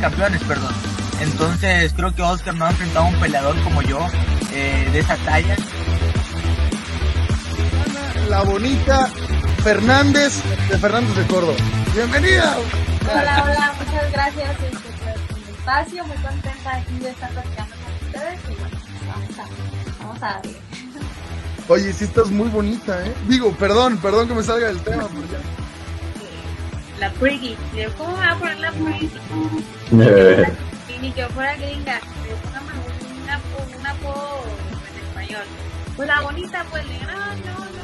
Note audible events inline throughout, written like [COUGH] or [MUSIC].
campeones, perdón. Entonces creo que Oscar no ha enfrentado a un peleador como yo eh, de esa talla. La bonita Fernández de Fernández de Córdoba. Bienvenida. Hola, hola, muchas gracias este, por el espacio, muy contenta aquí de estar platicando con ustedes y bueno, vamos a, vamos a darle. Oye, sí estás muy bonita, ¿eh? Digo, perdón, perdón que me salga del tema, pero ya. La pretty, ¿cómo me va a poner la pretty? Y ni que fuera gringa, póngame un, un, un apodo en español. Pues la bonita, pues, le no, no,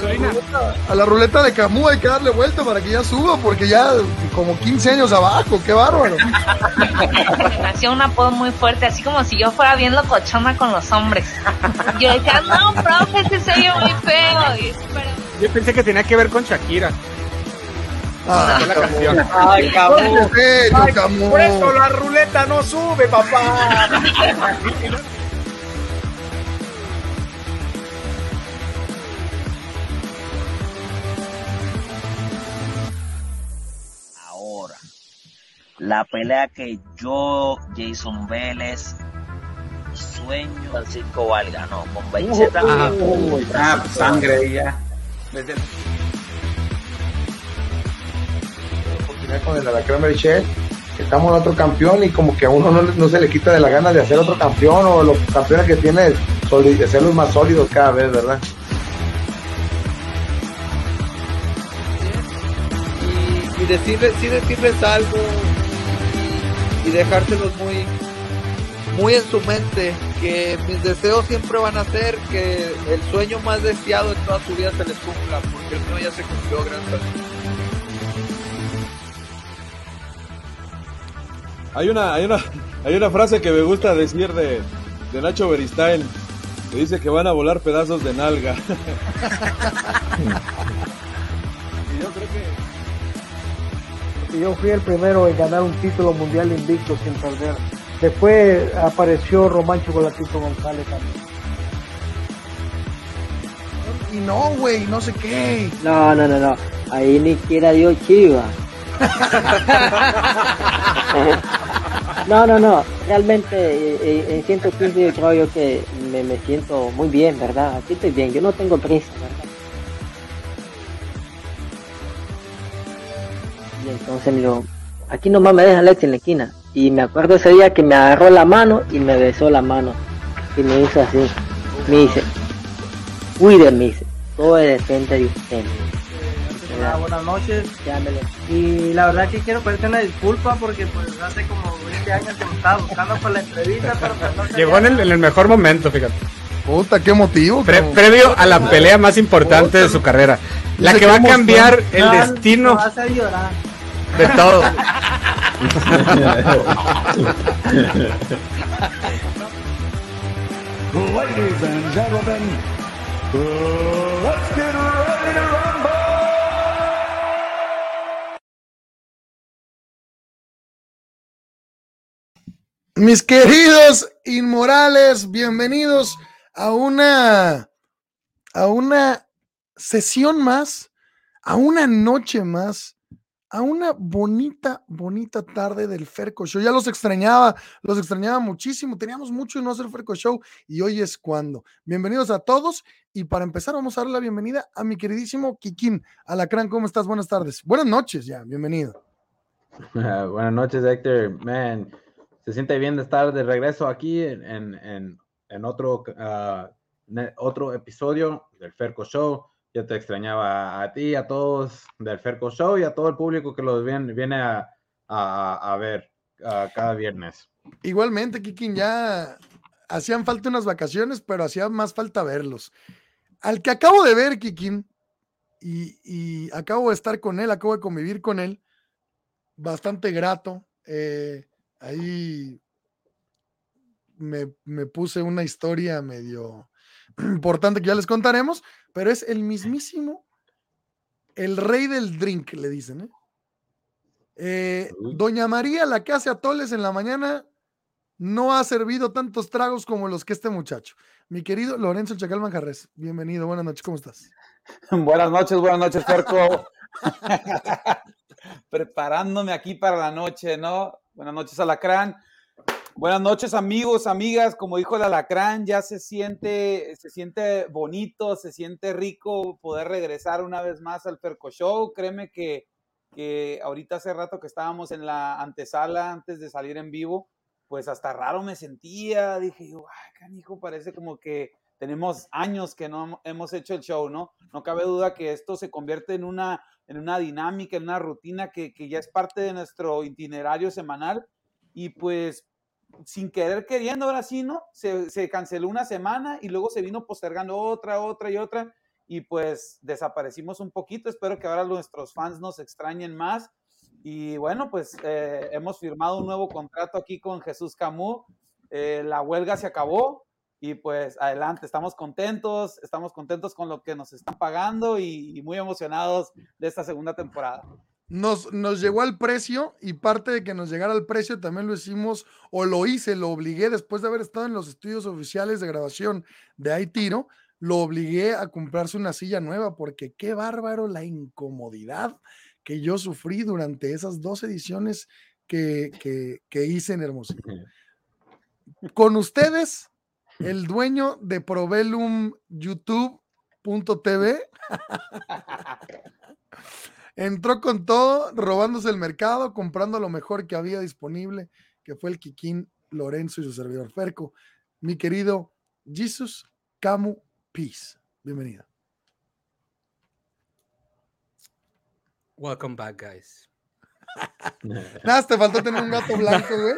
la, a la ruleta de Camus hay que darle vuelta para que ya suba, porque ya como 15 años abajo, qué bárbaro. Me nació un apodo muy fuerte, así como si yo fuera bien locochona con los hombres. Yo decía, no, profe, ese se oye muy feo. Y, pero, Yo pensé que tenía que ver con Shakira. Ah, la canción. Ay, Camus. Por eso la ruleta no sube, papá. [LAUGHS] la pelea que yo, Jason Vélez, sueño Francisco Valga, no, con Baicheta. Ah, ah, sangre ya. desde- oportunidad con el Alacrán Berchel, que estamos en otro campeón y como que a uno no, se le quita de la gana de hacer otro campeón o los campeones que tiene de ser los más sólidos cada vez, ¿verdad? y, y decirles, sí decirles algo y, dejárselos muy, muy en su mente que mis deseos siempre van a ser que el sueño más deseado en toda su vida se les cumpla, porque el mío ya se cumplió, gracias. Hay una, hay una, hay una frase que me gusta decir de, de Nacho Beristain, que dice que van a volar pedazos de nalga. [LAUGHS] yo creo que Yo fui el primero en ganar un título mundial invicto sin perder. Después apareció Román Chocolatito González también. Y no, güey, no sé qué. No, no, no, no. Ahí ni siquiera dio chiva. [LAUGHS] No, no, no. Realmente eh, eh, en 115 yo creo yo que me, me siento muy bien, ¿verdad? Aquí estoy bien. Yo no tengo prisa, ¿verdad? Entonces me dijo, aquí nomás me deja Alex en la esquina. Y me acuerdo ese día que me agarró la mano y me besó la mano. Y me hizo así. Me dice, cuide, me dice. Todo depende de usted. buenas noches. Ya me lo- Y la verdad que quiero pedirte una disculpa porque pues hace como 20 años que me estaba buscando para la entrevista, pero pues no Llegó en el, en el mejor momento, fíjate. Puta, qué motivo. Pre- previo a la pelea más importante de su carrera. La que va a cambiar el destino vas a llorar. De todo. Ladies and gentlemen, let's get ready to rumble! Mis queridos inmorales, bienvenidos a una a una sesión más, a una noche más, a una bonita, bonita tarde del Ferco Show. Ya los extrañaba, los extrañaba muchísimo. Teníamos mucho y no hacer Ferco Show y hoy es cuando. Bienvenidos a todos y para empezar vamos a darle la bienvenida a mi queridísimo Kikín. Alacrán, ¿cómo estás? Buenas tardes. Buenas noches ya, bienvenido. [LAUGHS] Buenas noches, Héctor. Man, se siente bien de estar de regreso aquí en, en, en- otro, ne- otro episodio del Ferco Show. Yo te extrañaba a ti, a todos del Ferco Show y a todo el público que los viene, viene a, a- ver cada viernes. Igualmente, Kikín, ya hacían falta unas vacaciones, pero hacía más falta verlos. Al que acabo de ver, Kikín, y, y acabo de estar con él, acabo de convivir con él, bastante grato. eh, ahí me, me puse una historia medio importante que ya les contaremos, pero es el mismísimo, el rey del drink, le dicen. ¿eh? Eh, Doña María, la que hace atoles en la mañana, no ha servido tantos tragos como los que este muchacho. Mi querido Lorenzo Chacal Manjarres, bienvenido, buenas noches, ¿cómo estás? [LAUGHS] Buenas noches, buenas noches, Ferco. [LAUGHS] Preparándome aquí para la noche, ¿no? Buenas noches, Alacrán. Buenas noches, amigos, amigas. Como dijo el Alacrán, ya se siente, se siente bonito, se siente rico poder regresar una vez más al Ferco Show. Créeme que, que ahorita hace rato que estábamos en la antesala antes de salir en vivo, pues hasta raro me sentía. Dije yo, ay, canijo, parece como que tenemos años que no hemos hecho el show, ¿no? No cabe duda que esto se convierte en una, en una dinámica, en una rutina que, que ya es parte de nuestro itinerario semanal. Y pues sin querer queriendo, ahora sí, ¿no? Se, se, canceló una semana y luego se vino postergando otra, otra y otra y pues desaparecimos un poquito. Espero que ahora nuestros fans nos extrañen más. Y bueno, pues eh, hemos firmado un nuevo contrato aquí con Jesús Camus. Eh, la huelga se acabó y pues adelante, estamos contentos, estamos contentos con lo que nos están pagando y, y muy emocionados de esta segunda temporada nos, nos llegó al precio y parte de que nos llegara al precio también lo hicimos o lo hice, lo obligué después de haber estado en los estudios oficiales de grabación de Aitiro, lo obligué a comprarse una silla nueva porque qué bárbaro la incomodidad que yo sufrí durante esas dos ediciones que, que, que hice en Hermosillo. Con ustedes, el dueño de Provelum YouTube.tv. [LAUGHS] Entró con todo, robándose el mercado, comprando lo mejor que había disponible, que fue el Kikín Lorenzo y su servidor Ferco. Mi querido Jesus Camu Peace. Bienvenido. Welcome back, guys. [LAUGHS] Nada, te faltó tener un gato blanco, güey.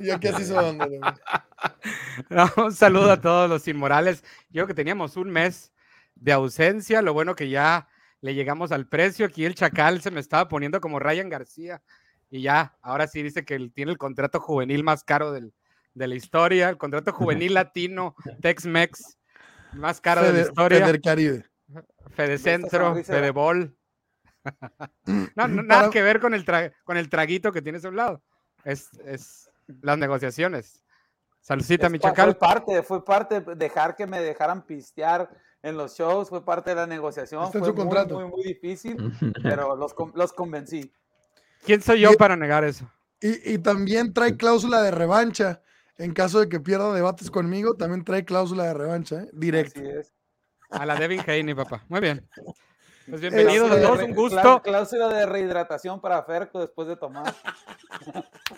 Y aquí así son. [LAUGHS] No, un saludo a todos los inmorales. Yo que teníamos un mes de ausencia, lo bueno que ya le llegamos al precio. Aquí el Chacal se me estaba poniendo como Ryan García. Y ya, ahora sí dice que él tiene el contrato juvenil más caro del, de la historia, el contrato juvenil [LAUGHS] latino, Tex-Mex, más caro Fede, de la historia. Fede Caribe. Fede Centro, Fede Bol. [LAUGHS] no, no, nada que ver con el, tra con el traguito que tienes a un lado. Es, es las negociaciones. Saludcita, Es mi chacal. Fue parte, fue parte, dejar que me dejaran pistear en los shows, fue parte de la negociación. Está en fue su muy, contrato. muy, muy difícil, [LAUGHS] pero los, con- los convencí. ¿Quién soy yo para negar eso? Y, y también trae cláusula de revancha. En caso de que pierda debates conmigo, también trae cláusula de revancha, ¿eh? Directo. Así es. A la Devin Haney, papá. Muy bien. Pues bienvenidos a de todos, un gusto. Cláusula de rehidratación para Ferco después de tomar. [LAUGHS]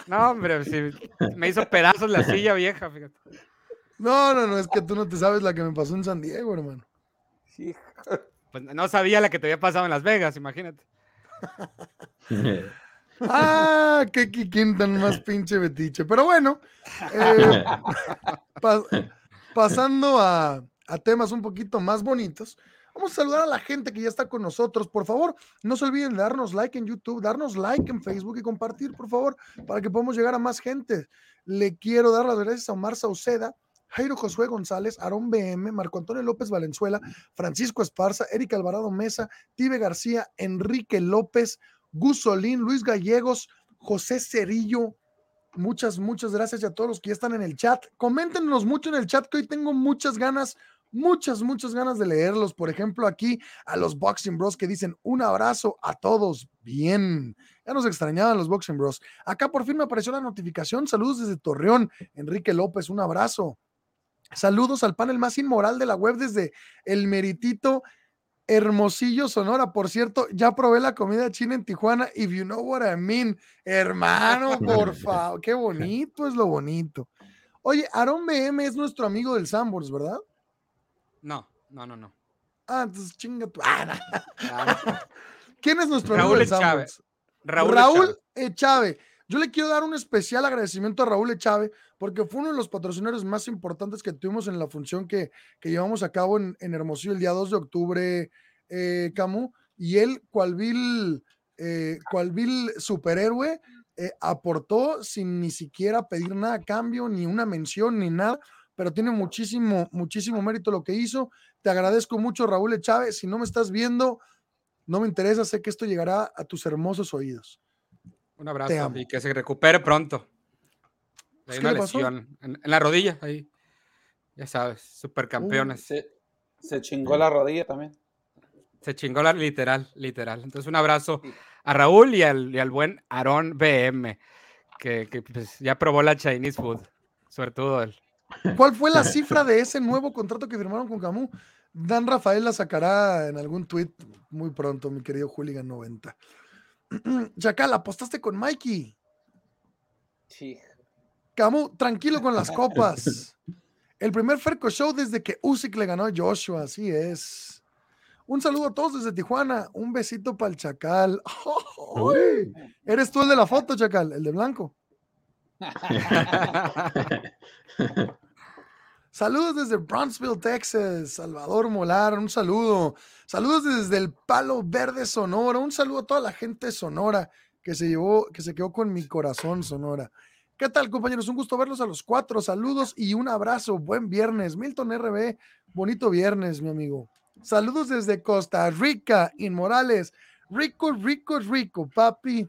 No, hombre, sí, me hizo pedazos la silla vieja, fíjate. No, no, no, es que tú no te sabes la que me pasó en San Diego, hermano. Pues no sabía la que te había pasado en Las Vegas, imagínate. [LAUGHS] Ah, qué Kikín tan más pinche betiche. Pero bueno, eh, [LAUGHS] pa- pasando a, a temas un poquito más bonitos, vamos a saludar a la gente que ya está con nosotros. Por favor, no se olviden de darnos like en YouTube, darnos like en Facebook y compartir, por favor, para que podamos llegar a más gente. Le quiero dar las gracias a Omar Sauceda, Jairo Josué González, Aarón BM, Marco Antonio López Valenzuela, Francisco Esparza, Erika Alvarado Mesa, Tibe García, Enrique López, Gus Solín, Luis Gallegos, José Cerillo. Muchas, muchas gracias a todos los que ya están en el chat. Coméntenos mucho en el chat que hoy tengo muchas ganas, muchas, muchas ganas de leerlos. Por ejemplo, aquí a los Boxing Bros que dicen un abrazo a todos. Bien. Ya nos extrañaban los Boxing Bros. Acá por fin me apareció la notificación. Saludos desde Torreón. Enrique López, un abrazo. Saludos al panel más inmoral de la web desde el meritito Hermosillo, Sonora. Por cierto, ya probé la comida china en Tijuana. If you know what I mean. Hermano, por [LAUGHS] favor. Qué bonito es lo bonito. Oye, Aaron BM es nuestro amigo del Sambors, ¿verdad? No, no, no, no. Ah, entonces chinga tu. Ah, no. [LAUGHS] ¿Quién es nuestro amigo Raúl del Echave. Sambors? Raúl Raúl Echave. Yo le quiero dar un especial agradecimiento a Raúl Echave porque fue uno de los patrocinadores más importantes que tuvimos en la función que, que llevamos a cabo en, en Hermosillo el día 2 de octubre, eh, Camus. Y él, cual vil, eh, cual vil superhéroe, eh, aportó sin ni siquiera pedir nada a cambio, ni una mención, ni nada, pero tiene muchísimo, muchísimo mérito lo que hizo. Te agradezco mucho, Raúl Echave. Si no me estás viendo, no me interesa, sé que esto llegará a tus hermosos oídos. Un abrazo amo. y que se recupere pronto. Hay ¿Qué una lesión en, en la rodilla, ahí. Ya sabes, supercampeones. Se, se chingó la rodilla también. Se chingó la literal, literal. Entonces, un abrazo a Raúl y al, y al buen Aarón BM, que, que, pues, ya probó la Chinese food. Sobre todo él. ¿Cuál fue la cifra de [LAUGHS] ese nuevo contrato que firmaron con Camus? Dan Rafael la sacará en algún tweet muy pronto, mi querido Hooligan 90. [CLEARS THROAT] Chacal, apostaste con Mikey. Sí. Camus, tranquilo con las [LAUGHS] copas. El primer Ferco Show desde que Usyk le ganó a Joshua, así es. Un saludo a todos desde Tijuana. Un besito para el Chacal. [LAUGHS] ¡Ay! Eres tú el de la foto, Chacal, el de blanco. [LAUGHS] Saludos desde Brownsville, Texas. Salvador Molar, un saludo. Saludos desde el Palo Verde, Sonora. Un saludo a toda la gente Sonora que se llevó, que se quedó con mi corazón, Sonora. ¿Qué tal, compañeros? Un gusto verlos a los cuatro. Saludos y un abrazo. Buen viernes. Milton RB, bonito viernes, mi amigo. Saludos desde Costa Rica, Inmorales. Rico, rico, rico, papi.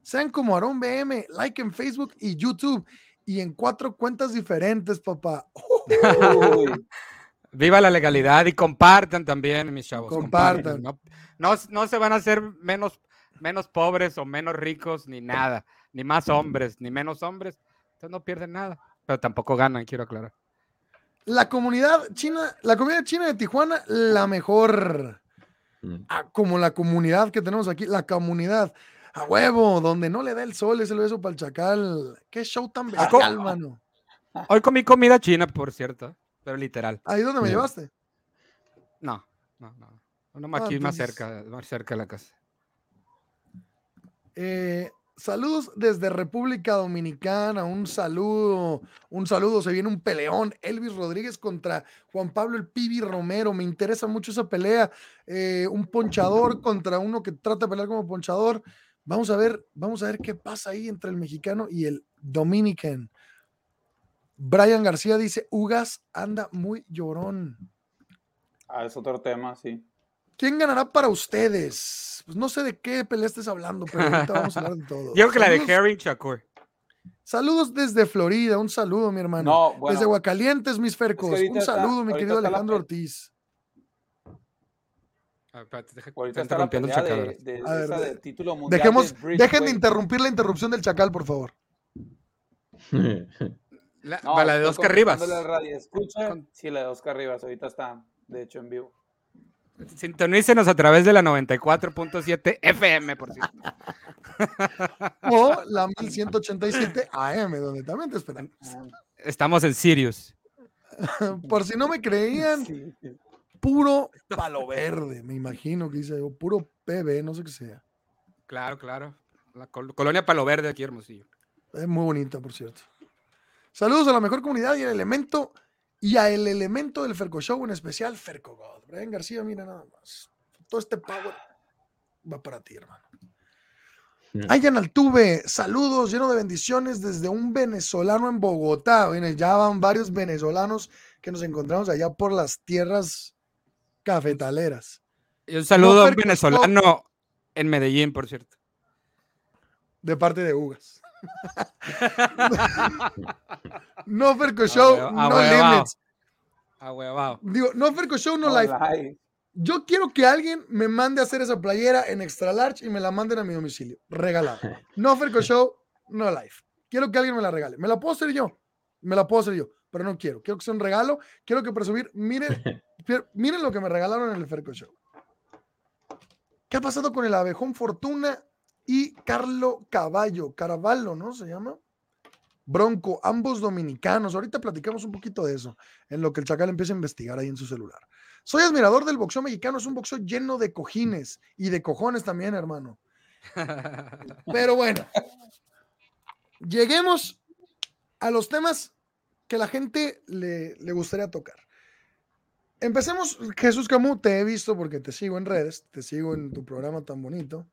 Sean como Aarón BM, like en Facebook y YouTube y en cuatro cuentas diferentes, papá. [LAUGHS] Viva la legalidad y compartan también, mis chavos. Compartan. No, no, no se van a hacer menos, menos pobres o menos ricos ni nada, ni más hombres, ni menos hombres. Entonces no pierden nada, pero tampoco ganan, quiero aclarar. La comunidad china, la comunidad china de Tijuana, la mejor. Ah, como la comunidad que tenemos aquí, la comunidad. A huevo, donde no le da el sol, es el beso para el chacal. Qué show tan bestial, mano. Hoy comí comida china, por cierto, pero literal. ¿Ahí donde me Sí. llevaste? No, no, no. Uno Ah, aquí más cerca, más cerca de la casa. Eh, saludos desde República Dominicana, un saludo, un saludo, se viene un peleón, Elvis Rodríguez contra Juan Pablo el Pibi Romero, me interesa mucho esa pelea, eh, un ponchador contra uno que trata de pelear como ponchador, vamos a ver, vamos a ver qué pasa ahí entre el mexicano y el dominican. Brian García dice, Ugas anda muy llorón. Ah, es otro tema, sí. ¿Quién ganará para ustedes? Pues no sé de qué pelea estés hablando, pero ahorita vamos a hablar de [LAUGHS] todo. Yo creo que la de Herring Shakur. Saludos desde Florida, un saludo, mi hermano. No, bueno. desde Aguacalientes, mis fercos. un está- saludo, mi querido la Alejandro Ortiz. Ah, espérate, deja- Ahorita está está la interrumpiendo el pelea chacal de, ahora. de- A ver, esa de- del título mundial. Dejemos, dejen de interrumpir la interrupción del chacal, por favor. La, No, la de Oscar Rivas. radio. Escucha, sí, la de Oscar Rivas. Ahorita está, de hecho, en vivo. Sintonícenos a través de la 94.7 FM, por cierto. O la 1187 AM, donde también te esperamos. Estamos en Sirius. Por si no me creían, puro palo verde, me imagino que dice, o puro PB, no sé qué sea. Claro, claro. La col- colonia Palo Verde aquí, Hermosillo. Es muy bonita, por cierto. Saludos a la mejor comunidad y el elemento y a el elemento del Ferco Show, en especial Ferco God. Brian García, mira nada más. Todo este power va para ti, hermano. Ayan Altuve, saludos, lleno de bendiciones desde un venezolano en Bogotá. Bueno, ya van varios venezolanos que nos encontramos allá por las tierras cafetaleras. Y un saludo a un venezolano en Medellín, por cierto. De parte de Ugas. [LAUGHS] no Ferco Show, no limits. Ahuevao. Digo, no Ferco Show, no, No live. live. Yo quiero que alguien me mande a hacer esa playera en extra large y me la manden a mi domicilio. Regalado. [LAUGHS] No Ferco Show, no live. Quiero que alguien me la regale. Me la puedo hacer yo. Me la puedo hacer yo, pero no quiero. Quiero que sea un regalo. Quiero que presumir. Miren, [LAUGHS] pi- miren lo que me regalaron en el Ferco Show. ¿Qué ha pasado con el abejón Fortuna y Carlo Caballo? Caravallo, ¿no? Se llama. Bronco, ambos dominicanos. Ahorita platicamos un poquito de eso, en lo que el chacal empieza a investigar ahí en su celular. Soy admirador del boxeo mexicano, es un boxeo lleno de cojines y de cojones también, hermano. [LAUGHS] Pero bueno, lleguemos a los temas que la gente le, le gustaría tocar. Empecemos, Jesús Camus, te he visto porque te sigo en redes, te sigo en tu programa tan bonito.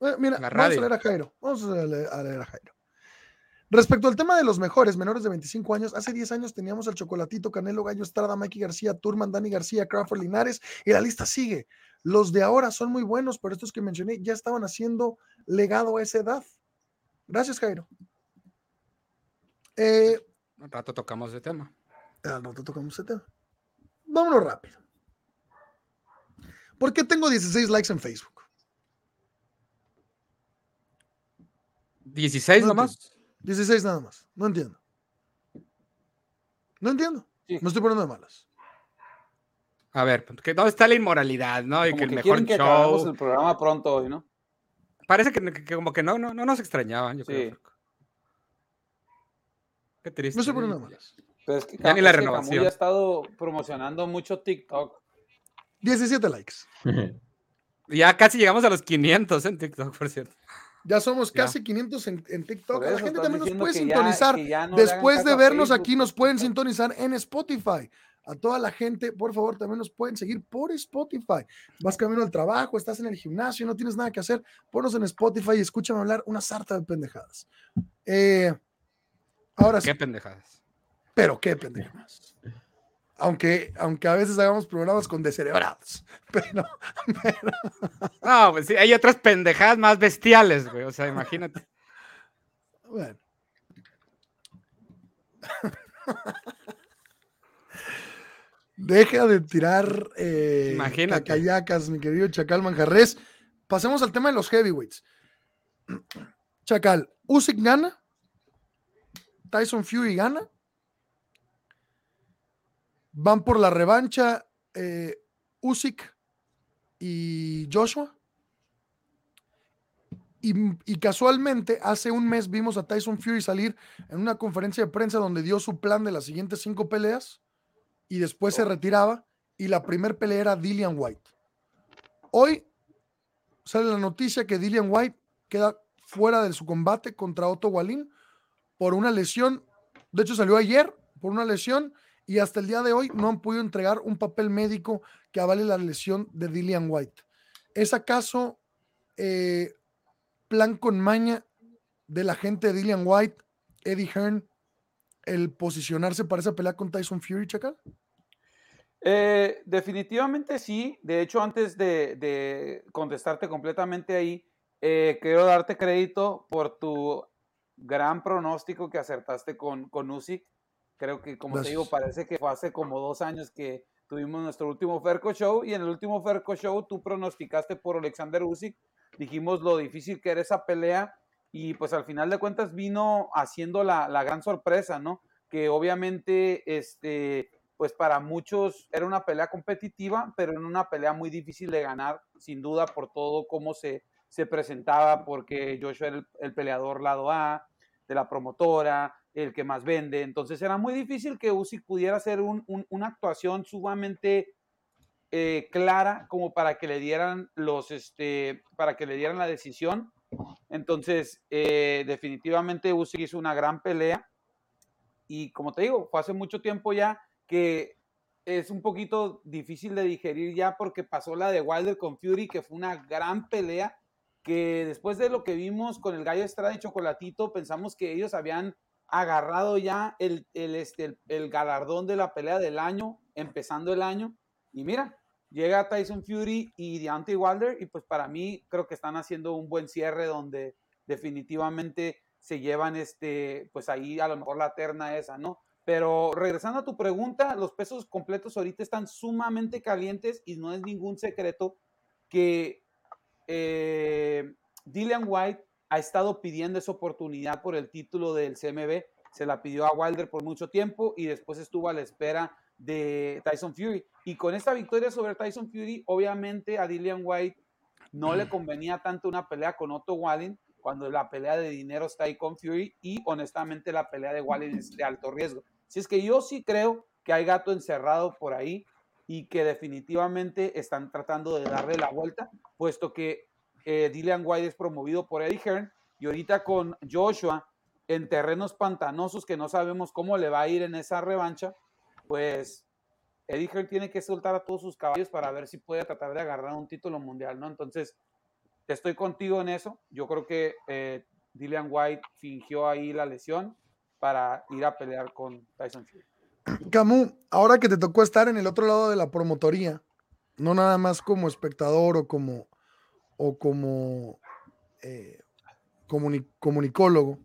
Bueno, mira, La vamos a leer a Jairo. Vamos a leer, a leer a Jairo. Respecto al tema de los mejores menores de 25 años, hace 10 años teníamos al Chocolatito, Canelo, Gallo Estrada, Mikey García, Turman, Dani García, Crawford Linares y la lista sigue. Los de ahora son muy buenos, pero estos que mencioné ya estaban haciendo legado a esa edad. Gracias, Jairo. Eh, Un rato tocamos ese tema. al rato tocamos ese tema. Vámonos rápido. ¿Por qué tengo 16 likes en Facebook? 16 No nomás. entiendo. 16 nada más. No entiendo. No entiendo. Me estoy poniendo de malas. A ver, pues, que ¿dónde está la inmoralidad, no? Y Como que el que mejor quieren que acabemos show. el programa pronto hoy, ¿no? Parece que, como que no, no, no nos extrañaban, yo creo. Qué triste. Me estoy poniendo de malas. Pero es que, Ya ni la es que renovación. Camuy ha estado promocionando mucho TikTok. 17 likes. [LAUGHS] Ya casi llegamos a los 500 en TikTok, por cierto. Ya somos Ya. casi 500 en, en TikTok. La gente también nos puede que ya- sintonizar. que ya no Después de vernos Facebook, aquí, nos pueden sintonizar en Spotify. A toda la gente, por favor, también nos pueden seguir por Spotify. Vas camino al trabajo, estás en el gimnasio, no tienes nada que hacer, ponnos en Spotify y escúchame hablar una sarta de pendejadas. Eh, ahora sí, Qué pendejadas. pero qué pendejadas. Aunque, aunque a veces hagamos programas con descerebrados. [LAUGHS] Pero, No, pues sí, hay otras pendejadas más bestiales, güey. O sea, imagínate. Bueno. Deja de tirar eh, cacayacas, mi querido Chacal Manjarres. Pasemos al tema de los heavyweights. Chacal, Usyk gana. Tyson Fury gana. Van por la revancha eh, Usyk y Joshua. Y, y casualmente, hace un mes vimos a Tyson Fury salir en una conferencia de prensa donde dio su plan de las siguientes cinco peleas y después se retiraba. Y la primer pelea era Dillian White. Hoy sale la noticia que Dillian White queda fuera de su combate contra Otto Wallin por una lesión. De hecho, salió ayer por una lesión y hasta el día de hoy no han podido entregar un papel médico que avale la lesión de Dillian White. ¿Es acaso eh, plan con maña de la gente de Dillian White, Eddie Hearn, el posicionarse para esa pelea con Tyson Fury, Chacal? Eh, definitivamente sí. De hecho, antes de, contestarte completamente ahí, eh, quiero darte crédito por tu gran pronóstico que acertaste con, con Usyk. Creo que, como te digo, Gracias. parece que fue hace como dos años que tuvimos nuestro último Ferco Show y en el último Ferco Show tú pronosticaste por Alexander Usyk. Dijimos lo difícil que era esa pelea y pues al final de cuentas vino haciendo la, la gran sorpresa, ¿no? Que obviamente, este, pues para muchos era una pelea competitiva, pero en una pelea muy difícil de ganar, sin duda por todo cómo se, se presentaba, porque Joshua era el, el peleador lado A de la promotora, el que más vende, entonces era muy difícil que Usyk pudiera hacer un- un- una actuación sumamente eh, clara como para que le dieran los, este, para que le dieran la decisión. Entonces, eh, definitivamente Usyk hizo una gran pelea. Y como te digo, fue hace mucho tiempo ya que es un poquito difícil de digerir ya porque pasó la de Wilder con Fury, que fue una gran pelea, que después de lo que vimos con el Gallo Estrada y Chocolatito, pensamos que ellos habían agarrado ya el, el, este, el, galardón de la pelea del año, empezando el año, y mira, llega Tyson Fury y Deontay Wilder, y pues para mí creo que están haciendo un buen cierre donde definitivamente se llevan este, pues ahí a lo mejor la terna esa, ¿no? Pero regresando a tu pregunta, los pesos completos ahorita están sumamente calientes y no es ningún secreto que eh, Dillian White ha estado pidiendo esa oportunidad por el título del CMB. Se la pidió a Wilder por mucho tiempo y después estuvo a la espera de Tyson Fury. Y con esta victoria sobre Tyson Fury, obviamente a Dillian White no le convenía tanto una pelea con Otto Wallin cuando la pelea de dinero está ahí con Fury y honestamente la pelea de Wallin es de alto riesgo. Si es que yo sí creo que hay gato encerrado por ahí y que definitivamente están tratando de darle la vuelta, puesto que eh, Dillian White es promovido por Eddie Hearn y ahorita con Joshua en terrenos pantanosos que no sabemos cómo le va a ir en esa revancha, pues Eddie Hearn tiene que soltar a todos sus caballos para ver si puede tratar de agarrar un título mundial, ¿no? Entonces, estoy contigo en eso. Yo creo que eh, Dillian White fingió ahí la lesión para ir a pelear con Tyson Fury. Camus, ahora que te tocó estar en el otro lado de la promotoría, no nada más como espectador o como, o como eh, comuni- comunicólogo,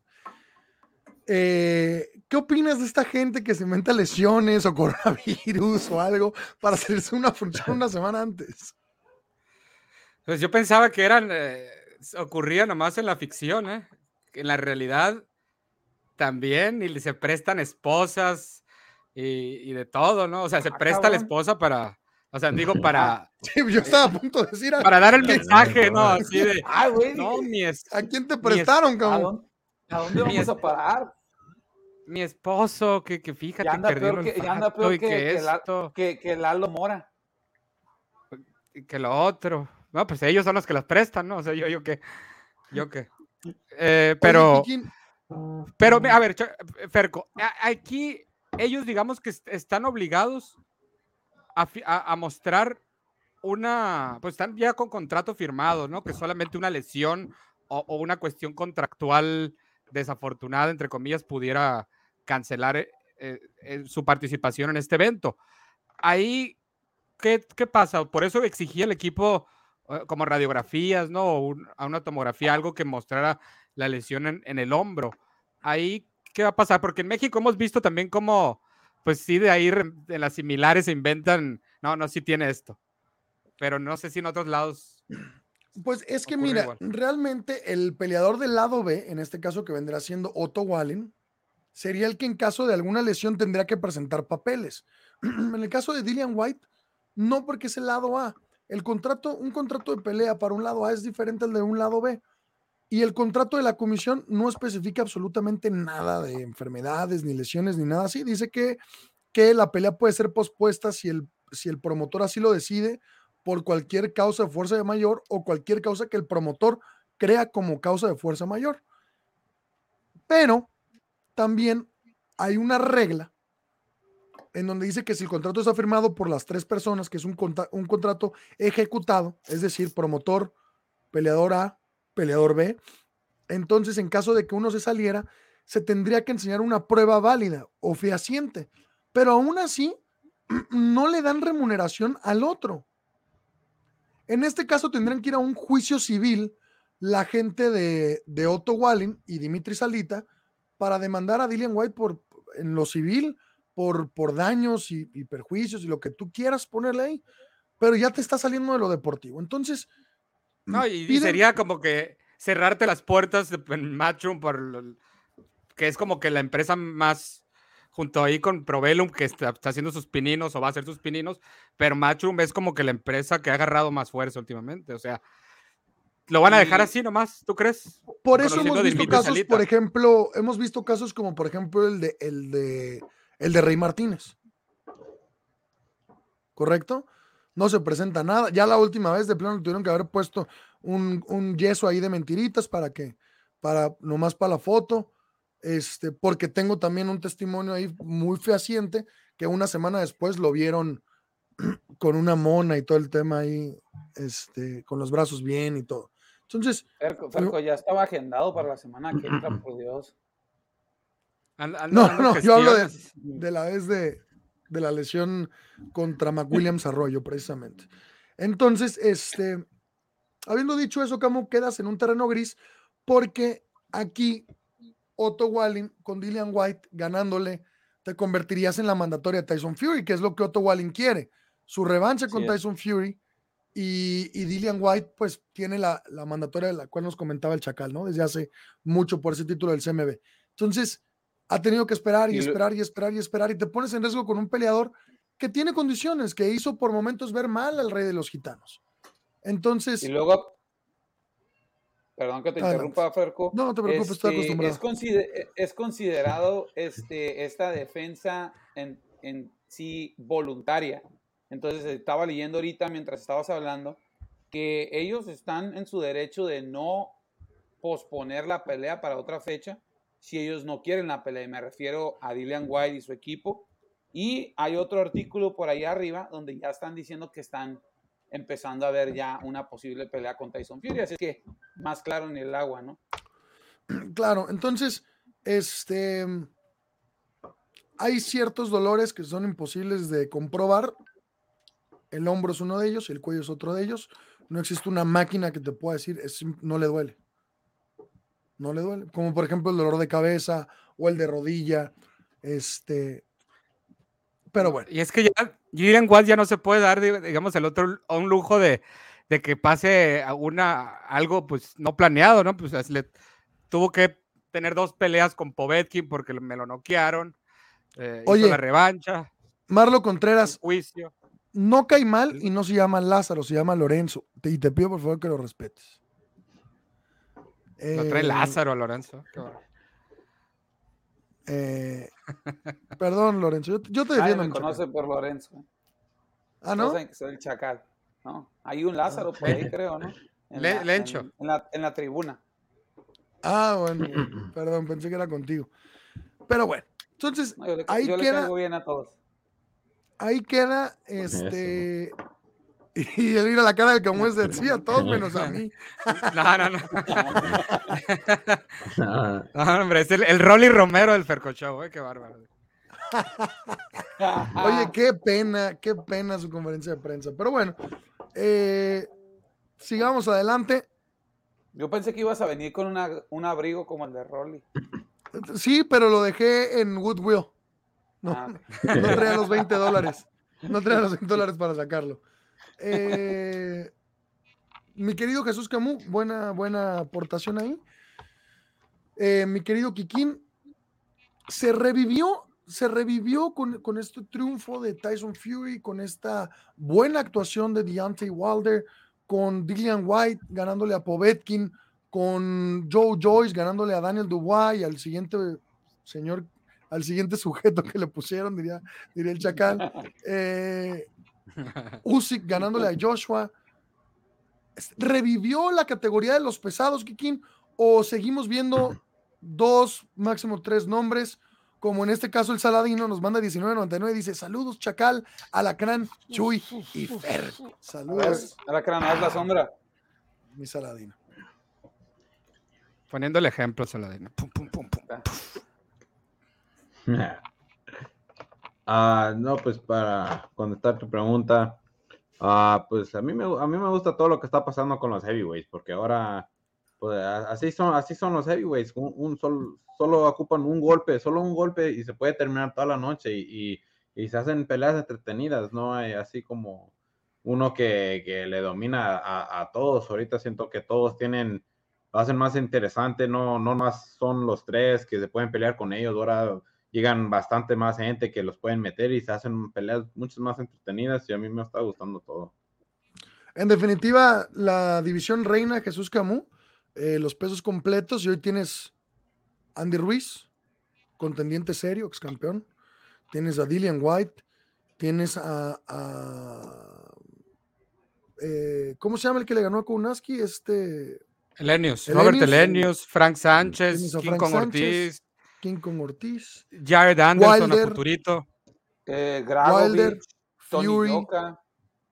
eh, ¿qué opinas de esta gente que se inventa lesiones o [LAUGHS] coronavirus o algo para hacerse una función una semana antes? Pues yo pensaba que eran, eh, ocurría nomás en la ficción, ¿eh? En la realidad también, y se prestan esposas y, y de todo, ¿no? O sea, se Ah, presta la esposa para, o sea, digo, [LAUGHS] para, [LAUGHS] Sí, yo estaba a punto de decir. para dar el mensaje, ¿no? Así de, [LAUGHS] Ah, güey. no, mi, es- ¿A quién te prestaron, ¿A cabrón? dónde, a dónde vamos es- a parar? mi esposo, que, que fíjate, Ya anda peor el que, ya anda peor que, que, esto, que, que Lalo Mora. y que lo otro. No, pues ellos son los que las prestan, ¿no? O sea, yo, yo qué, yo qué. Eh, pero... ¿y quién- Pero, a ver, Ferco, aquí ellos digamos que est- están obligados a, mostrar una, pues están ya con contrato firmado, ¿no? Que solamente una lesión o, una cuestión contractual desafortunada, entre comillas, pudiera cancelar eh, eh, eh, su participación en este evento. Ahí, ¿qué, qué pasa? Por eso exigía el equipo como radiografías, ¿no? A una tomografía, algo que mostrara la lesión en, en el hombro. Ahí, ¿qué va a pasar? Porque en México hemos visto también cómo, pues sí, de ahí de las similares se inventan, no, no, sí tiene esto. Pero no sé si en otros lados. Pues es que mira, igual. realmente el peleador del lado B, en este caso que vendrá siendo Otto Wallen, sería el que en caso de alguna lesión tendría que presentar papeles. [CLEARS THROAT] en el caso de Dillian White, no porque es el lado A. El contrato, un contrato de pelea para un lado A es diferente al de un lado B. Y el contrato de la comisión no especifica absolutamente nada de enfermedades, ni lesiones, ni nada así. Dice que, que la pelea puede ser pospuesta si el, si el promotor así lo decide por cualquier causa de fuerza mayor o cualquier causa que el promotor crea como causa de fuerza mayor. Pero también hay una regla en donde dice que si el contrato está firmado por las tres personas, que es un, conta- un contrato ejecutado, es decir, promotor, peleador A, peleador B, entonces en caso de que uno se saliera, se tendría que enseñar una prueba válida o fehaciente. Pero aún así, [CLEARS THROAT] no le dan remuneración al otro. En este caso tendrían que ir a un juicio civil la gente de, de Otto Wallin y Dimitri Salita para demandar a Dillian White por, en lo civil por, por daños y, y perjuicios y lo que tú quieras ponerle ahí, pero ya te está saliendo de lo deportivo. Entonces, No, y, sería como que cerrarte las puertas en Matchroom por que es como que la empresa más junto ahí con Provelum que está, está haciendo sus pininos o va a hacer sus pininos, pero Matchroom es como que la empresa que ha agarrado más fuerza últimamente, o sea, lo van a dejar así nomás, ¿tú crees? Por eso Conociendo hemos visto casos, Salita. por ejemplo, hemos visto casos como por ejemplo el de el de el de Rey Martínez. ¿Correcto? No se presenta nada. Ya la última vez de plano tuvieron que haber puesto un, un yeso ahí de mentiritas para que, para, nomás para la foto. Este, porque tengo también un testimonio ahí muy fehaciente que una semana después lo vieron [CLEARS THROAT] con una mona y todo el tema ahí, este, con los brazos bien y todo. Entonces, Ferco, Ferco, ya estaba agendado para la semana que entra, [CLEARS THROAT] por Dios. No, no, yo hablo de la vez de, de la lesión contra McWilliams Arroyo, precisamente. Entonces, este, habiendo dicho eso, Camo, quedas en un terreno gris porque aquí Otto Walling con Dillian White ganándole, te convertirías en la mandatoria de Tyson Fury, que es lo que Otto Walling quiere. Su revancha con. Tyson Fury y, y Dillian White, pues tiene la, la mandatoria de la cual nos comentaba el Chacal, ¿no? Desde hace mucho por ese título del CMB. Entonces, ha tenido que esperar y, esperar y esperar y esperar y te pones en riesgo con un peleador que tiene condiciones, que hizo por momentos ver mal al rey de los gitanos. Entonces, Y luego, perdón que te Adelante. interrumpa, Ferco. No, no te preocupes, estoy este, acostumbrado. Es, consider- es considerado este, esta defensa en, en sí voluntaria. Entonces, estaba leyendo ahorita mientras estabas hablando que ellos están en su derecho de no posponer la pelea para otra fecha si ellos no quieren la pelea. Me refiero a Dillian White y su equipo. Y hay otro artículo por ahí arriba donde ya están diciendo que están empezando a ver ya una posible pelea con Tyson Fury. Así que más claro en el agua, ¿no? [CLEARS THROAT] claro, entonces, este, hay ciertos dolores que son imposibles de comprobar. El hombro es uno de ellos, el cuello es otro de ellos. No existe una máquina que te pueda decir, es, no le duele. No le duele. Como por ejemplo el dolor de cabeza o el de rodilla. Este, pero bueno. Y es que ya Jalen Watt ya no se puede dar, dig- digamos, el otro a un lujo de, de que pase a una, algo pues no planeado, ¿no? Pues es- le tuvo que tener dos peleas con Povetkin porque me lo noquearon. eh, hizo Oye, la revancha, Marlo Contreras, juicio. no cae mal y no se llama Lázaro, se llama Lorenzo. Te- y te pido por favor que lo respetes. Lo trae Eh, Lázaro, Lorenzo. [LAUGHS] eh, perdón, Lorenzo, yo, yo te Nadie defiendo. me mi chacal. conoce por Lorenzo. Ah, ¿no? soy el chacal. ¿no? Hay un Lázaro por ahí, creo, ¿no? [LAUGHS] En Le- la- Lencho. En, en la, en la tribuna. Ah, bueno, [CLEARS THROAT] perdón, pensé que era contigo. Pero bueno, entonces No, yo le, ahí yo queda, bien a todos. ahí queda, este, [LAUGHS] y el ir a la cara del como es de sí a todos menos a mí. No, no, [LAUGHS] no. No, hombre, es el, el Rolly Romero del Fercochao, eh, qué bárbaro. [LAUGHS] Oye, qué pena, qué pena su conferencia de prensa. Pero bueno, eh, sigamos adelante. Yo pensé que ibas a venir con una, un abrigo como el de Rolly. Sí, pero lo dejé en Goodwill. No, Ah, no traía los 20 dólares. No traía los 20 dólares para sacarlo. Eh, mi querido Jesús Camus, buena, buena aportación ahí. Eh, mi querido Kikín, se revivió, se revivió con, con este triunfo de Tyson Fury, con esta buena actuación de Deontay Wilder, con Dillian White ganándole a Povetkin, con Joe Joyce ganándole a Daniel Dubois y al siguiente señor, al siguiente sujeto que le pusieron, diría, diría el chacal. [LAUGHS] Eh, Usyk ganándole a Joshua. ¿Revivió la categoría de los pesados, Kikín? ¿O seguimos viendo dos, máximo tres nombres? Como en este caso el Saladino nos manda 19.99 y dice, saludos Chacal, Alacrán, Chuy y Fer. a ver, Saludos, ahora que haz la sombra. mi Saladino. Poniendo el ejemplo, Saladino. Pum, pum, pum, pum. Ah, no, pues para contestar tu pregunta, ah, pues a mí, me, a mí me gusta todo lo que está pasando con los heavyweights, porque ahora, pues así son, así son los heavyweights, un, un sol- solo ocupan un golpe, solo un golpe y se puede terminar toda la noche y, se hacen peleas entretenidas, no hay así como uno que, le domina a, a todos, ahorita siento que todos tienen, lo hacen más interesante, no, no más son los tres que se pueden pelear con ellos, ahora llegan bastante más gente que los pueden meter y se hacen peleas mucho más entretenidas y a mí me está gustando todo. En definitiva, la división reina Jesús Camus, eh, los pesos completos, y hoy tienes Andy Ruiz, contendiente serio, ex campeón. Tienes a Dillian White, tienes a. a, eh, ¿Cómo se llama el que le ganó a Kunaski? Este. Elenius, Robert Elenius, Frank Sánchez, King Kong Sánchez, Ortiz, King Kong Ortiz, Jared Anderson, a Wilder. futurito. Eh, Wilder, Tony Fury, Yoka.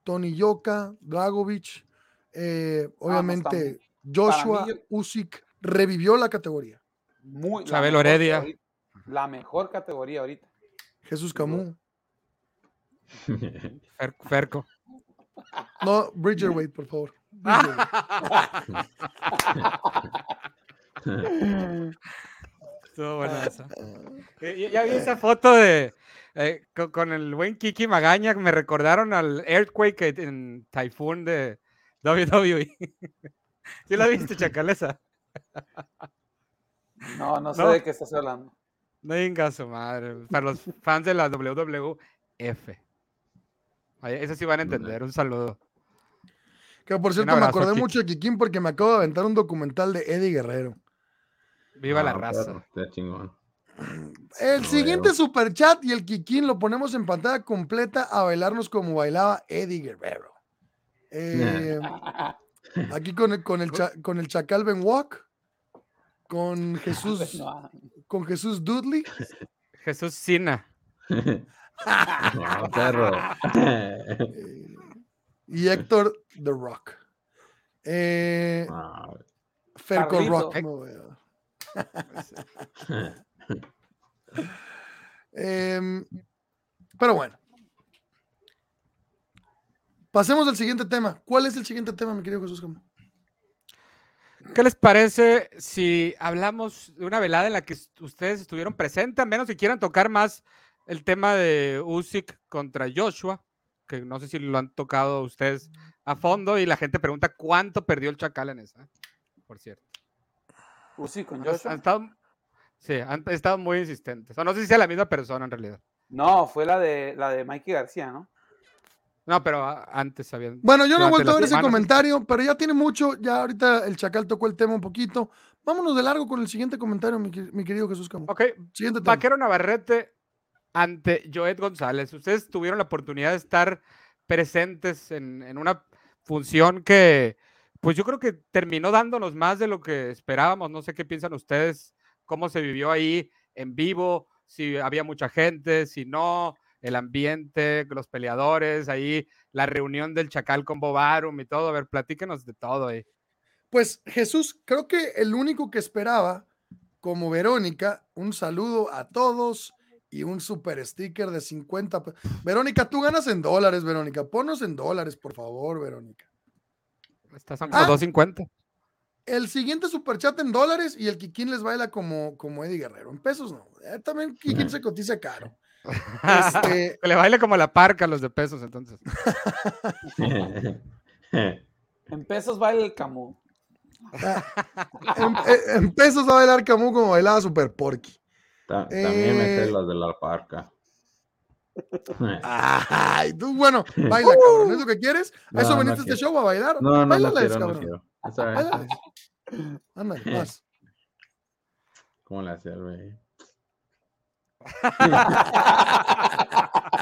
Tony Yoka, Dragovich, eh, obviamente Joshua mí- Usyk revivió la categoría. Muy, la Chabelo mejor Heredia. ahorita- La mejor categoría ahorita. Jesús Camus. [LAUGHS] Fer- Ferco. No, Bridgerweight, por favor. [LAUGHS] Bridgerweight. [LAUGHS] Estuvo buena esa. [LAUGHS] Eh, Ya, ya vi esa foto de eh, co- con, el buen Kiki Magaña, me recordaron al Earthquake en Typhoon de WWE. [LAUGHS] ¿Sí la viste, [LAUGHS] Chacalesa? No, no sé No. de qué estás hablando. No digas su madre. Para los fans de la WWF. Eso sí van a entender. Un saludo. Que por cierto, me acordé Kiki. mucho de Kikín porque me acabo de aventar un documental de Eddie Guerrero. Viva la Ah, raza. chingón. El No siguiente veo. super chat y el Kikín lo ponemos en pantalla completa a bailarnos como bailaba Eddie Guerrero. Eh, aquí con el, con, el cha- con el Chacal Ben Walk, con [LAUGHS] Jesús, No, con Jesús Dudley. [LAUGHS] Jesús Sina. [LAUGHS] No, perro. y Héctor The Rock. Eh, Ah, Ferco. Rock. no, Em, pero bueno. Pasemos al siguiente tema. ¿Cuál es el siguiente tema, mi querido Jesús? ¿Qué les parece si hablamos de una velada en la que ustedes estuvieron presentes, a menos que quieran tocar más el tema de Usyk contra Joshua, que no sé si lo han tocado ustedes a fondo y la gente pregunta cuánto perdió el Chacal en esa, por cierto. Uzi con Han- Joshua. han estado- sí, han estado muy insistentes. O no sé si sea la misma persona en realidad. No, fue la de la de Mikey García, ¿no? No, pero antes habían. Bueno, yo no he vuelto a ver ese comentario, pero ya tiene mucho. Ya ahorita el Chacal tocó el tema un poquito. Vámonos de largo con el siguiente comentario, mi, mi querido Jesús Camus. Ok, Siguiente tema. Vaquero Navarrete ante Joet González. Ustedes tuvieron la oportunidad de estar presentes en, en una función que, pues yo creo que terminó dándonos más de lo que esperábamos. No sé qué piensan ustedes, cómo se vivió ahí en vivo, si había mucha gente, si no, el ambiente, los peleadores, ahí la reunión del Chacal con Bobarum y todo. A ver, platíquenos de todo ahí. Pues Jesús, creo que el único que esperaba, como Verónica, un saludo a todos y un super sticker de 50. pe- Verónica, tú ganas en dólares, Verónica. Ponnos en dólares, por favor, Verónica. Estas son como Ah. 250. El siguiente superchat en dólares y el Kikín les baila como, como Eddie Guerrero. En pesos no. Eh, también Kikín se cotiza caro. Este, [LAUGHS] le baile como la parca a los de pesos, entonces. [LAUGHS] En pesos baila el Camus. en, en- pesos va a bailar Camus como bailaba Super Porky. Ta- También Eh, sé los de la parca. Ay, tú, bueno, [LAUGHS] baila, cabrón. ¿Es lo que quieres? ¿A No, eso no veniste a este quiero. show a bailar? No, no, no Báilales, quiero, no cabrón. quiero. Está bien. Báilales. Ándale, [LAUGHS] vas. ¿Cómo le hacía, güey? [LAUGHS]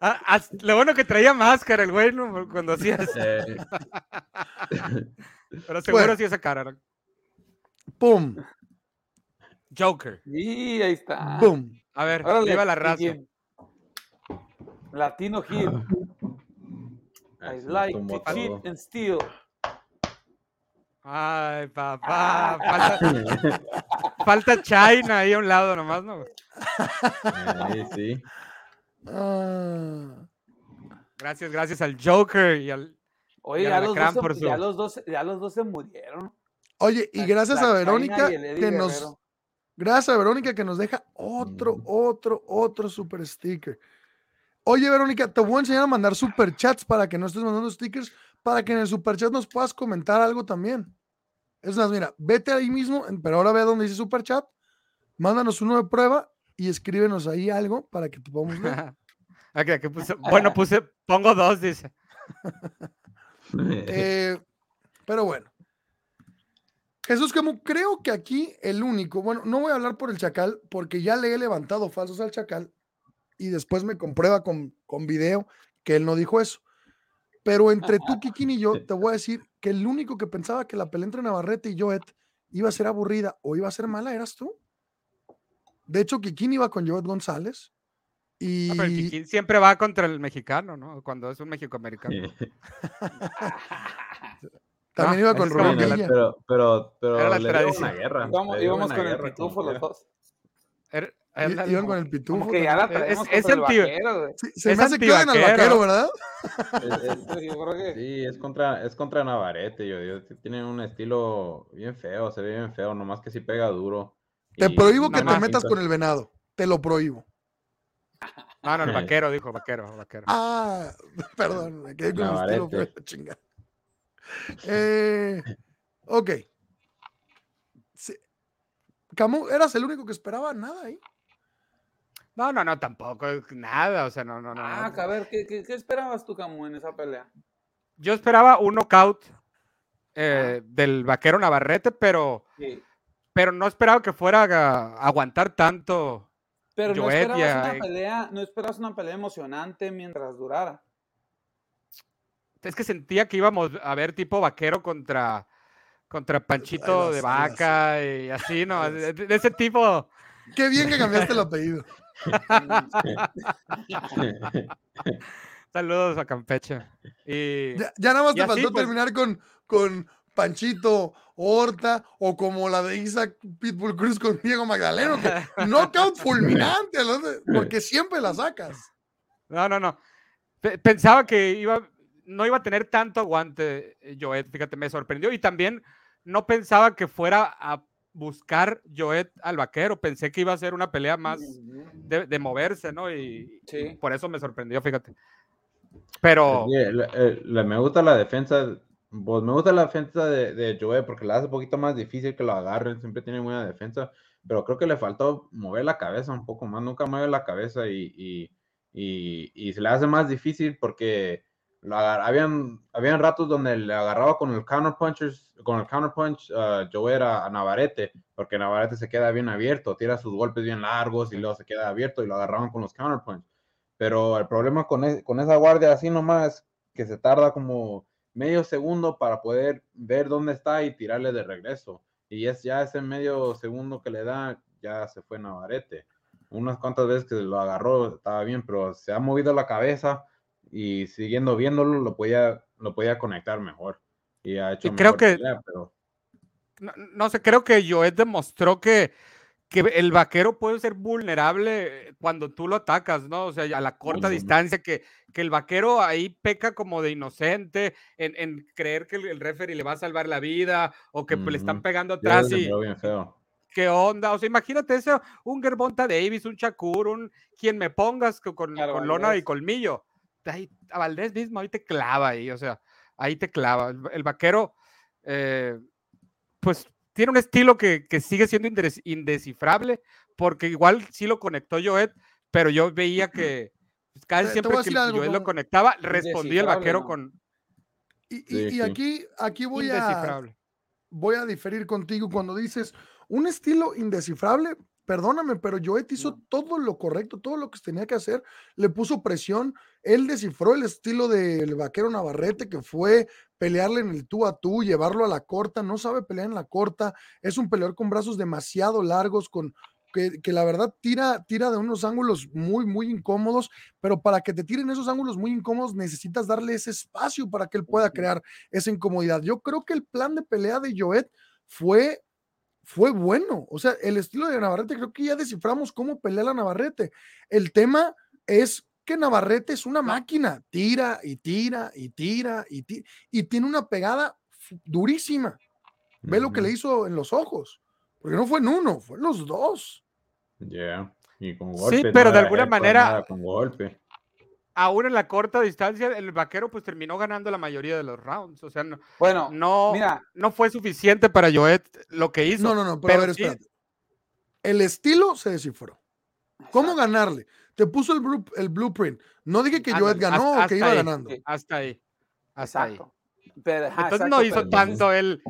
Ah, as- lo bueno que traía máscara el güey ¿no? cuando hacías. Eh. Pero seguro Bueno. sí esa cara. ¿no? ¡Pum! Joker. Y ahí está. ¡Pum! A ver, Órale, viva la raza. Kikín. Latino Hit. I like to cheat and steal. Ay, papá. Falta, falta China ahí a un lado nomás, ¿no? Ahí sí. Ah, Gracias, gracias al Joker y al. Oye, y ya los, dos por se, su- ya, los dos, ya los dos se murieron. Oye, y La- gracias la a Verónica que nos. Guerrero. Gracias a Verónica que nos deja otro, otro, otro super sticker. Oye, Verónica, te voy a enseñar a mandar super chats para que no estés mandando stickers, para que en el super chat nos puedas comentar algo también. Es más, mira, vete ahí mismo, pero ahora ve donde dice super chat, mándanos uno de prueba y escríbenos ahí algo para que te podamos [LAUGHS] puse- bueno, puse, pongo dos, dice. [LAUGHS] Eh, pero bueno. Jesús Camus, creo que aquí el único, bueno, no voy a hablar por el Chacal, porque ya le he levantado falsos al Chacal y después me comprueba con, con video que él no dijo eso. Pero entre tú, [LAUGHS] Kikín y yo, te voy a decir que el único que pensaba que la pelea entre Navarrete y Joet iba a ser aburrida o iba a ser mala eras tú. De hecho, Kikín iba con Joet González y... No, pero el Kikín siempre va contra el mexicano, ¿no? Cuando es un mexicoamericano. [LAUGHS] También No, iba con Rubén Villa. Pero, pero, pero Era la le tradición. una guerra. Íbamos, una con el guerra, pitufo como los dos. Er- Ándale. Iban con el pitufo. Como que ya la es anti- vaquero, güey. Sí, se es me hace que odian al vaquero, ¿verdad? Es- es- Yo creo que Sí, es contra, es contra Navarrete, yo digo, tiene un estilo bien feo, se ve bien feo, nomás que si pega duro. Te Y prohíbo que te más metas con el venado. Te lo prohíbo. No, no, el [LAUGHS] vaquero dijo, vaquero, vaquero. Ah, [LAUGHS] perdón, me quedé con el estilo Navarrete. fue la chingada. Eh, ok. Sí. Camus, ¿eras el único que esperaba nada ahí? No, no, no, tampoco, nada, o sea, no, no, no. Ah, no. a ver, ¿qué, qué, qué esperabas tú, Camus, en esa pelea? Yo esperaba un knockout eh, del vaquero Navarrete, pero, Sí. pero no esperaba que fuera a aguantar tanto. Pero no esperabas una pelea, no esperabas una pelea emocionante mientras durara. Es que sentía que íbamos a ver tipo vaquero contra, contra Panchito de vaca y así, ¿no? De, de ese tipo. Qué bien que cambiaste el apellido. [LAUGHS] Saludos a Campeche. Y Ya, ya nada más te así, faltó pues- terminar con, con Panchito Horta o como la de Isaac Pitbull Cruz con Diego Magdaleno, que [LAUGHS] knockout fulminante, ¿no? porque siempre la sacas. No, no, no. Pe- Pensaba que iba, no iba a tener tanto aguante eh, Joet, fíjate, me sorprendió. Y también no pensaba que fuera a buscar Joet al vaquero. Pensé que iba a ser una pelea más de, de moverse, ¿no? Y, y por eso me sorprendió, fíjate. Pero. Sí, le- eh, me gusta la defensa. Pues me gusta la defensa de, de Joe porque la hace un poquito más difícil que lo agarren. Siempre tiene buena defensa. Pero creo que le faltó mover la cabeza un poco más. Nunca mueve la cabeza y, y, y- se le hace más difícil porque habían, habían ratos donde le agarraba con el counterpunchers, con el counterpunch uh, Joe era a Navarrete, porque Navarrete se queda bien abierto, tira sus golpes bien largos y luego se queda abierto y lo agarraban con los counterpunch. Pero el problema con, e- con esa guardia así nomás, que se tarda como medio segundo para poder ver dónde está y tirarle de regreso. Y es ya ese medio segundo que le da, ya se fue Navarrete. Unas cuantas veces que lo agarró, estaba bien, pero se ha movido la cabeza y siguiendo viéndolo, lo podía, lo podía conectar mejor. Y ha hecho Y creo mejor que- pelea, pero no, no sé, creo que Joet demostró que, que el vaquero puede ser vulnerable cuando tú lo atacas, ¿no? O sea, a la corta distancia, que, que el vaquero ahí peca como de inocente en, en creer que el, el referee le va a salvar la vida o que pues, le están pegando atrás y miró bien feo. qué onda. O sea, imagínate eso, un Gervonta Davis, un Shakur, un quien me pongas co- con, Claro, con lona y colmillo. Ahí, a Valdés mismo ahí te clava ahí, o sea, ahí te clava. El, el vaquero, eh, pues tiene un estilo que, que sigue siendo indes- indescifrable, porque igual sí lo conectó Joet, pero yo veía que pues, casi siempre que Joet lo conectaba, respondía el vaquero ¿no? con Y, y- Sí, y sí. aquí, aquí voy a, voy a diferir contigo cuando dices un estilo indescifrable. Perdóname, pero Joet hizo todo lo correcto, todo lo que tenía que hacer, le puso presión, él descifró el estilo del vaquero Navarrete, que fue pelearle en el tú a tú, llevarlo a la corta, no sabe pelear en la corta, es un peleador con brazos demasiado largos, con que, que la verdad tira, tira de unos ángulos muy, muy incómodos, pero para que te tiren esos ángulos muy incómodos necesitas darle ese espacio para que él pueda crear esa incomodidad. Yo creo que el plan de pelea de Joet fue fue bueno. O sea, el estilo de Navarrete, creo que ya desciframos cómo pelea la Navarrete. El tema es que Navarrete es una máquina, tira y tira y tira y tira, y tiene una pegada durísima. Ve lo que le hizo en los ojos, porque no fue en uno, fue en los dos. Yeah. Y con Sí, golpe, pero no de alguna manera- nada con golpe. Aún en la corta distancia, el vaquero pues terminó ganando la mayoría de los rounds. O sea, no, Bueno, no, mira, no fue suficiente para Joet lo que hizo. No, no, no, pero, a ver, sí- espérate. El estilo se descifró. ¿Cómo ganarle? Te puso el, blu- el blueprint. No dije que Joet ganó hasta- o que iba ahí, ganando. sí. Hasta ahí. Hasta ahí. exacto. Pero, ajá, Entonces exacto, no hizo pero- tanto el,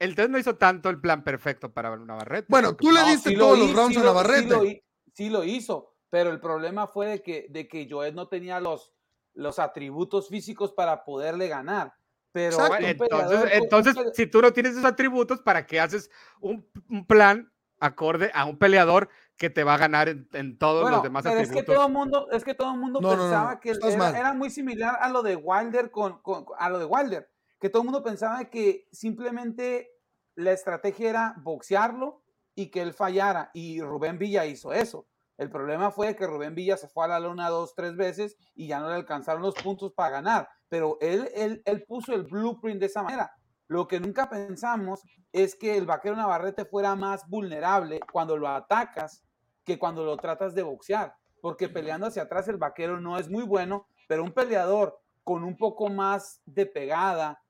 el entonces no hizo tanto el plan perfecto para Navarrete. Bueno, tú le No, diste sí lo todos los hi- rounds sí a lo- Navarrete. Sí lo, sí lo hizo, pero el problema fue de que, de que Joel no tenía los, los atributos físicos para poderle ganar. Pero. Bueno, entonces, con- entonces pele- si tú no tienes esos atributos, ¿para qué haces un, un plan acorde a un peleador que te va a ganar en, en todos Bueno, los demás pero es atributos? que todo el mundo, es que todo el mundo No, no, no, pensaba no, que era muy similar a lo de Wilder con, con- a lo de Wilder, que todo el mundo pensaba que simplemente la estrategia era boxearlo y que él fallara y Rubén Villa hizo eso. El problema fue que Rubén Villa se fue a la luna dos, tres veces y ya no le alcanzaron los puntos para ganar, pero él, él, él puso el blueprint de esa manera. Lo que nunca pensamos es que el vaquero Navarrete fuera más vulnerable cuando lo atacas que cuando lo tratas de boxear, porque peleando hacia atrás el vaquero no es muy bueno, pero un peleador con un poco más de pegada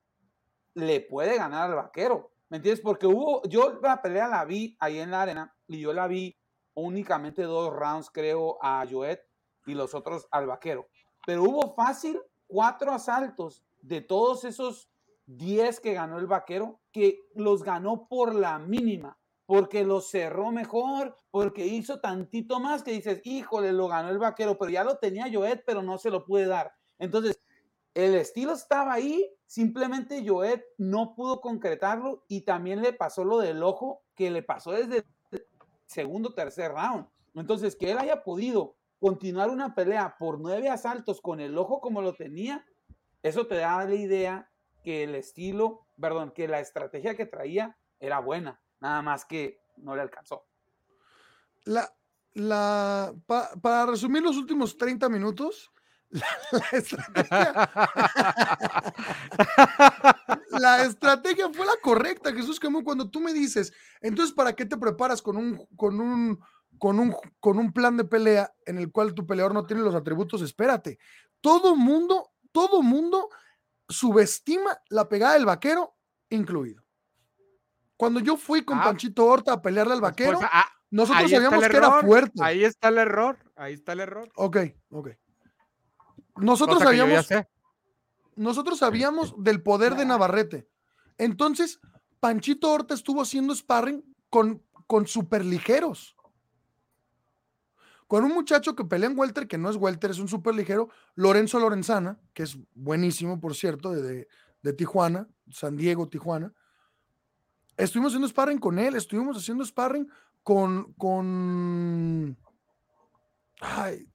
le puede ganar al vaquero. ¿Me entiendes? Porque hubo, yo la pelea la vi ahí en la arena y yo la vi únicamente dos rounds, creo, a Joet y los otros al vaquero. Pero hubo fácil cuatro asaltos de todos esos 10 que ganó el vaquero, que los ganó por la mínima, porque los cerró mejor, porque hizo tantito más que dices, híjole, lo ganó el vaquero, pero ya lo tenía Joet, pero no se lo pude dar. Entonces, el estilo estaba ahí, simplemente Joet no pudo concretarlo y también le pasó lo del ojo que le pasó desde segundo, tercer round. Entonces, que él haya podido continuar una pelea por nueve asaltos con el ojo como lo tenía, eso te da la idea que el estilo, perdón, que la estrategia que traía era buena, nada más que no le alcanzó. La, la, pa- para resumir los últimos 30 minutos, la, la estrategia, la estrategia fue la correcta, Jesús Camus, cuando tú me dices, entonces, ¿para qué te preparas con un, con un, con un, con un plan de pelea en el cual tu peleador no tiene los atributos? Espérate. Todo mundo, todo mundo subestima la pegada del vaquero, incluido. Cuando yo fui con Ah. Panchito Horta a pelearle al Pues, vaquero, pues, ah, nosotros sabíamos que era fuerte. Ahí está el error. Ahí está el error. Ok, ok. Nosotros sabíamos, nosotros sabíamos del poder de Navarrete. Entonces, Panchito Horta estuvo haciendo sparring con, con superligeros. Con un muchacho que pelea en welter, que no es welter, es un superligero, Lorenzo Lorenzana, que es buenísimo, por cierto, de, de- de Tijuana, San Diego, Tijuana. Estuvimos haciendo sparring con él, estuvimos haciendo sparring con, con, ay,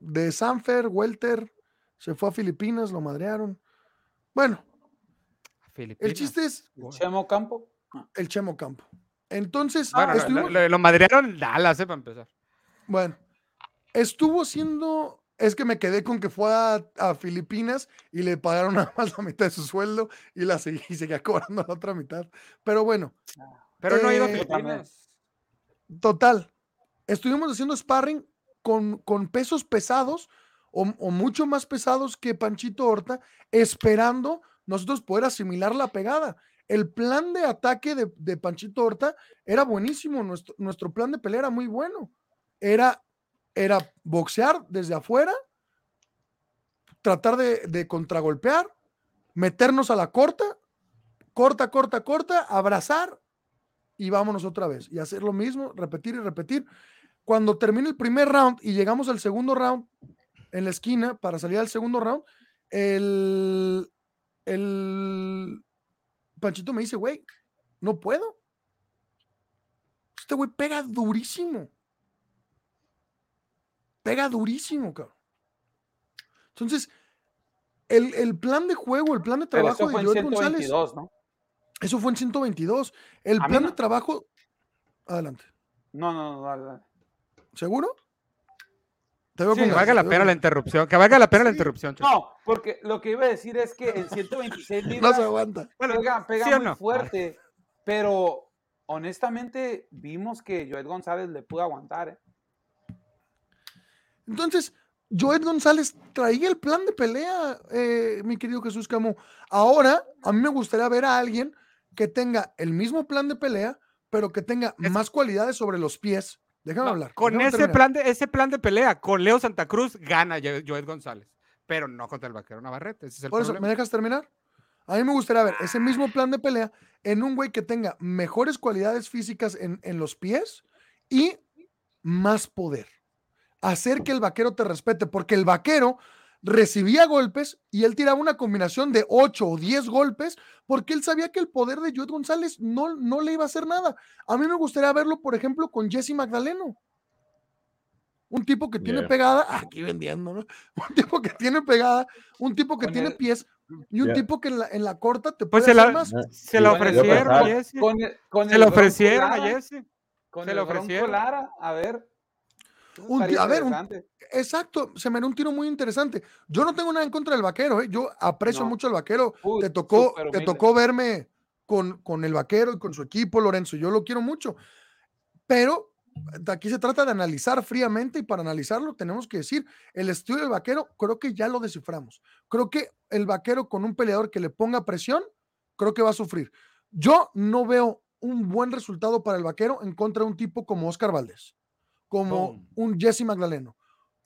de Sanfer, Welter, se fue a Filipinas, lo madrearon. Bueno, el chiste es Chemo Campo. el Chemo Campo. Entonces, Bueno, lo- estuvimos- lo, lo madrearon Dallas, eh, para empezar. bueno, estuvo haciendo, es que me quedé con que fue a, a Filipinas y le pagaron [LAUGHS] nada más la mitad de su sueldo y la seguí, y seguía cobrando la otra mitad. Pero bueno, Pero no ha ido a Eh, Filipinas. Total. Estuvimos haciendo sparring con, con pesos pesados o, o mucho más pesados que Panchito Horta, esperando nosotros poder asimilar la pegada. El plan de ataque de, de Panchito Horta era buenísimo, nuestro, nuestro plan de pelea era muy bueno. Era, era boxear desde afuera, tratar de, de contragolpear, meternos a la corta, corta, corta, corta, abrazar y vámonos otra vez. Y hacer lo mismo, repetir y repetir. Cuando termine el primer round y llegamos al segundo round en la esquina para salir al segundo round, el, el Panchito me dice, güey, no puedo. Este güey pega durísimo. Pega durísimo, cabrón. Entonces, el, el plan de juego, el plan de Pero trabajo eso fue de en Joel González. 122, ¿no? Eso fue en 122. El plan no- de trabajo. Adelante. No, no, no, dale, dale. ¿Seguro? Te veo Sí, con que valga la pena la interrupción. Que valga la pena la interrupción. No, porque lo que iba a decir es que en 126 [LAUGHS] No libras se aguanta. pega, pega ¿sí o muy no? fuerte, pero honestamente vimos que Joel González le pudo aguantar. ¿eh? Entonces, Joed González traía el plan de pelea, eh, mi querido Jesús Camus. Ahora, a mí me gustaría ver a alguien que tenga el mismo plan de pelea, pero que tenga más cualidades sobre los pies. Déjame No, hablar. Con déjame ese terminar. plan, de, ese plan de pelea, con Leo Santa Cruz, gana Joel González. Pero no contra el vaquero Navarrete. Ese es el Por eso, problema. ¿me dejas terminar? A mí me gustaría ver ese mismo plan de pelea en un güey que tenga mejores cualidades físicas en, en los pies y más poder. Hacer que el vaquero te respete, porque el vaquero recibía golpes y él tiraba una combinación de 8 o 10 golpes porque él sabía que el poder de Joet González no, no le iba a hacer nada. A mí me gustaría verlo, por ejemplo, con Jesse Magdaleno. Un tipo que tiene Yeah. pegada, ah, [LAUGHS] aquí vendiendo, ¿no? Un tipo que tiene pegada, un tipo que Con tiene el- pies y un Yeah. tipo que en la, en la corta te Pues puede se hacer la, más. se la Con el- ofrecieron a Con- Jesse. Con el, con Se lo ofrecieron a Jesse. Con se el lo Bronco ofrecieron. Lara, a ver. Un a ver, un-. Exacto, se me dio un tiro muy interesante. Yo no tengo nada en contra del vaquero, ¿eh? yo aprecio No. mucho al vaquero. Uy, te tocó, te tocó verme con, con el vaquero y con su equipo, Lorenzo. Yo lo quiero mucho. Pero aquí se trata de analizar fríamente y para analizarlo tenemos que decir, el estudio del vaquero creo que ya lo desciframos. Creo que el vaquero con un peleador que le ponga presión, creo que va a sufrir. Yo no veo un buen resultado para el vaquero en contra de un tipo como Oscar Valdés, como Boom. un Jesse Magdaleno.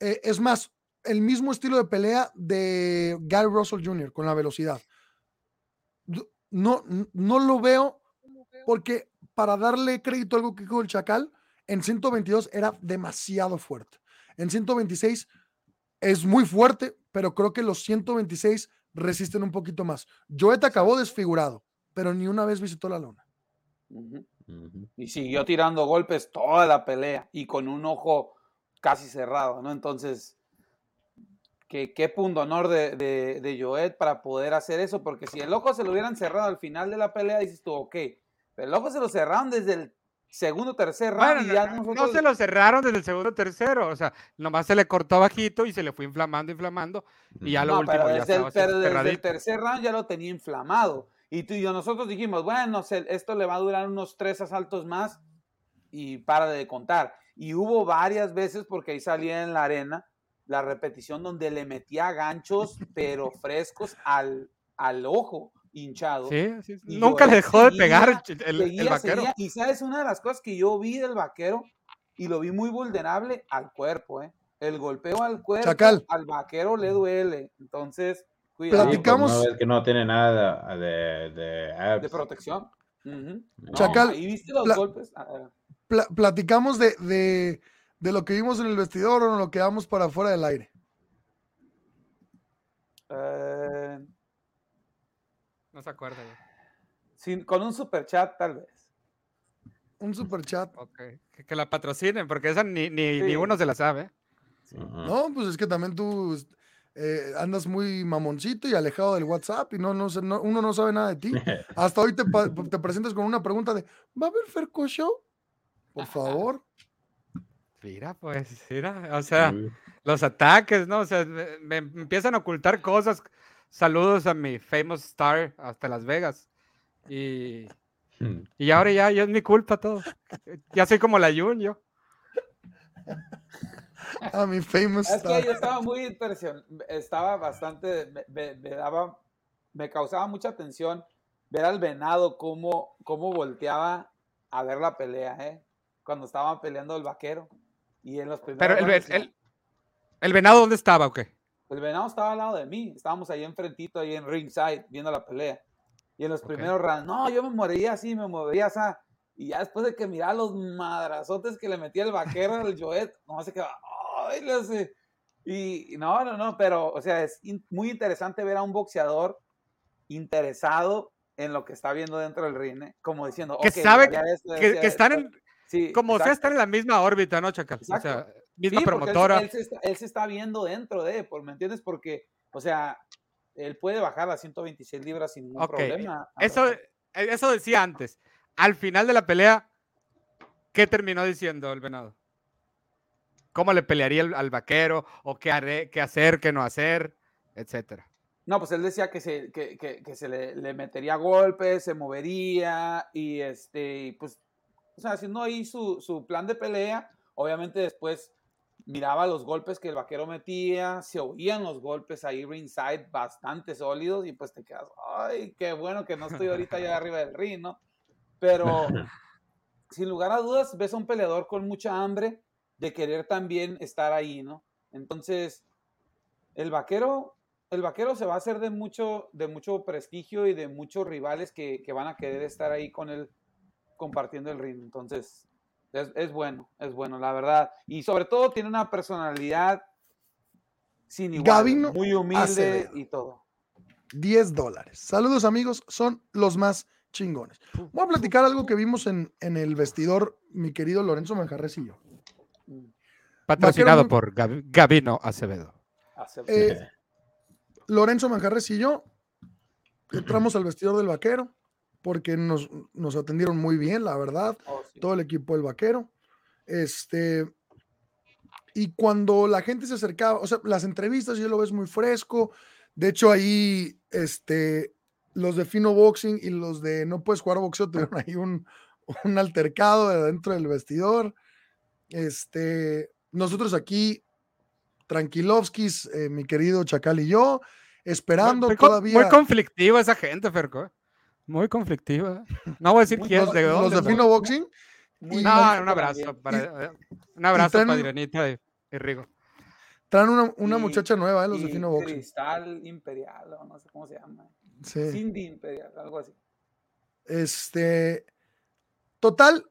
Eh, es más, el mismo estilo de pelea de Gary Russell Jr. con la velocidad. No, no lo veo porque para darle crédito a algo que dijo el Chacal, en 122 era demasiado fuerte. En 126 es muy fuerte, pero creo que los 126 resisten un poquito más. Joet acabó desfigurado, pero ni una vez visitó la lona. Y siguió tirando golpes toda la pelea y con un ojo casi cerrado, ¿no? Entonces, qué, qué punto honor de, de, de Joet para poder hacer eso, porque si el ojo se lo hubieran cerrado al final de la pelea, dices tú, ok, pero el ojo se lo cerraron desde el segundo, tercer round. Bueno, y no, ya no, nosotros- no se lo cerraron desde el segundo tercero, o sea, nomás se le cortó bajito y se le fue inflamando, inflamando, y ya lo No, último pero ya desde, el, estaba pero desde el tercer round ya lo tenía inflamado. Y tú y yo, nosotros dijimos, bueno, se- esto le va a durar unos tres asaltos más y para de contar. Y hubo varias veces, porque ahí salía en la arena, la repetición donde le metía ganchos, pero [LAUGHS] frescos al, al ojo hinchado. Sí, sí, sí. Nunca yo le dejó de pegar el- vaquero. seguía. Y sabes, una de las cosas que yo vi del vaquero, y lo vi muy vulnerable al cuerpo, ¿eh? El golpeo al cuerpo, Chacal. al vaquero le duele. Entonces, Sí, cuidado. pues, Platicamos- no ves que no tiene nada de, de protección. No, Chacal, ahí viste los pla- golpes. Ah, ah. Pla- platicamos de, de, de lo que vimos en el vestidor o lo que damos para afuera del aire. Eh, No se acuerda. sin- con un super chat, tal vez. Un super chat. Ok, Que, que la patrocinen, porque esa ni, ni, ni Sí. uno se la sabe. No, pues es que también tú eh, andas muy mamoncito y alejado del WhatsApp y no, no, sé, no- uno no sabe nada de ti. [LAUGHS] Hasta hoy te, te presentas con una pregunta de, ¿va a haber Ferco Show? Por favor. Mira, pues, mira, o sea, los ataques, ¿no? O sea, me, me empiezan a ocultar cosas. Saludos a mi famous star hasta Las Vegas. Y, y ahora ya, ya es mi culpa todo. Ya soy como la Jun, yo. [LAUGHS] A [LAUGHS] mi famous Es que yo estaba muy impresionado, estaba bastante, me, me- me daba, me causaba mucha tensión ver al venado cómo, cómo volteaba a ver la pelea, ¿eh? Cuando estaban peleando el vaquero. Y en los primeros Pero el, rounds, el, el venado, ¿dónde estaba o qué? el venado estaba al lado de mí, estábamos ahí enfrentito, ahí en ringside, viendo la pelea. Y en los primeros rounds, no, yo me movería así, me movería así. Y ya después de que miraba los madrazotes que le metía el vaquero al Joet, no se quedaba. Y no, no, no, pero, o sea, es in- muy interesante ver a un boxeador interesado en lo que está viendo dentro del ring, ¿eh? como diciendo, Que "Ok, sabe ya esto, que, que están esto". en, Sí, como sea, exacto. están en la misma órbita, ¿no, Chacal? O sea, misma Sí, porque él promotora. Él, se está, él se está viendo dentro de, por, ¿me entiendes? Porque, o sea, él puede bajar a 126 libras sin ningún Ok, problema. Eso, eh, eso decía antes. Al final de la pelea, ¿qué terminó diciendo el venado? ¿Cómo le pelearía al, al vaquero? ¿O qué, haré, qué hacer, qué no hacer? Etcétera. No, pues él decía que se, que, que- que se le, le metería golpes, se movería y este, pues, o sea, haciendo ahí su, su plan de pelea, obviamente después miraba los golpes que el vaquero metía, se oían los golpes ahí ringside bastante sólidos y pues te quedas, ay, qué bueno que no estoy ahorita allá arriba del ring, ¿no? Pero [LAUGHS] sin lugar a dudas ves a un peleador con mucha hambre de querer también estar ahí, ¿no? Entonces, el vaquero, el vaquero se va a hacer de mucho, de mucho prestigio y de muchos rivales que, que van a querer estar ahí con él compartiendo el ring. Entonces, es, es bueno, es bueno, la verdad. Y sobre todo tiene una personalidad sin igual, Gabino muy humilde Acevedo. y todo. 10 dólares. Saludos amigos, son los más chingones. Voy a platicar algo que vimos en, en el vestidor, mi querido Lorenzo Manjarres y yo. Patrocinado por Gab- Gabino Acevedo. Eh, Lorenzo Manjarres y yo entramos al vestidor del vaquero porque nos, nos atendieron muy bien, la verdad. Todo el equipo del vaquero. Este. Y cuando la gente se acercaba, o sea, las entrevistas ya lo ves muy fresco. De hecho, ahí, este, los de Fino Boxing y los de No Puedes Jugar Boxeo tuvieron ahí un, un altercado de dentro del vestidor. Este, nosotros aquí, tranquilovskis, eh, mi querido Chacal y yo, esperando Muy, todavía. muy conflictiva esa gente, Ferco. ¿eh? Muy conflictiva. No voy a decir quién, los, de los dónde. de pero- Fino Boxing. No, un abrazo. Para, eh, un abrazo traen- para Irenita y, y Rigo. Traen una, una Y- muchacha nueva, eh, los de Fino Boxing. Cristal Imperial, o no sé cómo se llama. Sí. Cindy Imperial, algo así. Este. Total.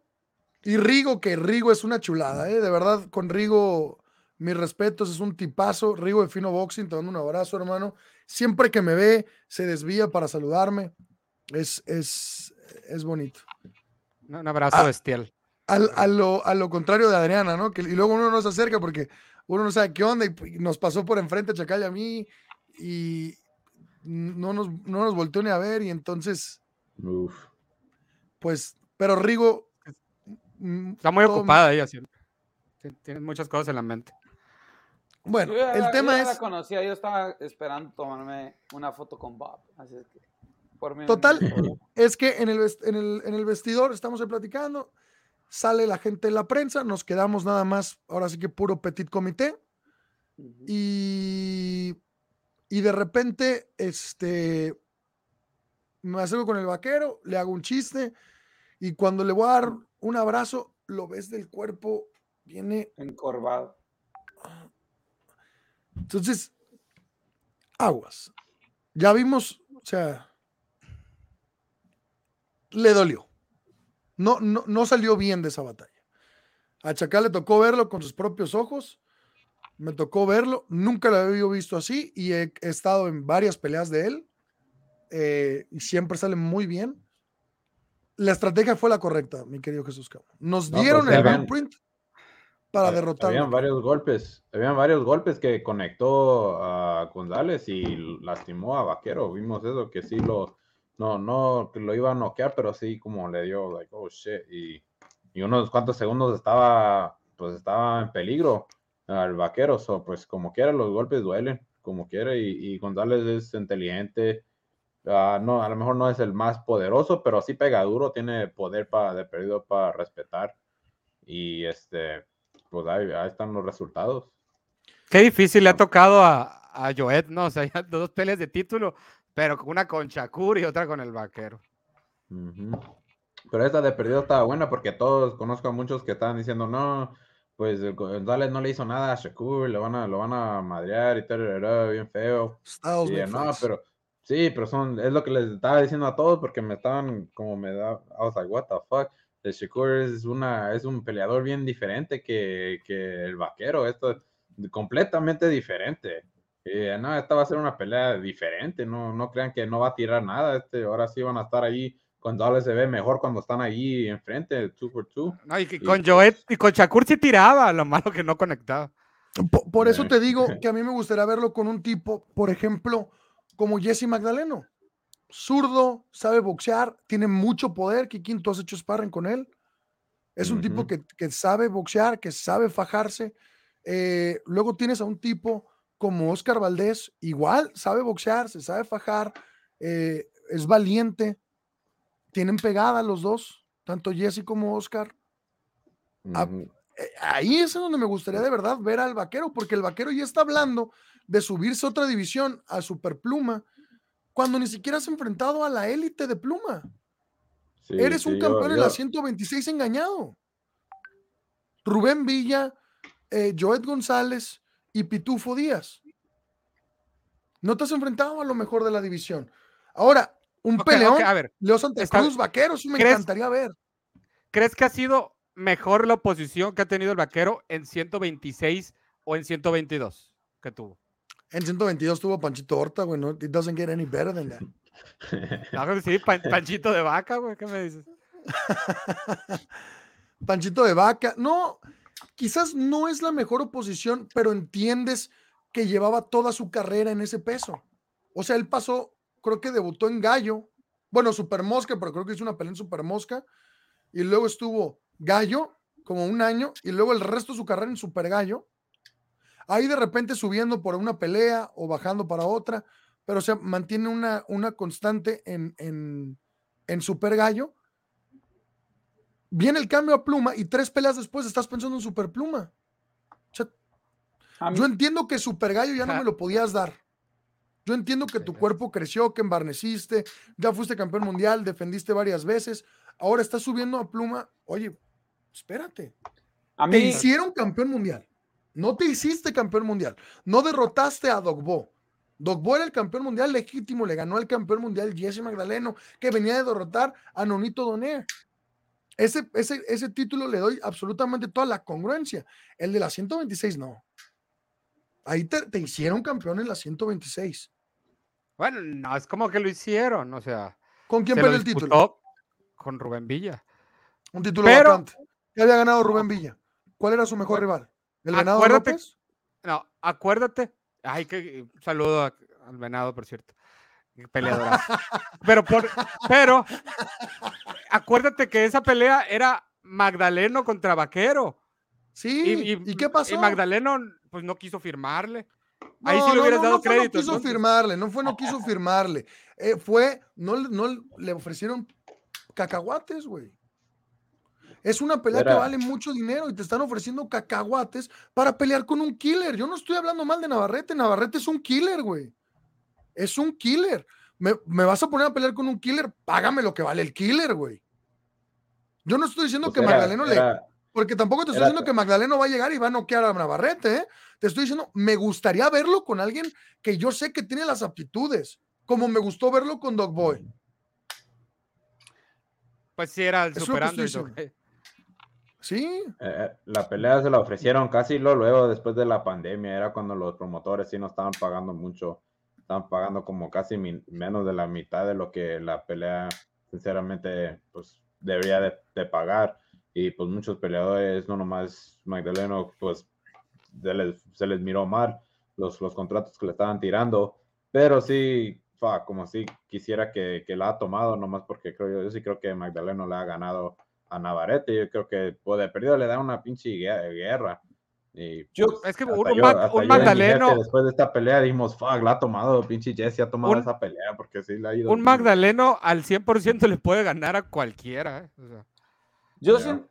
Y Rigo, que Rigo es una chulada, ¿eh? De verdad, con Rigo, mis respetos, es un tipazo. Rigo de Fino Boxing, te mando un abrazo, hermano. Siempre que me ve, se desvía para saludarme. Es, es, es bonito. Un abrazo Ah, bestial. Al- a, lo, a lo contrario de Adriana, ¿no? Que, y luego uno no se acerca porque uno no sabe qué onda y, y nos pasó por enfrente Chacal y a mí y no nos, no nos volteó ni a ver y entonces, Uf. pues, pero Rigo, Está muy todo- ocupada ella. Tien- Tiene muchas cosas en la mente. Bueno, Yo el la- tema yo es, la conocía, yo estaba esperando tomarme una foto con Bob. Así es que, por mí no total, problema. es que en el, vest- en el, en el vestidor estamos ahí platicando, sale la gente de la prensa, nos quedamos nada más, ahora sí que puro petit comité, y, y de repente, este, me acerco con el vaquero, le hago un chiste, y cuando le voy a dar un abrazo, lo ves del cuerpo, viene encorvado. Entonces, aguas. Ya vimos, o sea, le dolió. No, no, no salió bien de esa batalla. A Chacal le tocó verlo con sus propios ojos. Me tocó verlo. Nunca lo había visto así y he, he estado en varias peleas de él. eh, y siempre sale muy bien. La estrategia fue la correcta, mi querido Jesús Cabo. Nos No, dieron pues, el habían- blueprint para derrotarlo. Habían varios golpes, habían varios golpes que conectó a González y lastimó a Vaquero. Vimos eso, que sí lo, no, no, lo iba a noquear, pero sí como le dio, like, oh shit. Y, y unos cuantos segundos estaba, pues estaba en peligro al Vaquero. So, pues como quiera, los golpes duelen, como quiera. Y, y González es inteligente. Ah, no, a lo mejor no es el más poderoso, pero sí pega duro, tiene poder para, de perdido para respetar. Y este, pues ahí, ahí están los resultados. Qué difícil le ha tocado a, a Joet, ¿no? [LAUGHS] O sea, ya dos peleas de título, pero una con Shakur y otra con el vaquero. Ujú. Pero esta de perdido estaba buena porque todos conozco a muchos que estaban diciendo, no, pues eh, González no le hizo nada a Shakur, lo van a, lo van a madrear y tal, bien feo. Y, no, pero sí, pero son, es lo que les estaba diciendo a todos porque me estaban como me da, I was like, what the fuck. El Shakur es una, es un peleador bien diferente que, que el vaquero, esto es completamente diferente. Y, no, esta va a ser una pelea diferente, no, no crean que no va a tirar nada, este, ahora sí van a estar ahí, González se ve mejor cuando están ahí enfrente, two for two. No, y que Y, con pues, Joet y con Shakur sí tiraba, lo malo que no conectaba. Po- Por, eso Eh. te digo [LAUGHS] que a mí me gustaría verlo con un tipo, por ejemplo, como Jesse Magdaleno. Zurdo, sabe boxear, tiene mucho poder. Kikín, tú has hecho sparring con él. Es un tipo que, que sabe boxear, que sabe fajarse. Eh, luego tienes a un tipo como Oscar Valdés, igual sabe boxear, se sabe fajar, eh, es valiente. Tienen pegada los dos, tanto Jesse como Oscar. Ah, ujú. eh, ahí es donde me gustaría de verdad ver al vaquero, porque el vaquero ya está hablando de subirse a otra división, a Superpluma, cuando ni siquiera has enfrentado a la élite de pluma. Sí, Eres un yo- campeón en la 126 engañado. Rubén Villa, eh, Joet González y Pitufo Díaz. No te has enfrentado a lo mejor de la división. Ahora, un peleón, a ver, Leo Santa Cruz, vaquero, eso me ¿crees- encantaría ver. ¿Crees que ha sido mejor la oposición que ha tenido el vaquero en 126 o en 122 que tuvo? En 122 tuvo Panchito Horta, güey, no, it doesn't get any better than that. [LAUGHS] No, sí, pan- panchito de vaca, güey, ¿qué me dices? [LAUGHS] Panchito de vaca. No, quizás no es la mejor oposición, pero entiendes que llevaba toda su carrera en ese peso. O sea, él pasó, creo que debutó en Gallo, bueno, Super Mosca, pero creo que hizo una pelea en Super Mosca, y luego estuvo Gallo como un año, y luego el resto de su carrera en Super Gallo. Ahí de repente subiendo por una pelea o bajando para otra, pero se mantiene una, una constante en, en, en Super Gallo. Viene el cambio a pluma y tres peleas después estás pensando en Super Pluma. O sea, yo entiendo que Super Gallo ya no me lo podías dar. Yo entiendo que tu cuerpo creció, que embarneciste, ya fuiste campeón mundial, defendiste varias veces. Ahora estás subiendo a pluma. Oye, espérate. A Te mí- hicieron campeón mundial. No te hiciste campeón mundial. No derrotaste a Dogbo. Dogbo era el campeón mundial legítimo. Le ganó al campeón mundial Jesse Magdaleno, que venía de derrotar a Nonito Doné. Ese, ese, ese título le doy absolutamente toda la congruencia. El de la 126 no. Ahí te, te hicieron campeón en la 126. Bueno, no, es como que lo hicieron, o sea. ¿Con quién se peleó el título? Con Rubén Villa. Un título Pero- vacante. ¿Qué había ganado Rubén Villa? ¿Cuál era su mejor rival? ¿El Venado Acuérdate- López? No, acuérdate. Ay, que un saludo a- al venado, por cierto. qué Peleadorazo. [LAUGHS] pero por, pero acuérdate que esa pelea era Magdaleno contra Vaquero. Sí, ¿y, qué pasó? Y Magdaleno, pues no quiso firmarle. Ahí No, sí le no, hubieras no, dado crédito. No quiso entonces. firmarle, no fue no quiso firmarle. Eh, fue, no, no le ofrecieron cacahuates, güey. Es una pelea que vale mucho dinero y te están ofreciendo cacahuates para pelear con un killer. Yo no estoy hablando mal de Navarrete. Navarrete es un killer, güey. Es un killer. Me, me vas a poner a pelear con un killer, págame lo que vale el killer, güey. Yo no estoy diciendo Pues que era- Magdaleno le. Porque tampoco te estoy era- diciendo que Magdaleno va a llegar y va a noquear a Navarrete, ¿eh? Te estoy diciendo, me gustaría verlo con alguien que yo sé que tiene las aptitudes, como me gustó verlo con Dog Boy. Pues sí, era el Es lo que super estoy underdog. diciendo. Sí, Eh, eh, la pelea se la ofrecieron casi lo luego después de la pandemia, era cuando los promotores sí no estaban pagando mucho, estaban pagando como casi menos de la mitad de lo que la pelea sinceramente pues debería de, pagar. Y pues muchos peleadores, no nomás Magdaleno, pues se les, se les miró mal los, los contratos que le estaban tirando, pero sí, fa, como si quisiera que, que la ha tomado, nomás porque creo yo, yo sí creo que Magdaleno le ha ganado a Navarrete, yo creo que pues, de perdido le da una pinche gue- guerra. Y, Yo- pues, es que un yo- Magdaleno- después de esta pelea dijimos, fuck, la ha tomado, pinche Jesse ha tomado Un- esa pelea, porque sí le ha ido. Un Magdaleno al 100% le puede ganar a cualquiera. ¿eh? O sea, Yo, Ya. sien-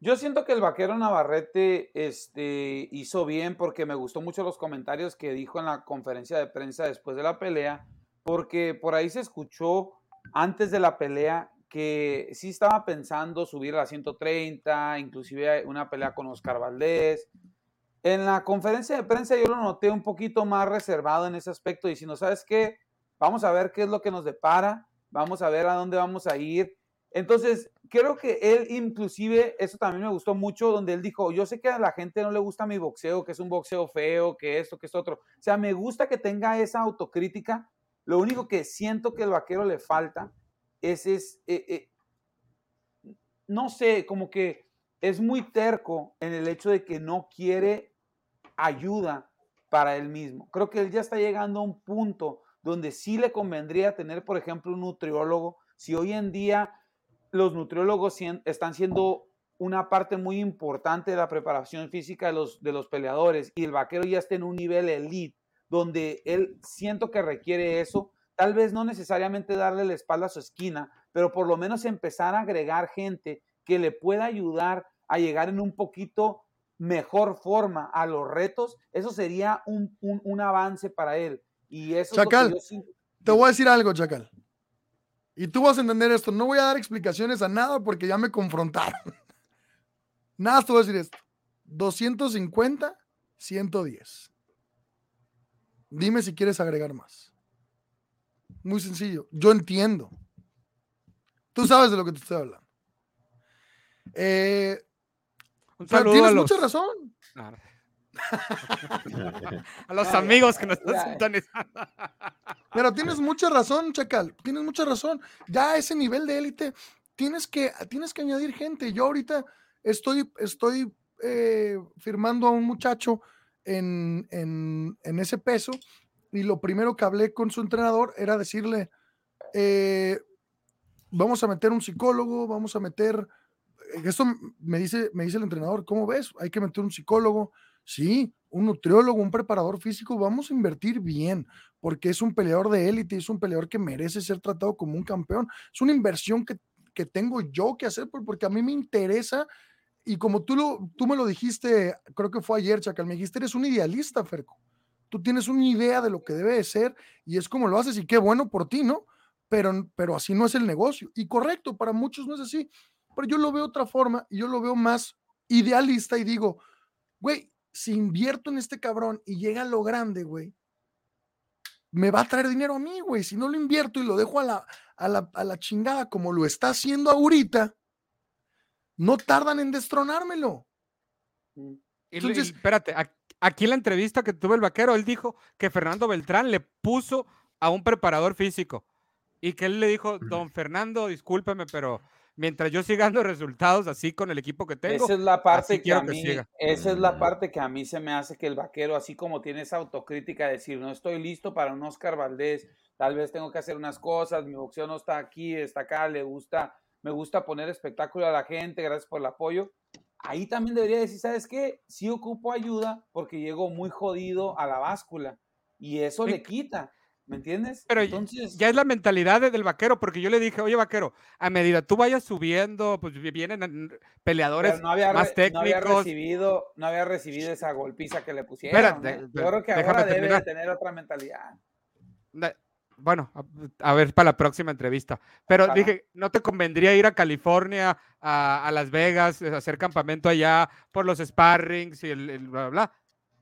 yo siento que el vaquero Navarrete este, hizo bien porque me gustó mucho los comentarios que dijo en la conferencia de prensa después de la pelea, porque por ahí se escuchó antes de la pelea que sí estaba pensando subir a la 130, inclusive una pelea con Oscar Valdés. En la conferencia de prensa yo lo noté un poquito más reservado en ese aspecto, diciendo, ¿sabes qué? Vamos a ver qué es lo que nos depara, vamos a ver a dónde vamos a ir. Entonces, creo que él inclusive, eso también me gustó mucho, donde él dijo, yo sé que a la gente no le gusta mi boxeo, que es un boxeo feo, que esto, que esto otro. O sea, me gusta que tenga esa autocrítica. Lo único que siento que el vaquero le falta es, es eh, eh, no sé, como que es muy terco en el hecho de que no quiere ayuda para él mismo. Creo que él ya está llegando a un punto donde sí le convendría tener, por ejemplo, un nutriólogo. Si hoy en día los nutriólogos están siendo una parte muy importante de la preparación física de los, de los peleadores y el vaquero ya está en un nivel elite donde él siento que requiere eso, tal vez no necesariamente darle la espalda a su esquina, pero por lo menos empezar a agregar gente que le pueda ayudar a llegar en un poquito mejor forma a los retos, eso sería un, un- un avance para él. Y eso es Chacal, yo siento. te voy a decir algo, Chacal. Y tú vas a entender esto. No voy a dar explicaciones a nada porque ya me confrontaron. [LAUGHS] Nada, te voy a decir esto. 250, 110. Dime si quieres agregar más. Muy sencillo. Yo entiendo. Tú sabes de lo que te estoy hablando. Eh, un pero saludo tienes a los, mucha razón. Ah, [LAUGHS] a los amigos que nos están sintonizando. Pero tienes mucha razón, Chacal. Tienes mucha razón. Ya a ese nivel de élite tienes que, tienes que añadir gente. Yo ahorita estoy, estoy eh, firmando a un muchacho en, en- en ese peso y lo primero que hablé con su entrenador era decirle, eh, vamos a meter un psicólogo, vamos a meter... Esto me dice, me dice el entrenador, ¿cómo ves? Hay que meter un psicólogo. Sí, un nutriólogo, un preparador físico, vamos a invertir bien, porque es un peleador de élite, es un peleador que merece ser tratado como un campeón. Es una inversión que, que tengo yo que hacer por- porque a mí me interesa y como tú, lo, tú me lo dijiste, creo que fue ayer, Chacal, me dijiste, eres un idealista, Ferco. Tú tienes una idea de lo que debe de ser y es como lo haces y qué bueno por ti, ¿no? Pero, pero así no es el negocio. Y correcto, para muchos no es así. Pero yo lo veo de otra forma y yo lo veo más idealista y digo, güey, si invierto en este cabrón y llega a lo grande, güey, me va a traer dinero a mí, güey. Si no lo invierto y lo dejo a la, a la, a la chingada como lo está haciendo ahorita, no tardan en destronármelo. Y, lo- y Entonces- espérate, aquí en la entrevista que tuvo el vaquero, él dijo que Fernando Beltrán le puso a un preparador físico y que él le dijo, don Fernando, discúlpeme, pero mientras yo siga dando resultados así con el equipo que tengo, Esa es la parte que a quiero que mí, siga. esa es la parte que a mí se me hace que el vaquero, así como tiene esa autocrítica de decir, no estoy listo para un Oscar Valdés, tal vez tengo que hacer unas cosas, mi boxeo no está aquí, está acá, le gusta me gusta poner espectáculo a la gente, gracias por el apoyo. Ahí también debería decir, ¿sabes qué? Sí ocupo ayuda porque llego muy jodido a la báscula y eso le quita. ¿Me entiendes? Pero Entonces, ya es la mentalidad de- del vaquero, porque yo le dije, oye vaquero, a medida tú vayas subiendo, pues vienen en- peleadores no había, más re- no había técnicos. recibido, no había recibido esa golpiza que le pusieron. Espérate, ¿eh? Yo creo que ahora debe de tener otra mentalidad. Bueno, a, a ver para la próxima entrevista. Pero dije, ¿no te convendría ir a California, a, a Las Vegas, eh, hacer campamento allá por los sparrings y el, el bla, bla, bla?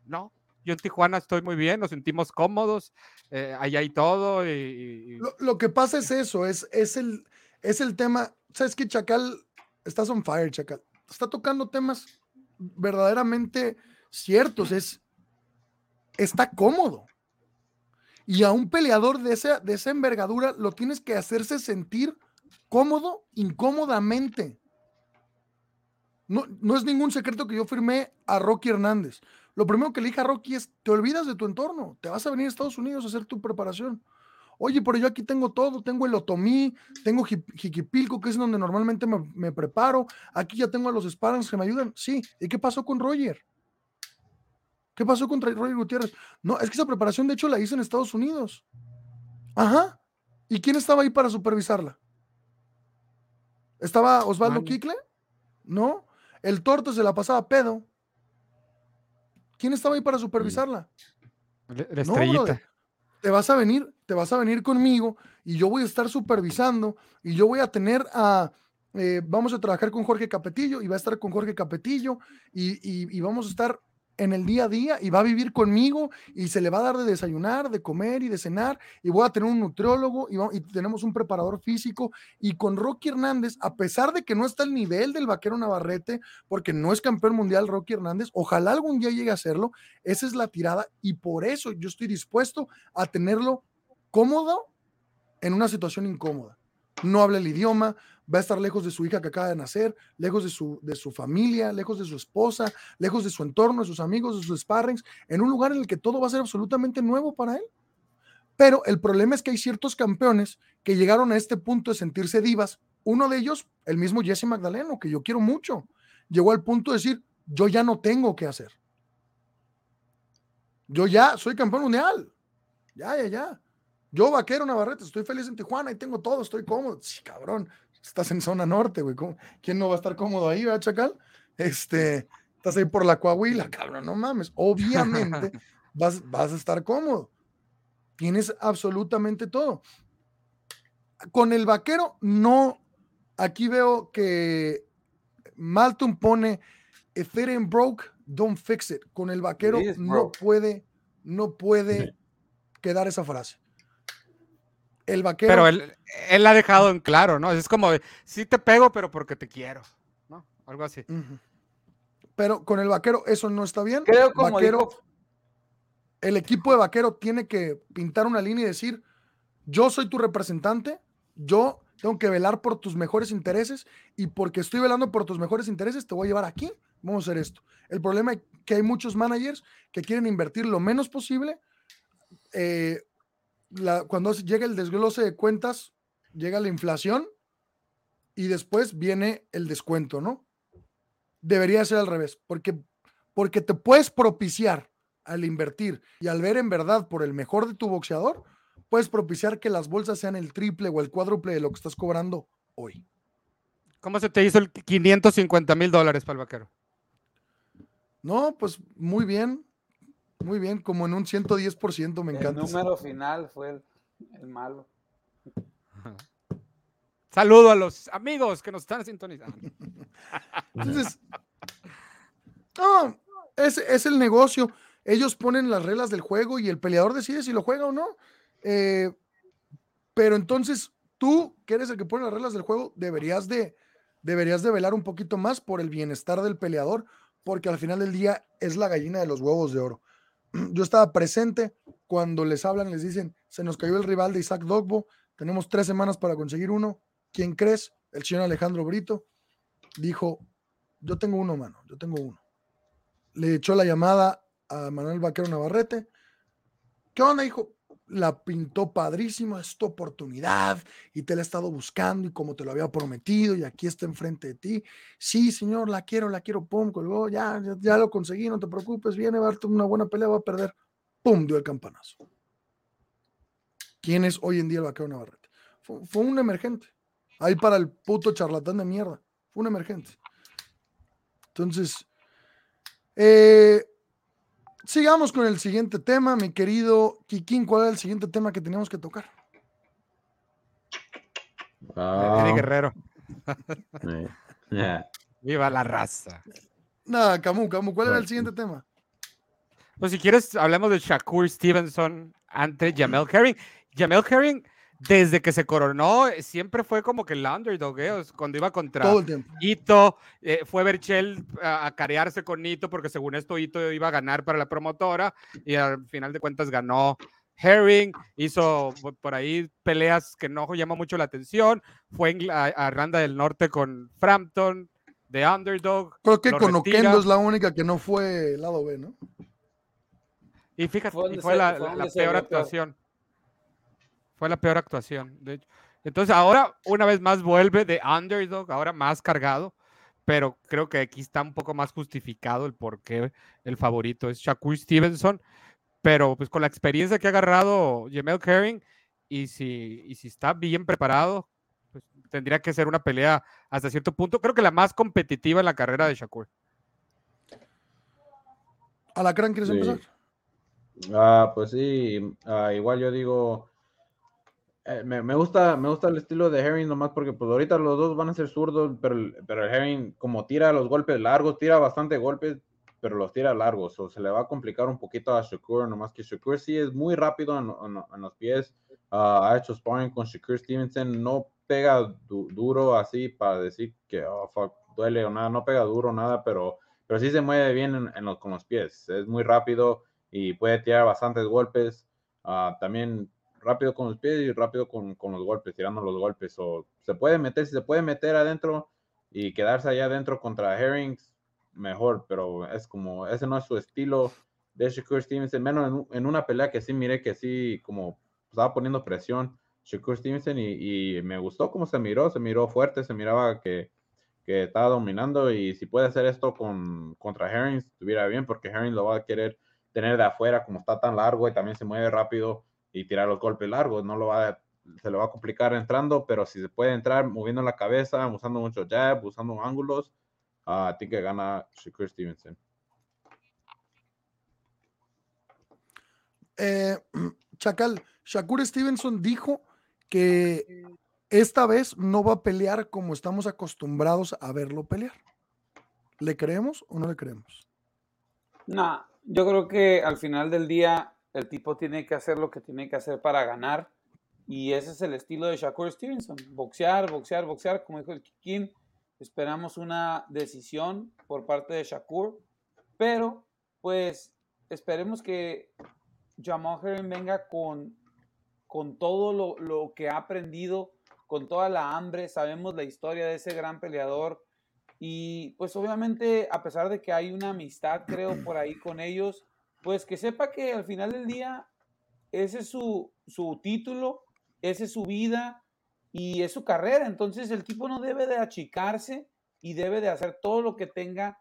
No, yo en Tijuana estoy muy bien, nos sentimos cómodos, eh, allá hay todo y... y- y- Lo, lo que pasa es eso, es, es, el, es el tema. ¿Sabes qué, Chacal? Estás on fire, Chacal. Está tocando temas verdaderamente ciertos. Es, está cómodo. Y a un peleador de esa, de esa envergadura lo tienes que hacerse sentir cómodo, incómodamente. No, no es ningún secreto que yo firmé a Rocky Hernández. Lo primero que le dije a Rocky es, te olvidas de tu entorno, te vas a venir a Estados Unidos a hacer tu preparación. Oye, pero yo aquí tengo todo, tengo el Otomí, tengo Ji- Jiquipilco, que es donde normalmente me, me preparo, aquí ya tengo a los Sparrans que me ayudan. Sí, ¿y qué pasó con Roger? ¿Qué pasó con Tra- Roger Gutiérrez? No, es que esa preparación de hecho la hice en Estados Unidos. Ajá. ¿Y quién estaba ahí para supervisarla? ¿Estaba Osvaldo. Quicle? No. El torto se la pasaba pedo. ¿Quién estaba ahí para supervisarla? la- la No, brother. Te vas a venir, te vas a venir conmigo y yo voy a estar supervisando y yo voy a tener a, eh, vamos a trabajar con Jorge Capetillo y va a estar con Jorge Capetillo y, y- y vamos a estar en el día a día y va a vivir conmigo y se le va a dar de desayunar, de comer y de cenar y voy a tener un nutriólogo y, tenemos un preparador físico y con Rocky Hernández, a pesar de que no está al nivel del vaquero Navarrete, porque no es campeón mundial Rocky Hernández, ojalá algún día llegue a serlo, esa es la tirada y por eso yo estoy dispuesto a tenerlo cómodo en una situación incómoda. No habla el idioma, va a estar lejos de su hija que acaba de nacer, lejos de su, de su familia, lejos de su esposa, lejos de su entorno, de sus amigos, de sus sparrings, en un lugar en el que todo va a ser absolutamente nuevo para él. Pero el problema es que hay ciertos campeones que llegaron a este punto de sentirse divas. Uno de ellos, el mismo Jesse Magdaleno, que yo quiero mucho, llegó al punto de decir, yo ya no tengo que hacer. Yo ya soy campeón mundial. Ya, ya, ya. Yo, vaquero Navarrete, estoy feliz en Tijuana y tengo todo, estoy cómodo. Sí, cabrón, estás en zona norte, güey. ¿cómo- ¿Quién no va a estar cómodo ahí, verdad, Chacal? Este, estás ahí por la Coahuila, cabrón, no mames. Obviamente [LAUGHS] vas, vas a estar cómodo. Tienes absolutamente todo. Con el vaquero, no. Aquí veo que Malton pone If it ain't broke, don't fix it. Con el vaquero no puede, no puede quedar esa frase. El vaquero. Pero él, él ha dejado en claro, ¿no? Es como, de, sí te pego, pero porque te quiero, ¿no? Algo así. Pero con el vaquero eso no está bien. Creo como vaquero, dijo- el equipo de vaquero tiene que pintar una línea y decir, yo soy tu representante, yo tengo que velar por tus mejores intereses y porque estoy velando por tus mejores intereses te voy a llevar aquí, vamos a hacer esto. El problema es que hay muchos managers que quieren invertir lo menos posible. eh, la- cuando llega el desglose de cuentas, llega la inflación y después viene el descuento, ¿no? Debería ser al revés, porque, porque te puedes propiciar al invertir y al ver en verdad por el mejor de tu boxeador, puedes propiciar que las bolsas sean el triple o el cuádruple de lo que estás cobrando hoy. ¿Cómo se te hizo el 550 mil dólares para el vaquero? No, pues muy bien, muy bien, como en un 110%, me El encanta. número final fue el, el malo. Saludo a los amigos que nos están sintonizando. [LAUGHS] Entonces, no, es, es el negocio. Ellos ponen las reglas del juego y el peleador decide si lo juega o no. Eh, pero entonces tú, que eres el que pone las reglas del juego, deberías de, deberías de velar un poquito más por el bienestar del peleador, porque al final del día es la gallina de los huevos de oro. [CLEARS THROAT] Yo estaba presente cuando les hablan, les dicen, se nos cayó el rival de Isaac Dogbo, tenemos tres semanas para conseguir uno. ¿Quién crees? El señor Alejandro Brito dijo, yo tengo uno, mano, yo tengo uno. Le echó la llamada a Manuel Vaquero Navarrete. ¿Qué onda, hijo? La pintó padrísimo, es tu oportunidad y te la he estado buscando y como te lo había prometido y aquí está enfrente de ti. Sí, señor, la quiero, la quiero, pum, colgó, ya, ya, lo conseguí, no te preocupes, viene a darte una buena pelea, va a perder. Pum, dio el campanazo. ¿Quién es hoy en día el vaquero Navarrete? Fue, fue un emergente. Ahí para el puto charlatán de mierda. Fue un emergente. Entonces, eh, sigamos con el siguiente tema, mi querido Kikín. ¿Cuál es el siguiente tema que teníamos que tocar? Eddie Guerrero. [LAUGHS] eh, yeah. Viva la raza. Nada, Camu, Camu, ¿cuál era el siguiente tema? Pues si quieres, hablemos de Shakur Stevenson ante Jamel Herring. Jamel Herring, desde que se coronó, eh, siempre fue como que el underdog, ¿eh? Cuando iba contra. Ito, eh, fue Berchel a, a carearse con Ito, porque según esto Ito iba a ganar para la promotora, y al final de cuentas ganó Herring, hizo por- ahí peleas que no llamó mucho la atención, fue en la- a Randa del Norte con Frampton, de underdog. Creo que con retira. Oquendo es la única que no fue lado B, ¿no? Y fíjate, Fue y fue se- la, fue peor. actuación. Fue la peor actuación, de hecho. Entonces ahora, una vez más, vuelve de underdog, ahora más cargado, pero creo que aquí está un poco más justificado el por qué el favorito es Shakur Stevenson, pero pues con la experiencia que ha agarrado Jamel Herring, y si, y si está bien preparado, pues tendría que ser una pelea hasta cierto punto, creo que la más competitiva en la carrera de Shakur. Alacrán, ¿quieres Sí. empezar? Ah, pues sí, ah, igual yo digo, eh, me, gusta, me gusta el estilo de Herring nomás porque pues ahorita los dos van a ser zurdos, pero, pero Herring como tira los golpes largos, tira bastante golpes, pero los tira largos, o se le va a complicar un poquito a Shakur, nomás que Shakur sí es muy rápido en, los pies, ah, ha hecho sparring con Shakur Stevenson, no pega du- duro así para decir que oh, duele o nada, no pega duro nada, pero, pero sí se mueve bien en, en los, con los pies, es muy rápido y puede tirar bastantes golpes. ah, también rápido con los pies y rápido con, con los golpes, tirando los golpes. O se puede meter, si se puede meter adentro y quedarse allá adentro contra Herrings, mejor, pero es como, ese no es su estilo de Shakur Stevenson, menos en, en una pelea que sí miré que sí, como estaba poniendo presión Shakur Stevenson y, y me gustó cómo se miró, se miró fuerte, se miraba que, que estaba dominando y si puede hacer esto con, contra Herrings, estuviera bien porque Herrings lo va a querer tener de afuera como está tan largo y también se mueve rápido y tirar los golpes largos, no lo va a- se le va a complicar entrando, pero si se puede entrar moviendo la cabeza, usando mucho jab, usando ángulos, ah, think que gana Shakur Stevenson. Eh, [CLEARS THROAT] Chacal, Shakur Stevenson dijo que esta vez no va a pelear como estamos acostumbrados a verlo pelear. ¿Le creemos o no le creemos? No, yo creo que al final del día el tipo tiene que hacer lo que tiene que hacer para ganar. Y ese es el estilo de Shakur Stevenson. Boxear, boxear, boxear, como dijo el Kikín. Esperamos una decisión por parte de Shakur. Pero, pues, esperemos que Jamal Herring venga con, con todo lo, lo que ha aprendido, con toda la hambre. Sabemos la historia de ese gran peleador. Y pues obviamente, a pesar de que hay una amistad, creo, por ahí con ellos, pues que sepa que al final del día ese es su, su título, esa es su vida y es su carrera. Entonces el tipo no debe de achicarse y debe de hacer todo lo que tenga,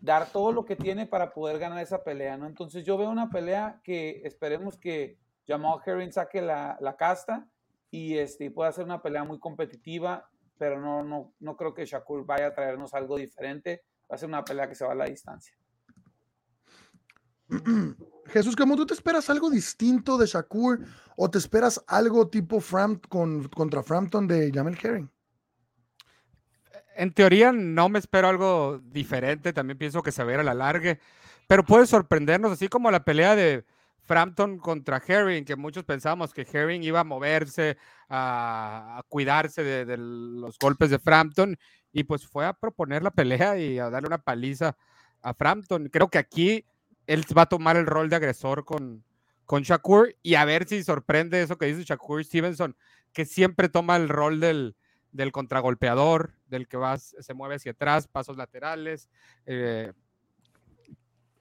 dar todo lo que tiene para poder ganar esa pelea, ¿no? Entonces yo veo una pelea que esperemos que Jamal Herring saque la, la casta y este, pueda hacer una pelea muy competitiva, pero no, no, no creo que Shakur vaya a traernos algo diferente. Va a ser una pelea que se va a la distancia. Jesús Camus, ¿tú te esperas algo distinto de Shakur o te esperas algo tipo Fram con, contra Frampton de Jamel Herring? En teoría no me espero algo diferente, también pienso que se va a la largue, pero puede sorprendernos, así como la pelea de Frampton contra Herring, que muchos pensábamos que Herring iba a moverse, a, a cuidarse de, de los golpes de Frampton, y pues fue a proponer la pelea y a darle una paliza a Frampton. Creo que aquí él va a tomar el rol de agresor con, con Shakur y a ver si sorprende eso que dice Shakur Stevenson, que siempre toma el rol del, del contragolpeador, del que va, se mueve hacia atrás, pasos laterales. eh,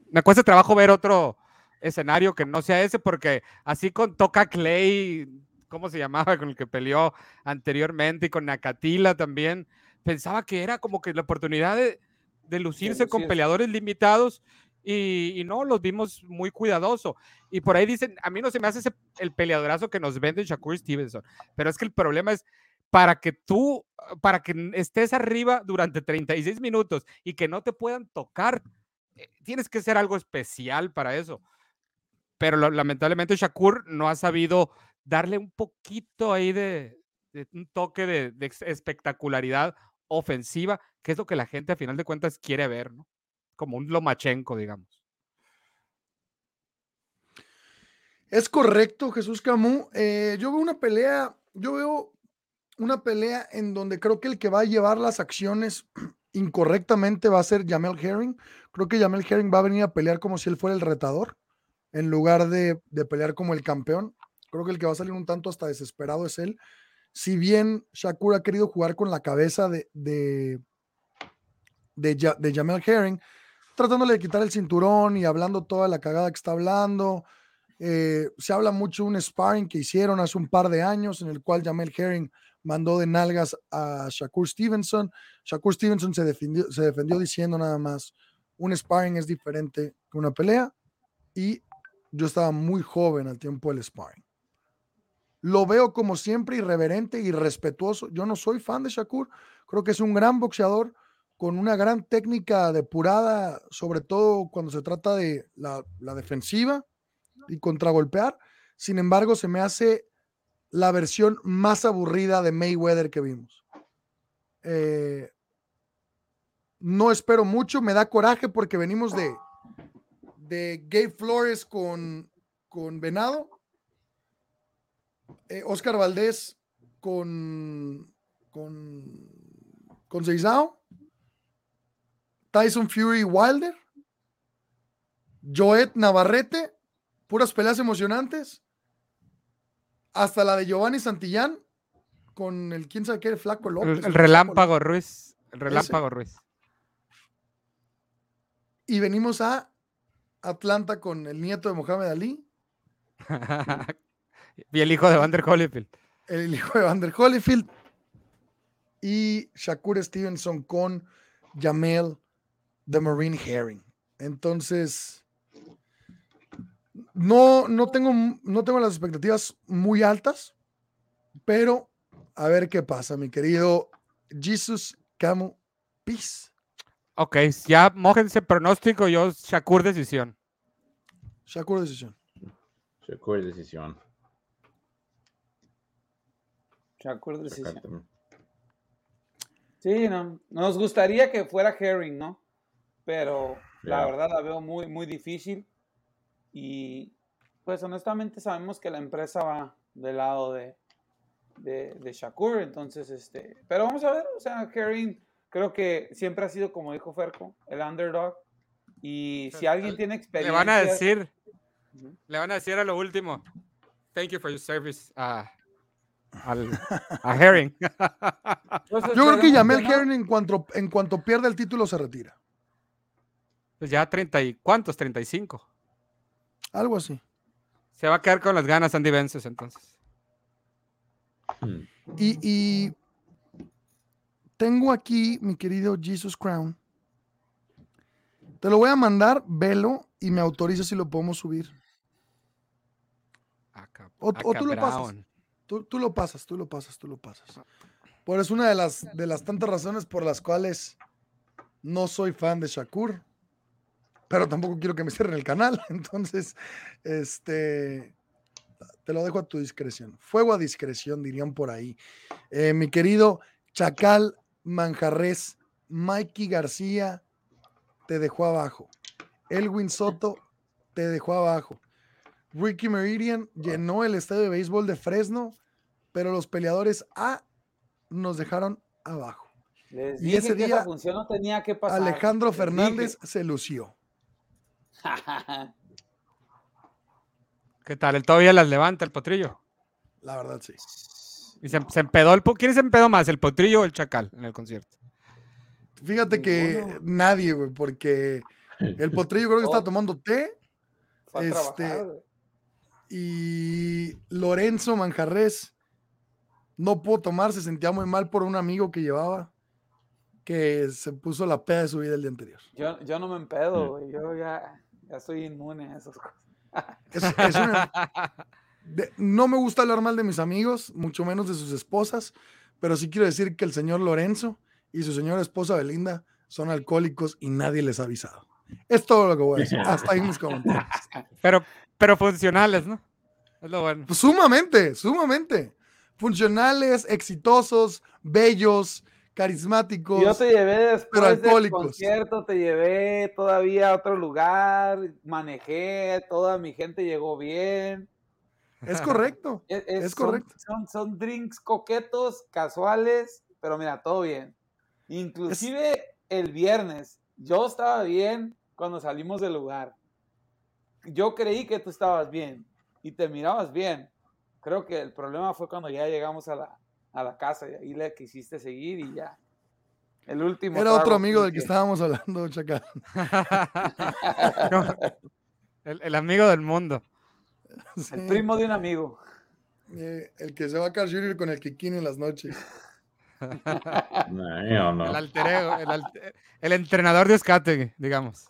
me cuesta trabajo ver otro, escenario que no sea ese, porque así con Toca Clay, ¿cómo se llamaba? Con el que peleó anteriormente y con Nakatila también, pensaba que era como que la oportunidad de, de lucirse con peleadores limitados y, y no, los vimos muy cuidadoso. Y por ahí dicen, a mí no se me hace ese- el peleadorazo que nos vende Shakur Stevenson, pero es que el problema es para que tú, para que estés arriba durante 36 minutos y que no te puedan tocar, eh, tienes que ser algo especial para eso. Pero lamentablemente Shakur no ha sabido darle un poquito ahí de, un toque de, espectacularidad ofensiva, que es lo que la gente a final de cuentas quiere ver, ¿no? Como un Lomachenko, digamos. Es correcto, Jesús Camus. Eh, yo veo una pelea, yo veo una pelea en donde creo que el que va a llevar las acciones [CLEARS THROAT] incorrectamente va a ser Jamel Herring. Creo que Jamel Herring va a venir a pelear como si él fuera el retador, en lugar de, de pelear como el campeón. Creo que el que va a salir un tanto hasta desesperado es él. Si bien Shakur ha querido jugar con la cabeza de, de, de, de Jamel Herring, tratándole de quitar el cinturón y hablando toda la cagada que está hablando. Eh, se habla mucho de un sparring que hicieron hace un par de años en el cual Jamel Herring mandó de nalgas a Shakur Stevenson. Shakur Stevenson se defendió, se defendió diciendo nada más, un sparring es diferente que una pelea y yo estaba muy joven al tiempo del sparring. Lo veo como siempre irreverente y respetuoso. Yo no soy fan de Shakur, creo que es un gran boxeador con una gran técnica depurada, sobre todo cuando se trata de la, la defensiva y contragolpear. Sin embargo, se me hace la versión más aburrida de Mayweather que vimos. Eh, no espero mucho, me da coraje porque venimos de, de Gabe Flores con, con Venado, eh, Oscar Valdés con, con, con Seizao, Tyson Fury Wilder, Joet Navarrete, puras peleas emocionantes, hasta la de Giovanni Santillán con el quién sabe qué, el flaco López. El, relámpago Ruiz. El relámpago Ruiz. Y venimos a Atlanta con el nieto de Mohamed Ali, [LAUGHS] y el hijo de Vander Holyfield. el hijo de Vander Holyfield y Shakur Stevenson con Jamel the Marine Herring. Entonces, no, no, tengo, no tengo las expectativas muy altas, pero a ver qué pasa, mi querido Jesus Camu Peace. Ok, ya mójense pronóstico, yo Shakur decisión. Shakur decisión. Shakur decisión. Shakur decisión. Sí, no. Nos gustaría que fuera Herring, ¿no? Pero la verdad la veo muy, muy difícil. Y pues honestamente sabemos que la empresa va del lado de, de, de Shakur. Entonces, este. Pero vamos a ver, o sea, Herring creo que siempre ha sido, como dijo Ferco, el underdog. Y si alguien tiene Le experiencia. van a decir, le van a decir a lo último, thank you for your service a, al, a Herring. Yo creo que no. Herring en cuanto, en cuanto pierda el título se retira. Pues ya 30 y ¿cuántos? 35. Algo así. Se va a quedar con las ganas Andy Vences entonces. Y, y tengo aquí, mi querido Jesus Crown. Te lo voy a mandar, velo y me autoriza si lo podemos subir. O, ah, o tú lo pasas. Tú, tú lo pasas, tú lo pasas, tú lo pasas. Por es una de las, de las tantas razones por las cuales no soy fan de Shakur. Pero tampoco quiero que me cierren el canal. [LAUGHS] Entonces, este, te lo dejo a tu discreción. Fuego a discreción, dirían por ahí. Eh, mi querido Chacal Manjarres, Mikey García, te dejó abajo. Elwin Soto, te dejó abajo. Ricky Meridian llenó el estadio de béisbol de Fresno, pero los peleadores A nos dejaron abajo. Les Y dije ese que esa día, función no tenía que pasar. Alejandro. Fernández se lució. ¿Qué tal? El todavía las levanta el potrillo. La verdad, sí. Y se, se empedó el po- ¿Quién se empedó más? ¿El potrillo o el chacal en el concierto? Fíjate que nadie, güey, porque el potrillo creo que está tomando té Este, trabajar, y Lorenzo Manjarres no pudo tomar, se sentía muy mal por un amigo que llevaba que se puso la peda de su vida el día anterior. Yo, yo no me empedo, güey. Yo ya, ya soy inmune a esas cosas. Es- es una- de- no me gusta hablar mal de mis amigos, mucho menos de sus esposas, pero sí quiero decir que el señor Lorenzo y su señora esposa Belinda son alcohólicos y nadie les ha avisado. Es todo lo que voy a decir. Hasta ahí mis comentarios. Pero, pero funcionales, ¿no? Es lo bueno. Pues sumamente, sumamente. Funcionales, exitosos, bellos, carismáticos. Yo te llevé después pero del concierto, te llevé todavía a otro lugar, manejé, toda mi gente llegó bien. Es correcto. [LAUGHS] Es, correcto. Son, son drinks coquetos, casuales, pero mira, todo bien. Inclusive el viernes, yo estaba bien cuando salimos del lugar. Yo creí que tú estabas bien y te mirabas bien. Creo que el problema fue cuando ya llegamos a la, a la casa y ahí le quisiste seguir y ya. El último. Era otro amigo del que estábamos hablando, Chacal. [LAUGHS] El, el amigo del mundo. [LAUGHS] El primo de un amigo. Eh, el que se va a Carl Jr. con el Kikín en las noches. [LAUGHS] No, no. El alter ego, el, alter- el entrenador de Escate, digamos.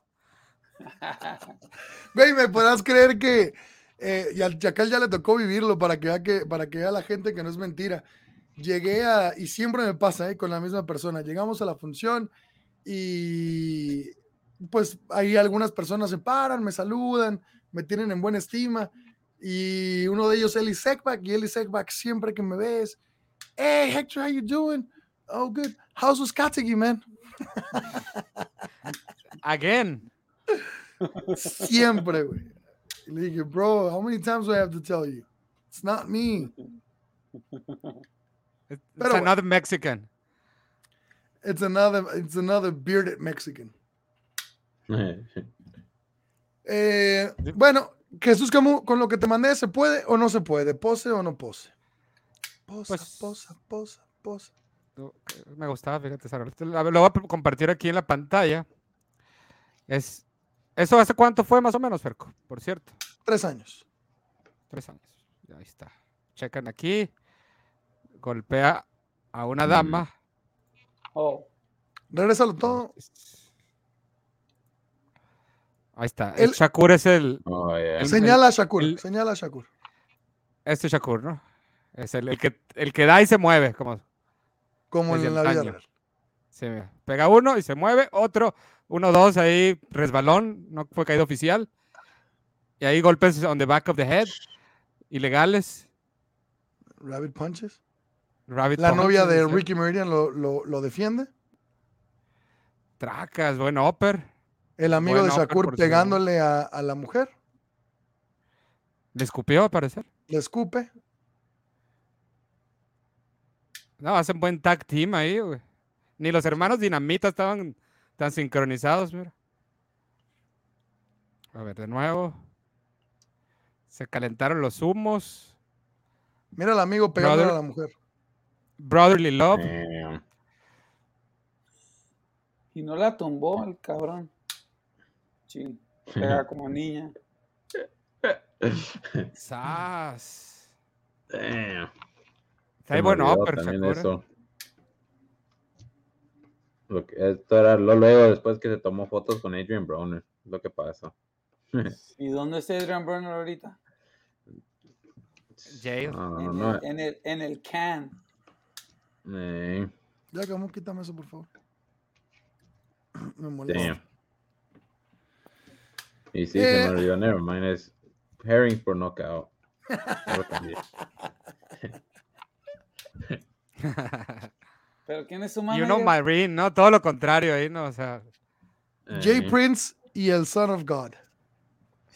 Güey, ¿me podrás creer que eh, y al Chacal ya le tocó vivirlo para que vea que para que vea la gente que no es mentira? Llegué a, y siempre me pasa, eh, con la misma persona. Llegamos a la función y pues ahí algunas personas se paran, me saludan, me tienen en buena estima. Y uno de ellos, Eli Sekbak, y Eli Sekbak siempre que me ves, hey Hector, how you doing? Oh, good. How's Uskategi, man? [LAUGHS] Again. Siempre, güey. Le dije, bro, how many times do I have to tell you? It's not me. [LAUGHS] It's Pero bueno. another Mexican. It's another, it's another bearded Mexican. [LAUGHS] Eh, bueno, Jesús Camus, con lo que te mandé, ¿se puede o no se puede? ¿Pose o no pose? Posa, Pues- posa, posa, posa. Eh, Me gustaba, fíjate, la- Lo voy a compartir aquí en la pantalla. Es, ¿Eso hace cuánto fue más o menos, Ferco? Por cierto. Tres años. Tres años. Ahí está. Checan aquí. Golpea a una dama. Oh, Regrésalo todo. Ahí está. El- El Shakur es el. Oh, yeah. el- Señala a Shakur, el- señala a Shakur. Este Shakur, ¿no? Es el, el que, el que da y se mueve, como, Como desde en la vida antaño. real. Sí, mira. Pega uno y se mueve, otro, uno, dos, ahí resbalón, no fue caído oficial. Y ahí golpes on the back of the head, ilegales. Rabbit Punches. Rabbit La novia de sí. Ricky Meridian lo, lo, lo defiende. Tracas, buen upper. El amigo Buen de Shakur pegándole a, a la mujer. Le escupió, a parecer. Le escupe. No, hacen buen tag team ahí, güey. Ni los hermanos Dinamita estaban tan sincronizados, mira. A ver, de nuevo. Se calentaron los humos. Mira al amigo pegándole Brother. a la mujer. Brotherly Love. Damn. y no la tumbó el cabrón. Sí, pega como [LAUGHS] niña. Sas. Damn. Está bueno, eso. Lo que- esto era lo luego después que se tomó fotos con Adrian Broner. es Lo que pasa. [LAUGHS] ¿Y dónde está Adrian Burner ahorita? Jail. No, En, no, el, en, el, en el can. Eh, Ya, Camus, quítame eso, por favor. [CLEARS THROAT] Me molesta. damn. Y sí, Eh. se me olvidó. Never mind. Es Herring por knockout. [LAUGHS] ¿Pero quién es su You manager? know Marine, ¿no? Todo lo contrario ahí, ¿no? O sea, Jay Eh, Prince y el Son of God.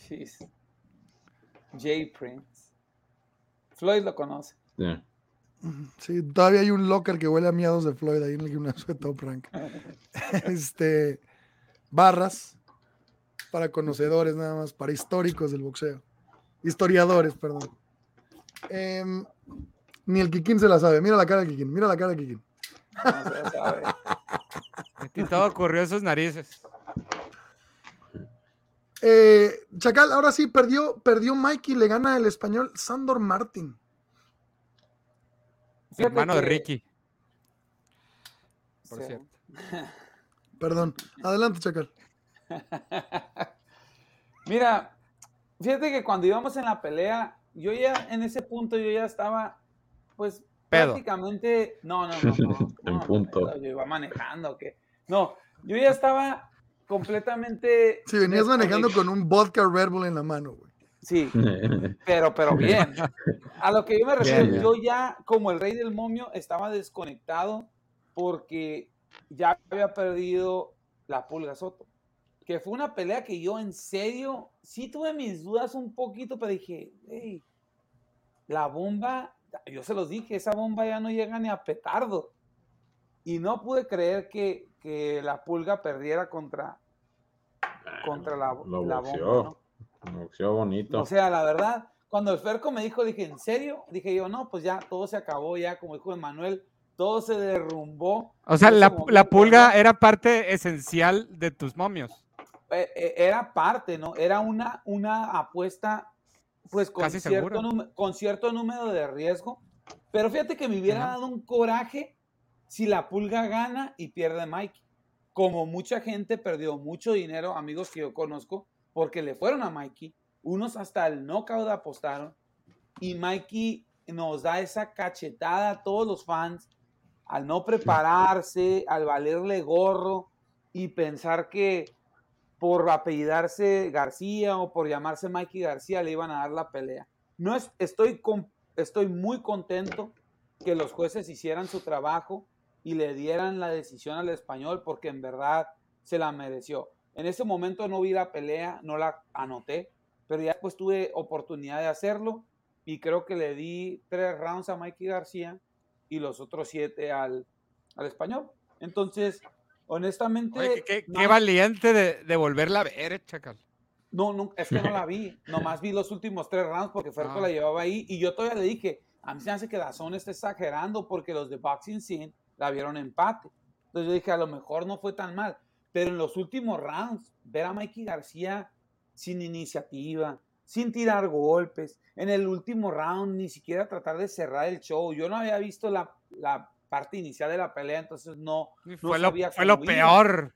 Jeez. Jay Prince. Floyd lo conoce. yeah. Sí, todavía hay un locker que huele a miados de Floyd ahí en el gimnasio de Top Rank. [LAUGHS] este, barras para conocedores nada más, para históricos del boxeo. Historiadores, perdón. Em, ni el Kikín se la sabe. Mira la cara del Kikín, mira la cara del Kikín. No se sabe. y todo ocurrió en sus narices. Eh, Chacal, ahora sí, perdió, perdió Mikey, le gana el español Sandor Martin. Fíjate Hermano de Ricky. Por Sí. cierto. [LAUGHS] Perdón. Adelante, Chacal. [LAUGHS] Mira, fíjate que cuando íbamos en la pelea, yo ya en ese punto yo ya estaba, pues Pedo. prácticamente, no, no, no, [LAUGHS] no, En no, punto. yo iba manejando, que no, yo ya estaba completamente, Si venías manejando con un vodka Red Bull en la mano, güey. Sí, [LAUGHS] pero, pero bien. A lo que yo me refiero, Bien, yo ya como el rey del momio estaba desconectado porque ya había perdido la pulga Soto. Que fue una pelea que yo en serio sí tuve mis dudas un poquito, pero dije, hey, la bomba, yo se los dije, esa bomba ya no llega ni a petardo. Y no pude creer que, que la pulga perdiera contra, contra la, bomba. Boxeó bonito. O sea, la verdad, cuando el Ferco me dijo, dije, ¿en serio? Dije yo, no, pues ya todo se acabó, ya como dijo Emanuel, todo se derrumbó. O sea, la, pulga era parte esencial de tus momios. Eh, eh, era parte, ¿no? Era una, una apuesta, pues con Casi cierto, num- con cierto número de riesgo. Pero fíjate que me hubiera Ajá. dado un coraje si la pulga gana y pierde Mike. Como mucha gente perdió mucho dinero, amigos que yo conozco, porque le fueron a Mikey. Unos hasta el knockout apostaron. Y Mikey nos da esa cachetada a todos los fans al no prepararse, al valerle gorro y pensar que por apellidarse García o por llamarse Mikey García le iban a dar la pelea. No es, estoy, con- estoy muy contento que los jueces hicieran su trabajo y le dieran la decisión al español porque en verdad se la mereció. En ese momento no vi la pelea, no la anoté, pero ya después tuve oportunidad de hacerlo y creo que le di tres rounds a Mikey García y los otros siete al, al español. Entonces, honestamente... Oye, qué, qué- no- qué valiente de, de volverla a ver, eh, Chacal. no, no, es que no la [LAUGHS] vi. Nomás vi los últimos tres rounds porque Ferco Ah. la llevaba ahí. Y yo todavía le dije, a mí se hace que Dazón está exagerando porque los de Boxing Scene la vieron empate. Entonces yo dije, a lo mejor no fue tan mal. Pero en los últimos rounds, ver a Mikey García sin iniciativa, sin tirar golpes, en el último round ni siquiera tratar de cerrar el show. Yo no había visto la, la parte inicial de la pelea, entonces no, no Fue lo, sabía fue lo cómo iba. peor.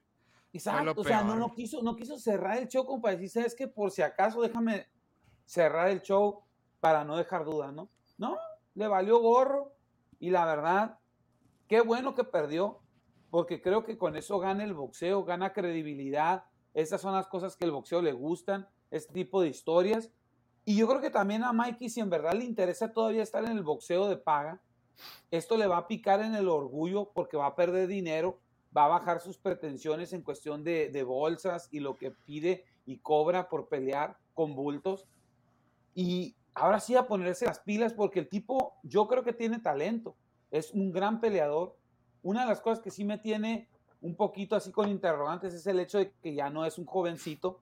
Exacto, lo o sea, no, peor. no, quiso, no quiso cerrar el show como para decir, ¿sabes qué? Por si acaso déjame cerrar el show para no dejar dudas, ¿no? No, le valió gorro y la verdad, qué bueno que perdió, porque creo que con eso gana el boxeo, gana credibilidad, esas son las cosas que el boxeo le gustan, este tipo de historias. Y yo creo que también a Mikey, si en verdad le interesa todavía estar en el boxeo de paga, esto le va a picar en el orgullo porque va a perder dinero, va a bajar sus pretensiones en cuestión de, de bolsas y lo que pide y cobra por pelear con bultos. Y ahora sí a ponerse las pilas porque el tipo yo creo que tiene talento, es un gran peleador. Una de las cosas que sí me tiene un poquito así con interrogantes es el hecho de que ya no es un jovencito,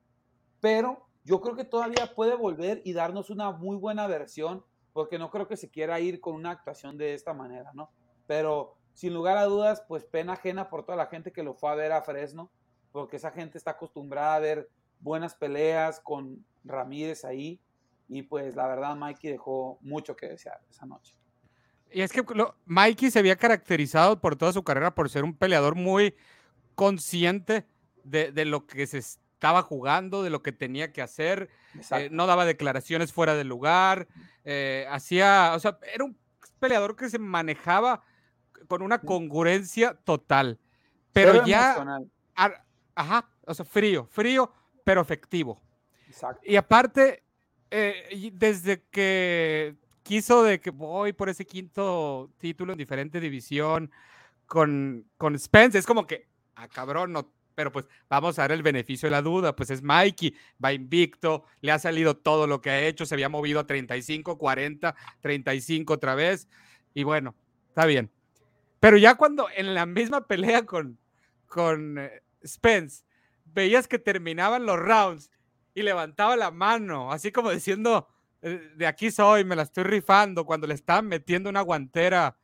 pero yo creo que todavía puede volver y darnos una muy buena versión, porque no creo que se quiera ir con una actuación de esta manera, ¿no? Pero sin lugar a dudas, pues pena ajena por toda la gente que lo fue a ver a Fresno, porque esa gente está acostumbrada a ver buenas peleas con Ramírez ahí, y pues la verdad Mikey dejó mucho que desear esa noche. Y es que lo- Mikey se había caracterizado por toda su carrera por ser un peleador muy consciente de, de lo que se estaba jugando, de lo que tenía que hacer. eh, no daba declaraciones fuera de lugar. eh, hacía, o sea, era un peleador que se manejaba con una congruencia total. Pero ya, ar- ajá, o sea, frío, frío, pero efectivo. Exacto. Y aparte, eh, desde que quiso de que voy por ese quinto título en diferente división con, con Spence, es como que, ah, cabrón, no, pero pues vamos a dar el beneficio de la duda, pues es Mikey, va invicto, le ha salido todo lo que ha hecho, se había movido a 35, 40, 35 otra vez, y bueno, está bien. Pero ya cuando en la misma pelea con, con eh, Spence, veías que terminaban los rounds y levantaba la mano, así como diciendo, de aquí soy, me la estoy rifando, cuando le estaban metiendo una guantera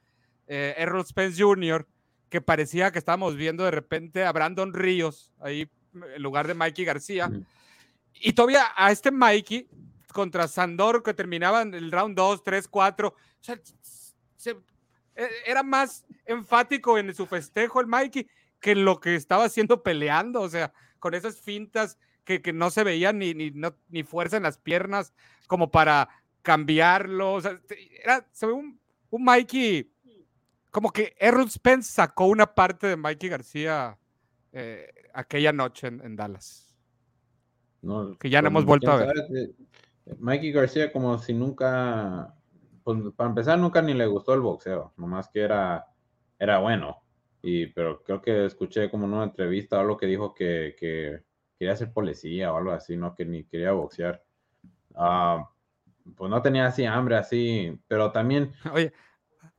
eh, Errol Spence Jr., que parecía que estábamos viendo de repente a Brandon Ríos, ahí en lugar de Mikey García. Y todavía a este Mikey contra Sandor que terminaba en el round 2, 3, 4, o sea, se- e- era más enfático en su festejo el Mikey que en lo que estaba haciendo peleando, o sea, con esas fintas que, que no se veían ni, ni, no- ni fuerza en las piernas como para cambiarlo, o sea, era, se ve un, un Mikey, como que Errol Spence sacó una parte de Mikey García eh, aquella noche en, en Dallas. No, Que ya no pues, hemos vuelto a ver. sabe, eh, Mikey García como si nunca, pues para empezar nunca ni le gustó el boxeo, nomás que era, era bueno. Y, pero creo que escuché como en una entrevista o algo que dijo que, que quería ser policía o algo así, no que ni quería boxear. Ah, pues no tenía así hambre así, pero también [LAUGHS] Oye,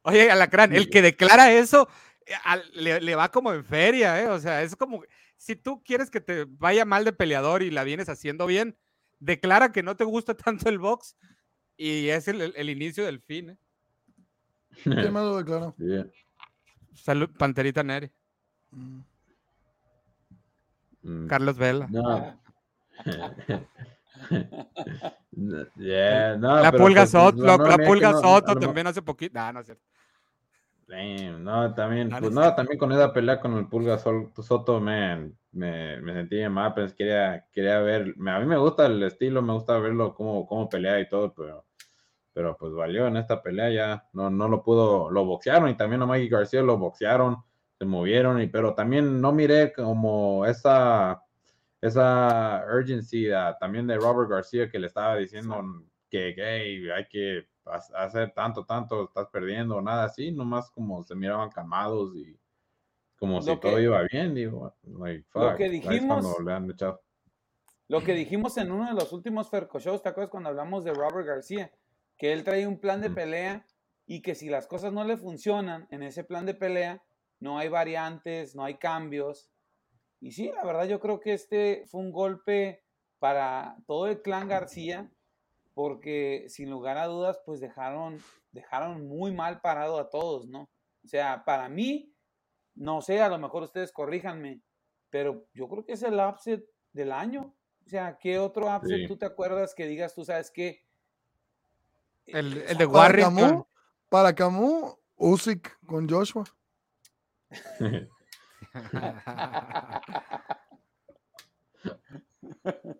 oye, Alacrán, el que declara eso eh, le, le va como en feria, ¿eh? O sea, es como, si tú quieres que te vaya mal de peleador y la vienes haciendo bien, declara que no te gusta [LAUGHS] tanto el box y es el, el- el inicio del fin, ¿eh? ¿Quién [LAUGHS] más lo declaró? Sí. Salud, Panterita Neri. Mm, Carlos Vela. No. [LAUGHS] [LAUGHS] No, yeah, no, la pero Pulga pues, Soto, no, la, no, Pulga no, Soto también hace poquito. No, no es cierto. Damn, no, también, No, pues no no, también con esa pelea con el Pulga Soto, man, me, me sentí mal, pues quería, quería ver, a mí me gusta el estilo, me gusta verlo cómo, cómo pelea y todo, pero, pero pues valió en esta pelea ya, no, no lo pudo, lo boxearon y también a Mikey García lo boxearon, se movieron, y, pero también no miré como esa, esa urgency ah, también de Robert García que le estaba diciendo que, hey, hay que ha- hacer tanto, tanto, estás perdiendo, nada así, nomás como se miraban calmados y como si Lo todo que- iba bien, digo, like, lo que dijimos- cuando le han echado. Lo que dijimos en uno de los últimos Ferco Shows, ¿te acuerdas cuando hablamos de Robert García? Que él trae un plan de pelea y que si las cosas no le funcionan en ese plan de pelea, no hay variantes, no hay cambios. Y sí, la verdad yo creo que este fue un golpe para todo el clan García, porque sin lugar a dudas, pues dejaron, dejaron muy mal parado a todos, ¿no? O sea, para mí, no sé, a lo mejor ustedes corríjanme, pero yo creo que es el upset del año. O sea, ¿qué otro upset Sí. tú te acuerdas que digas, tú sabes qué? El, el de Para Warrington. Camus, para Camus, Usyk con Joshua.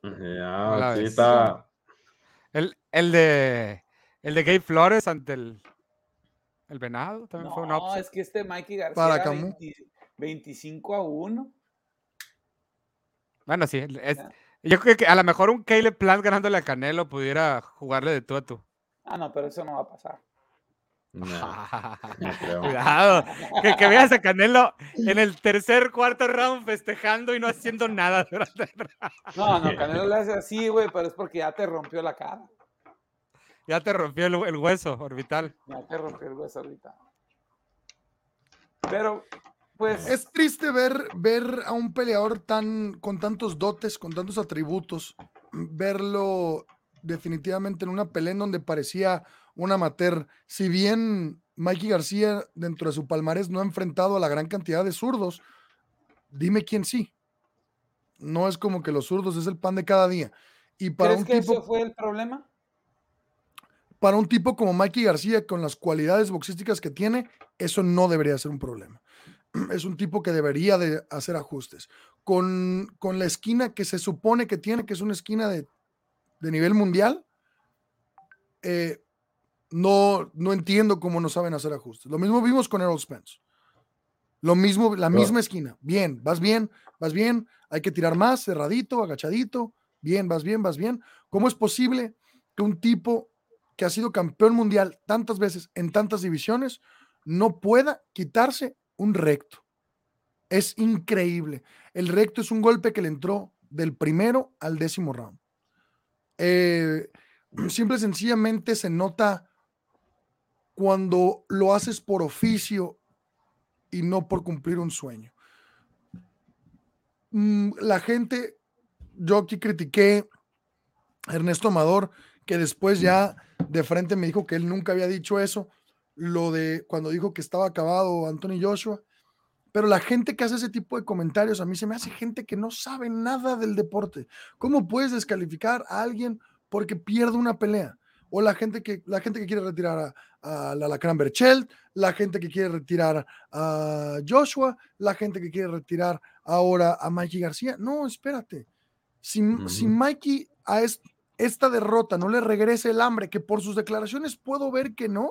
Ya, sí está, El, el de el de Gabe Flores ante el, el Venado también fue un No, upset. es que este Mikey García Para era Camus. 20 25 a 1. Bueno, sí. es- yo creo que a lo mejor un Caleb Plant ganándole a Canelo pudiera jugarle de tú a tú. Ah, no, pero eso no va a pasar. No, [LAUGHS] no creo. Cuidado. Que, que veas a Canelo en el tercer, cuarto round festejando y no haciendo nada durante el round. No, no, Canelo le hace así, güey, pero es porque ya te rompió la cara. Ya te rompió el, el hueso orbital. Ya te rompió el hueso ahorita. Pero, pues. Es triste ver, ver a un peleador tan con tantos dotes, con tantos atributos, verlo definitivamente en una pelea en donde parecía un amateur. Si bien Mikey García dentro de su palmarés no ha enfrentado a la gran cantidad de zurdos, dime quién sí. No es como que los zurdos es el pan de cada día. Y para ¿Crees un que tipo ese fue el problema? para un tipo como Mikey García, con las cualidades boxísticas que tiene, eso no debería ser un problema. [CLEARS THROAT] Es un tipo que debería de hacer ajustes. Con, con la esquina que se supone que tiene, que es una esquina de, de nivel mundial, eh, no, no entiendo cómo no saben hacer ajustes. Lo mismo vimos con Errol Spence. Lo mismo, la No. misma esquina. Bien, vas bien, vas bien. Hay que tirar más, cerradito, agachadito. Bien, vas bien, vas bien. ¿Cómo es posible que un tipo que ha sido campeón mundial tantas veces en tantas divisiones no pueda quitarse un recto? Es increíble. El recto es un golpe que le entró del primero al décimo round. Eh, simple y sencillamente se nota cuando lo haces por oficio y no por cumplir un sueño. Mm, La gente, yo aquí critiqué a Ernesto Amador, que después ya de frente me dijo que él nunca había dicho eso, lo de cuando dijo que estaba acabado Anthony Joshua, Pero la gente que hace ese tipo de comentarios, a mí se me hace gente que no sabe nada del deporte. ¿Cómo puedes descalificar a alguien porque pierde una pelea? O la gente que, la gente que quiere retirar a, a la Lacran Berchelt, la gente que quiere retirar a Joshua, la gente que quiere retirar ahora a Mikey García. No, espérate. Si, si Mikey a es- esta derrota no le regrese el hambre, que por sus declaraciones puedo ver que no,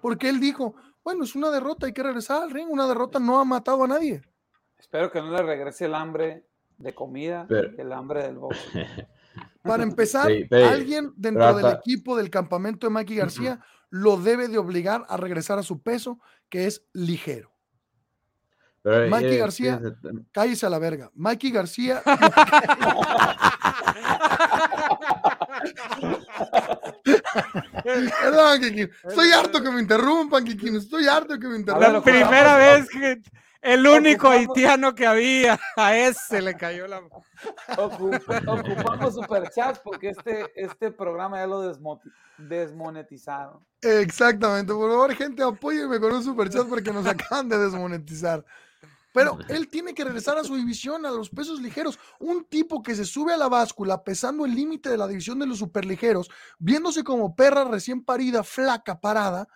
porque él dijo, bueno, es una derrota, hay que regresar al ring, una derrota no ha matado a nadie. Espero que no le regrese el hambre de comida, Pero- el hambre del box. [LAUGHS] Para empezar, Sí, pero- alguien dentro del equipo del campamento de Mikey García lo debe de obligar a regresar a su peso, que es ligero. Pero, Mikey eh, García, fíjense, cállese a la verga. Mikey García. [LAUGHS] [LAUGHS] Perdón, Kikín. Estoy harto que me interrumpan, Kikín. Estoy harto que me interrumpan. La primera vez que el único haitiano que había, a ese le cayó la. Ocup- [LAUGHS] ocupamos superchats porque este, este programa ya lo desmoti- desmonetizaron. Exactamente. Por favor, gente, apóyenme con un superchat porque nos acaban de desmonetizar. Pero él tiene que regresar a su división, a los pesos ligeros. Un tipo que se sube a la báscula pesando el límite de la división de los superligeros, viéndose como perra recién parida, flaca, parada,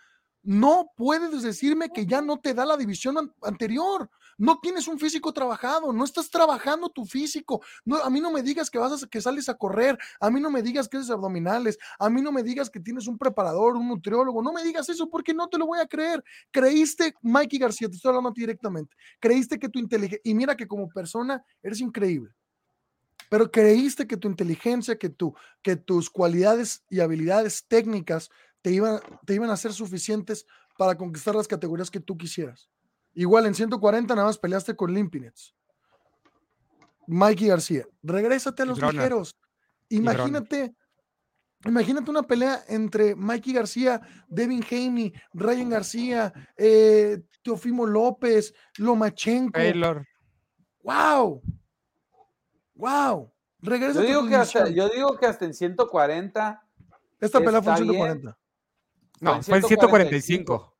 no puedes decirme que ya no te da la división an- anterior. No tienes un físico trabajado, no estás trabajando tu físico. No, a mí no me digas que vas a, que sales a correr, a mí no me digas que haces abdominales, a mí no me digas que tienes un preparador, un nutriólogo, no me digas eso porque no te lo voy a creer. Creíste, Mikey García, te estoy hablando a ti directamente, creíste que tu inteligencia, y mira que como persona eres increíble, pero creíste que tu inteligencia, que, tu, que tus cualidades y habilidades técnicas te iban, te iban a ser suficientes para conquistar las categorías que tú quisieras. Igual en 140 nada más peleaste con Limpinets. Mikey García, regrésate a los ligeros. Imagínate, imagínate una pelea entre Mikey García, Devin Haney, Ryan García, eh, Teofimo López, Lomachenko. Taylor. ¡Wow! ¡Wow! Regresa Yo digo, que hasta, yo digo que hasta en 140. Esta pelea fue en está bien. 140. No, fue en 145. O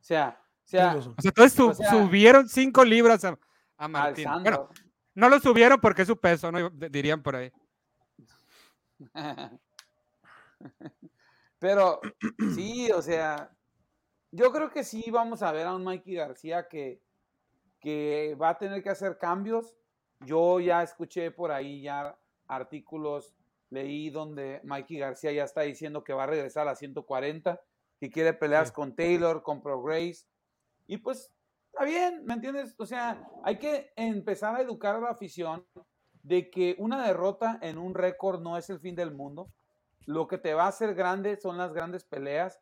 sea, o sea, O sea, entonces su- o sea, subieron 5 libras a, a Martín. alzando. Bueno, no lo subieron porque es su peso, ¿no? dirían por ahí. [LAUGHS] Pero sí, o sea, yo creo que sí vamos a ver a un Mikey García que, que va a tener que hacer cambios. Yo ya escuché por ahí ya artículos, leí donde Mikey García ya está diciendo que va a regresar a las 140, que quiere peleas con Taylor, con Pro Grace. Y pues está bien, ¿me entiendes? O sea, hay que empezar a educar a la afición de que una derrota en un récord no es el fin del mundo. Lo que te va a hacer grande son las grandes peleas.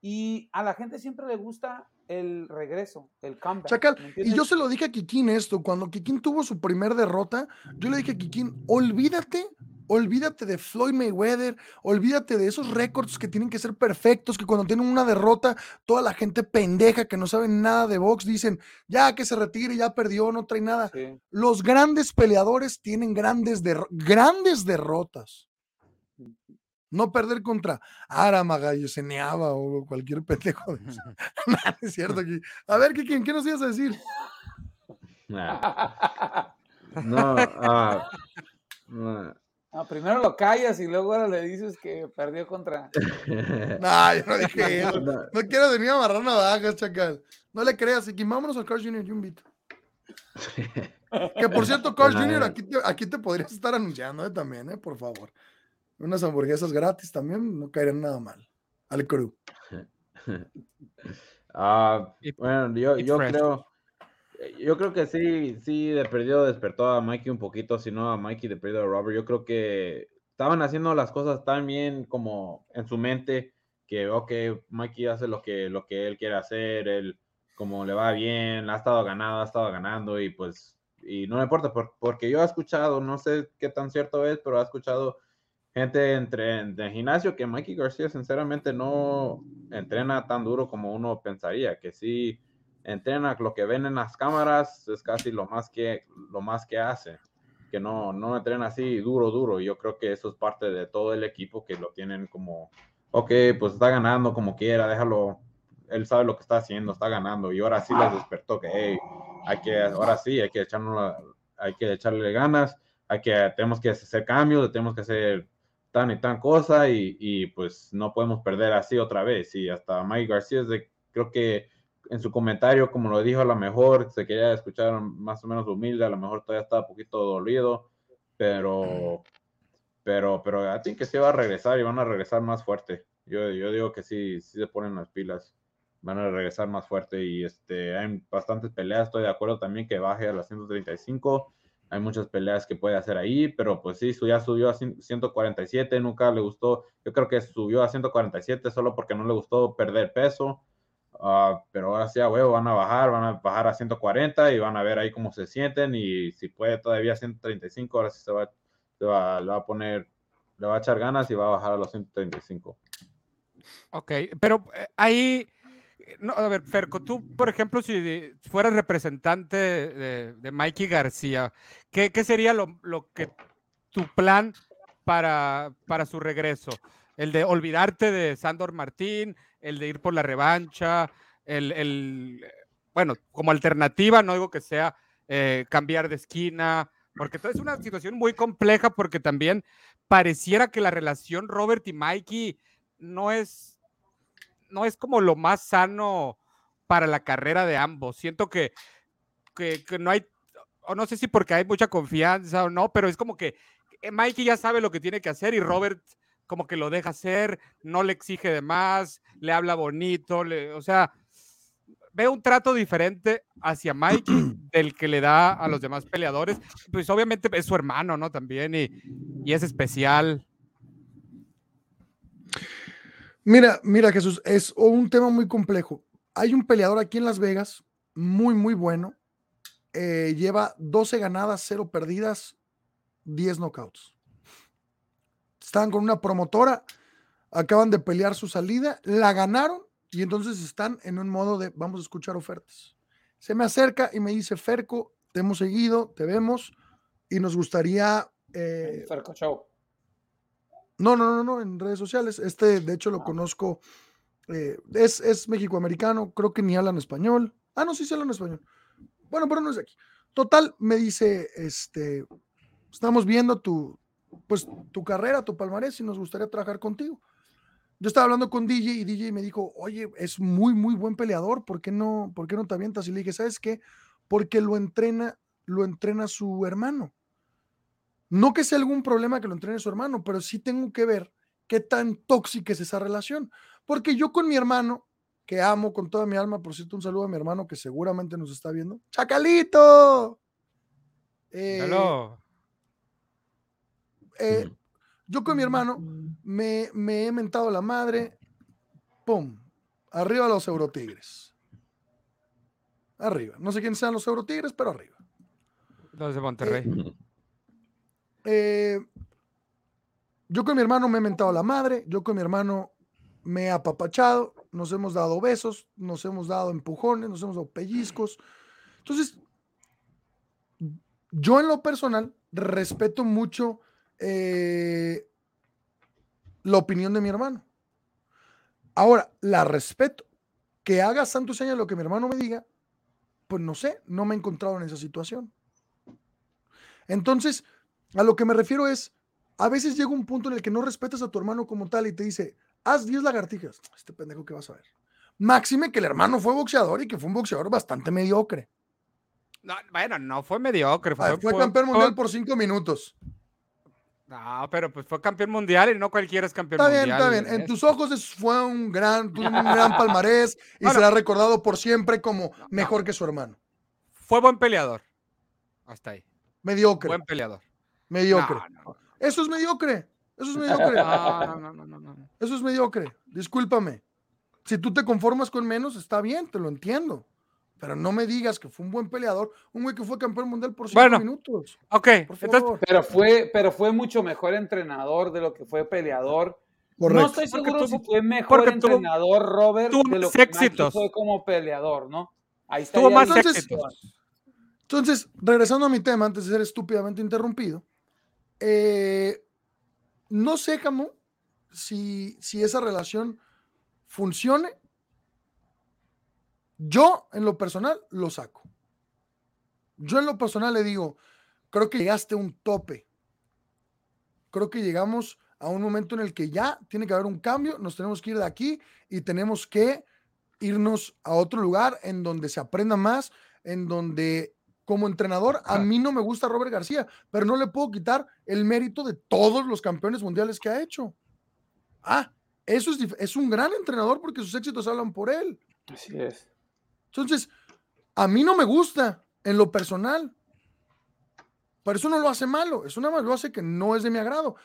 Y a la gente siempre le gusta el regreso, el comeback. Chacal, ¿me y yo se lo dije a Kikín esto, cuando Kikín tuvo su primer derrota, yo le dije a Kikín, olvídate, olvídate de Floyd Mayweather, olvídate de esos récords que tienen que ser perfectos, que cuando tienen una derrota, toda la gente pendeja que no sabe nada de box dicen, ya que se retire, ya perdió, no trae nada. Sí. Los grandes peleadores tienen grandes, derro- grandes derrotas. No perder contra Aramaga, Yoseneaba o cualquier pendejo. de. [LAUGHS] [LAUGHS] Nah, es cierto. Aquí. A ver, ¿qué nos ibas a decir? Nah. [LAUGHS] No, ah, no. Primero lo callas y luego ahora le dices que perdió contra. [LAUGHS] No, yo no dije [LAUGHS] eso. No. No quiero venir a amarrar navajas, chacal. No le creas, Kikín. Vámonos al Carl Jr. y un beat. Que por cierto, Carl [LAUGHS] Jr., aquí te, aquí te podrías estar anunciando eh, también, eh, por favor. Unas hamburguesas gratis también no caerían nada mal. Al crew. Ah, Y- bueno, yo, y yo creo, yo creo que sí, sí, de perdido despertó a Mikey un poquito, si no a Mikey de perdido a Robert. Yo creo que estaban haciendo las cosas tan bien como en su mente que, ok, Mikey hace lo que, lo que él quiere hacer, él como le va bien, ha estado ganando, ha estado ganando y pues, y no me importa, por- porque yo he escuchado, no sé qué tan cierto es, pero he escuchado gente entre en el gimnasio que Mikey García sinceramente no entrena tan duro como uno pensaría, que sí entrena lo que ven en las cámaras es casi lo más que lo más que hace, que no no entrena así duro duro. Yo creo que eso es parte de todo el equipo que lo tienen como ok, pues está ganando como quiera, déjalo él sabe lo que está haciendo, está ganando, y ahora sí les despertó que, hey, hay que, ahora sí, hay que echarnos, hay que echarle ganas, hay que, tenemos que hacer cambios, tenemos que hacer tan y tan cosa, y, y pues no podemos perder así otra vez, y hasta Mike García es de, creo que en su comentario, como lo dijo, a lo mejor se quería escuchar más o menos humilde, a lo mejor todavía está un poquito dolido, pero, pero, pero a ti que sí va a regresar y van a regresar más fuerte. Yo, yo digo que sí, sí se ponen las pilas, van a regresar más fuerte y este, hay bastantes peleas, estoy de acuerdo también que baje a las 135, hay muchas peleas que puede hacer ahí, pero pues sí, ya subió a 147, nunca le gustó, yo creo que subió a 147 solo porque no le gustó perder peso, uh, pero ahora sí a huevo van a bajar, van a bajar a 140 y van a ver ahí cómo se sienten y si puede todavía 135, ahora sí se va, se va, le va a poner, le va a echar ganas y va a bajar a los 135. Ok, pero eh, ahí, no, a ver, Ferco, tú, por ejemplo, si fueras representante de, de Mikey García, ¿qué, qué sería lo, lo, que tu plan para, para su regreso? El de olvidarte de Sandor Martín, el de ir por la revancha, el, el bueno, como alternativa, no digo que sea eh, cambiar de esquina, porque es una situación muy compleja porque también pareciera que la relación Robert y Mikey no es, no es como lo más sano para la carrera de ambos. Siento que, que, que no hay, o no sé si porque hay mucha confianza o no, pero es como que eh, Mikey ya sabe lo que tiene que hacer y Robert como que lo deja hacer, no le exige de más, le habla bonito, le, o sea, veo un trato diferente hacia Mikey [CLEARS THROAT] del que le da a los demás peleadores. Pues obviamente es su hermano, ¿no? También y, y es especial. Mira, mira, Jesús, es un tema muy complejo. Hay un peleador aquí en Las Vegas, muy, muy bueno. Eh, lleva 12 ganadas, 0 perdidas, 10 knockouts. Estaban con una promotora, acaban de pelear su salida, la ganaron y entonces están en un modo de vamos a escuchar ofertas. Se me acerca y me dice, Ferco, te hemos seguido, te vemos y nos gustaría... Eh, Ferco Show. No, no, no, no, en redes sociales. Este, de hecho, lo conozco. Eh, es, es mexicoamericano, creo que ni hablan español. Ah, no, sí se hablan español. Bueno, pero no es de aquí. Total, me dice, este, estamos viendo tu, pues, tu carrera, tu palmarés y nos gustaría trabajar contigo. Yo estaba hablando con DJ y DJ me dijo, oye, es muy, muy buen peleador, ¿por qué no, por qué no te avientas? Y le dije, ¿sabes qué? Porque lo entrena, lo entrena su hermano. No que sea algún problema que lo entrene su hermano, pero sí tengo que ver qué tan tóxica es esa relación. Porque yo con mi hermano, que amo con toda mi alma, por cierto, un saludo a mi hermano que seguramente nos está viendo. ¡Chacalito! Eh, eh, yo con mi hermano me, me, he mentado la madre. ¡Pum! Arriba los Eurotigres. Arriba. No sé quién sean los Eurotigres, pero arriba. Los de Monterrey. Eh, eh, yo con mi hermano me he mentado la madre, yo con mi hermano me he apapachado, nos hemos dado besos, nos hemos dado empujones, nos hemos dado pellizcos. Entonces, yo en lo personal respeto mucho eh, la opinión de mi hermano. Ahora, la respeto. Que haga santo señal lo que mi hermano me diga, pues no sé, no me he encontrado en esa situación. Entonces, a lo que me refiero es, a veces llega un punto en el que no respetas a tu hermano como tal y te dice, haz 10 lagartijas. Este pendejo que vas a ver. Máxime que el hermano fue boxeador y que fue un boxeador bastante mediocre. No, bueno, no fue mediocre. Fue, fue campeón mundial por 5 minutos. No, pero pues fue campeón mundial y no cualquiera es campeón Está bien, mundial. está bien. En tus ojos fue un gran, [LAUGHS] un gran palmarés y Bueno. será recordado por siempre como mejor que su hermano. Fue buen peleador. Hasta ahí. Mediocre. Buen peleador. Mediocre. No, Eso es mediocre. Eso es mediocre. No, no, no, no, no. Eso es mediocre. Discúlpame. Si tú te conformas con menos, está bien, te lo entiendo. Pero no me digas que fue un buen peleador, un güey que fue campeón mundial por cinco Bueno, minutos. Ok, entonces. Pero fue, pero fue mucho mejor entrenador de lo que fue peleador. Correcto. No estoy Porque seguro tuvo- si fue mejor porque entrenador Robert de lo que éxitos. fue como peleador, ¿no? Ahí está. Tuvo más Entonces- éxitos. Entonces, regresando a mi tema, antes de ser estúpidamente interrumpido, eh, no sé, Camu, si, si esa relación funcione Yo, en lo personal, lo saco. Yo en lo personal le digo, creo que llegaste a un tope. Creo que llegamos a un momento en el que ya tiene que haber un cambio, nos tenemos que ir de aquí y tenemos que irnos a otro lugar en donde se aprenda más, en donde como entrenador a mí no me gusta Robert García, pero no le puedo quitar el mérito de todos los campeones mundiales que ha hecho. Ah, eso es, es un gran entrenador porque sus éxitos hablan por él. Así es. Entonces, a mí no me gusta en lo personal. Pero eso no lo hace malo, eso nada más lo hace que no es de mi agrado.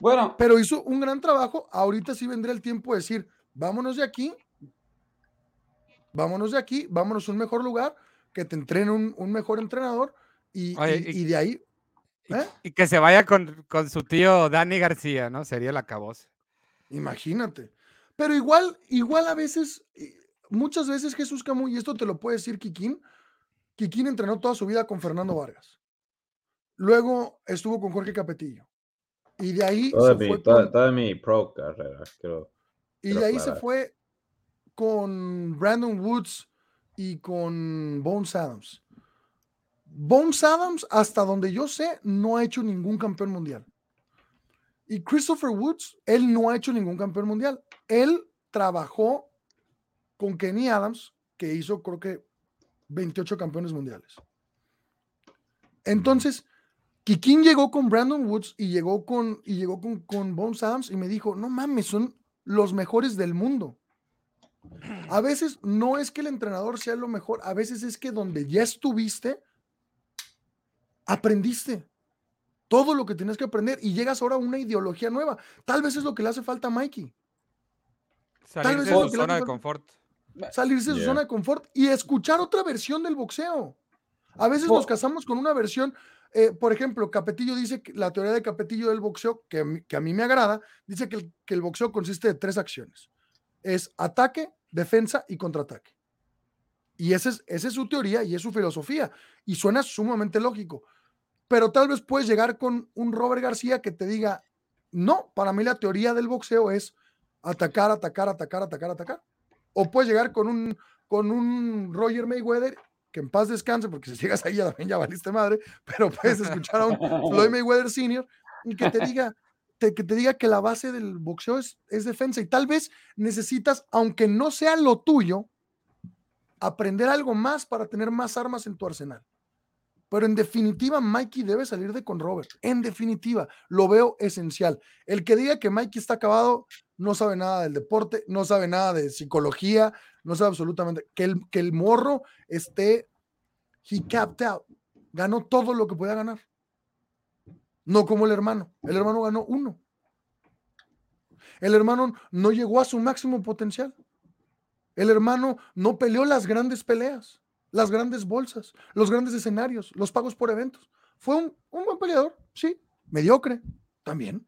Bueno, pero hizo un gran trabajo. Ahorita sí vendrá el tiempo de decir, vámonos de aquí, vámonos de aquí, vámonos a un mejor lugar, que te entrene un, un mejor entrenador y, Oye, y- y- y de ahí. ¿eh? Y que se vaya con, con su tío Dani García, ¿no? Sería la cabosa. Imagínate. Pero igual, igual a veces, eh, muchas veces Jesús Camus, y esto te lo puede decir Kikín, Kikín entrenó toda su vida con Fernando Vargas. Luego estuvo con Jorge Capetillo. Y de ahí Toda se mi, fue toda, con- toda mi pro carrera, quiero, y quiero de ahí se fue con Brandon Woods y con Bones Adams. Bones Adams, hasta donde yo sé, no ha hecho ningún campeón mundial. Y Christopher Woods, él no ha hecho ningún campeón mundial. Él trabajó con Kenny Adams, que hizo creo que 28 campeones mundiales. Entonces, Kikín llegó con Brandon Woods y llegó con, y llegó con, con Bones Adams y me dijo, no mames, son los mejores del mundo. A veces no es que el entrenador sea lo mejor, a veces es que donde ya estuviste, aprendiste todo lo que tienes que aprender y llegas ahora a una ideología nueva. Tal vez es lo que le hace falta a Mikey. Tal vez de lo su zona de confort. Salirse de su zona de confort y escuchar otra versión del boxeo. A veces nos casamos con una versión, eh, por ejemplo, Capetillo dice que la teoría de Capetillo del boxeo, que, a mí- que a mí me agrada, dice que el, que el boxeo consiste de tres acciones. Es ataque, defensa y contraataque. Y esa es, esa es su teoría y es su filosofía. Y suena sumamente lógico. Pero tal vez puedes llegar con un Robert García que te diga, no, para mí la teoría del boxeo es atacar, atacar, atacar, atacar, atacar. O puedes llegar con un, con un Roger Mayweather, que en paz descanse, porque si llegas ahí ya también ya valiste madre, pero puedes escuchar a un Floyd [LAUGHS] Mayweather Senior y que te diga, te- que te diga que la base del boxeo es, es defensa y tal vez necesitas, aunque no sea lo tuyo, aprender algo más para tener más armas en tu arsenal. Pero en definitiva, Mikey debe salir de con Robert. En definitiva, lo veo esencial. El que diga que Mikey está acabado no sabe nada del deporte, no sabe nada de psicología, no sabe absolutamente. Que el, que el morro esté, he capped out. Ganó todo lo que podía ganar. No como el hermano. El hermano ganó uno. El hermano no llegó a su máximo potencial. El hermano no peleó las grandes peleas, las grandes bolsas, los grandes escenarios, los pagos por eventos. Fue un, un buen peleador, sí, mediocre, también.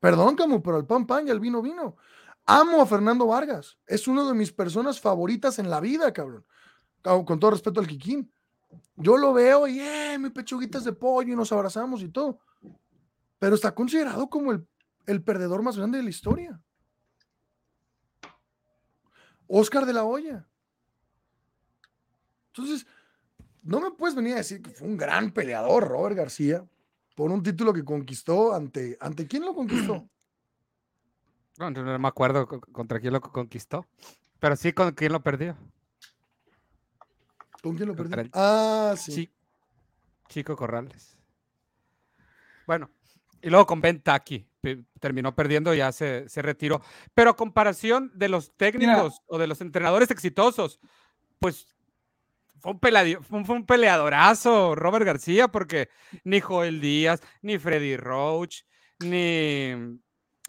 Perdón, Camu, pero el pan pan y el vino vino. Amo a Fernando Vargas, es uno de mis personas favoritas en la vida, cabrón. Ca- Con todo respeto al Kikín. Yo lo veo y, eh, mi pechuguitas de pollo y nos abrazamos y todo. Pero está considerado como el, el perdedor más grande de la historia. Oscar de la Hoya. Entonces, no me puedes venir a decir que fue un gran peleador Robert García por un título que conquistó ante, ante quién lo conquistó. [CLEARS THROAT] No, no me acuerdo co- contra quién lo conquistó. Pero sí con quién lo perdió. ¿Con quién lo Contra perdió? el Ah, sí. Chi- Chico Corrales. Bueno, y luego con Ben Taki pe- terminó perdiendo, ya se, se retiró. Pero a comparación de los técnicos o de los entrenadores exitosos, pues fue un, fue peleadorazo Robert García, porque ni Joel Díaz, ni Freddy Roach, ni.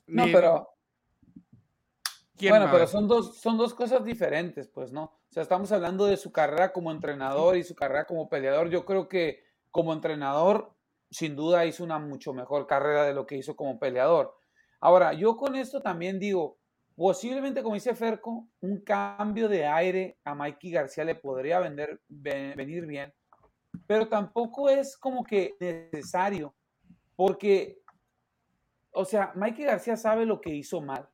No, ni- pero. ¿quién Bueno, pero son dos, son dos cosas diferentes, pues, ¿no? O sea, estamos hablando de su carrera como entrenador y su carrera como peleador. Yo creo que como entrenador, sin duda, hizo una mucho mejor carrera de lo que hizo como peleador. Ahora, yo con esto también digo, posiblemente, como dice Ferco, un cambio de aire a Mikey García le podría vender- ve- venir bien, pero tampoco es como que necesario, porque, o sea, Mikey García sabe lo que hizo mal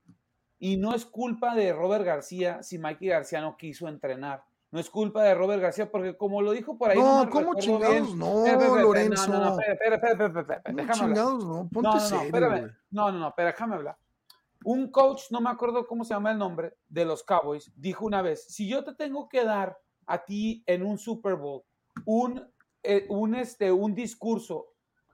Y no es culpa de Robert García si Mikey García no quiso entrenar. No es culpa de Robert García porque como lo dijo por ahí. No, me ¿cómo chingados bien. no, Espera, espera, espera, Lorenzo? No, no, no, espera, espera, espera, espera, espera, ¿Cómo déjame hablar. chingados no? Ponte No, no, no, serio. No, no, no, pero déjame hablar. Un coach, no me acuerdo cómo se llama el nombre, de los Cowboys, dijo una vez, si yo te tengo que dar a ti en un Super Bowl un, eh, un, este, un discurso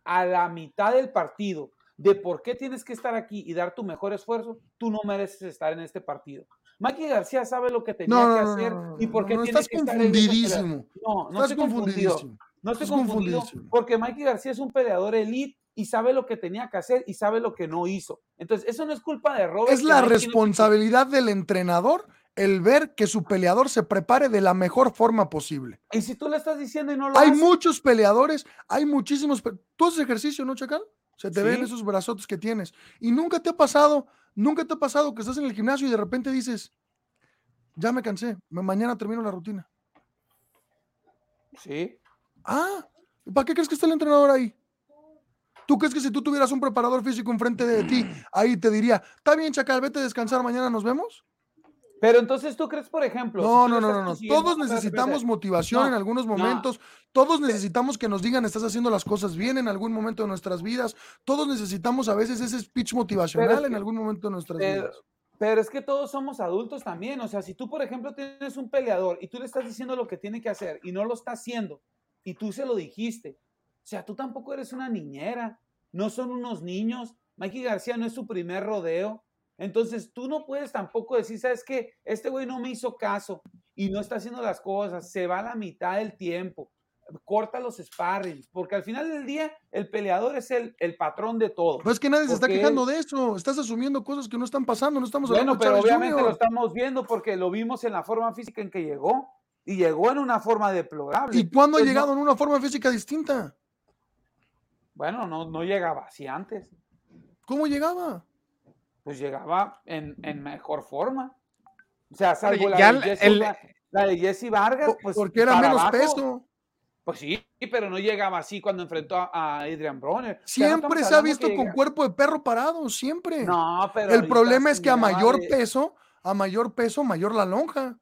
a la mitad del partido de por qué tienes que estar aquí y dar tu mejor esfuerzo, tú no mereces estar en este partido. Mikey García sabe lo que tenía No, que hacer y por qué no, tiene estás que estar en confundidísimo. No, no Estás estoy confundidísimo. No estoy Estás confundido confundidísimo. porque Mikey García es un peleador elite y sabe lo que tenía que hacer y sabe lo que no hizo. Entonces, eso no es culpa de Robert. Es la no- responsabilidad del entrenador el ver que su peleador se prepare de la mejor forma posible. Y si tú le estás diciendo y no lo Hay hace, muchos peleadores, hay muchísimos. pe- Tú haces ejercicio, ¿no, Chacal? Se te ven esos brazotes que tienes. Y nunca te ha pasado, nunca te ha pasado que estás en el gimnasio y de repente dices, ya me cansé, ma- mañana termino la rutina. Sí. Ah, ¿para qué crees que está el entrenador ahí? ¿Tú crees que si tú tuvieras un preparador físico enfrente de ti, ahí te diría, está bien, Chacal, vete a descansar, mañana nos vemos? Pero entonces tú crees, por ejemplo. No, no, no, no, Todos necesitamos motivación No, en algunos no. momentos. Todos necesitamos que nos digan, estás haciendo las cosas bien en algún momento de nuestras vidas. Todos necesitamos a veces ese speech motivacional en algún momento de nuestras Pero, vidas. pero es que todos somos adultos también. O sea, si tú, por ejemplo, tienes un peleador y tú le estás diciendo lo que tiene que hacer y no lo está haciendo y tú se lo dijiste, o sea, tú tampoco eres una niñera. No son unos niños. Mikey García no es su primer rodeo. Entonces tú no puedes tampoco decir, ¿sabes qué? Este güey no me hizo caso y no está haciendo las cosas, se va a la mitad del tiempo, corta los sparrings, porque al final del día el peleador es el, el patrón de todo. Pero es que nadie se está quejando de eso. Estás asumiendo cosas que no están pasando. No estamos bueno, hablando de pero obviamente lo estamos viendo porque lo vimos en la forma física en que llegó. Y llegó en una forma deplorable. ¿Y cuándo ha Pues no- llegado en una forma física distinta? Bueno, no, no llegaba así antes. ¿Cómo llegaba? Pues llegaba en, en mejor forma. O sea, salvo la, de Jesse, el- la de Jesse Vargas, pues. Porque era menos abajo. peso. Pues sí, pero no llegaba así cuando enfrentó a, Adrian no Siempre se ha visto con llega- cuerpo de perro parado, siempre. No, pero El problema es que a mayor de- peso, a mayor peso, mayor la lonja.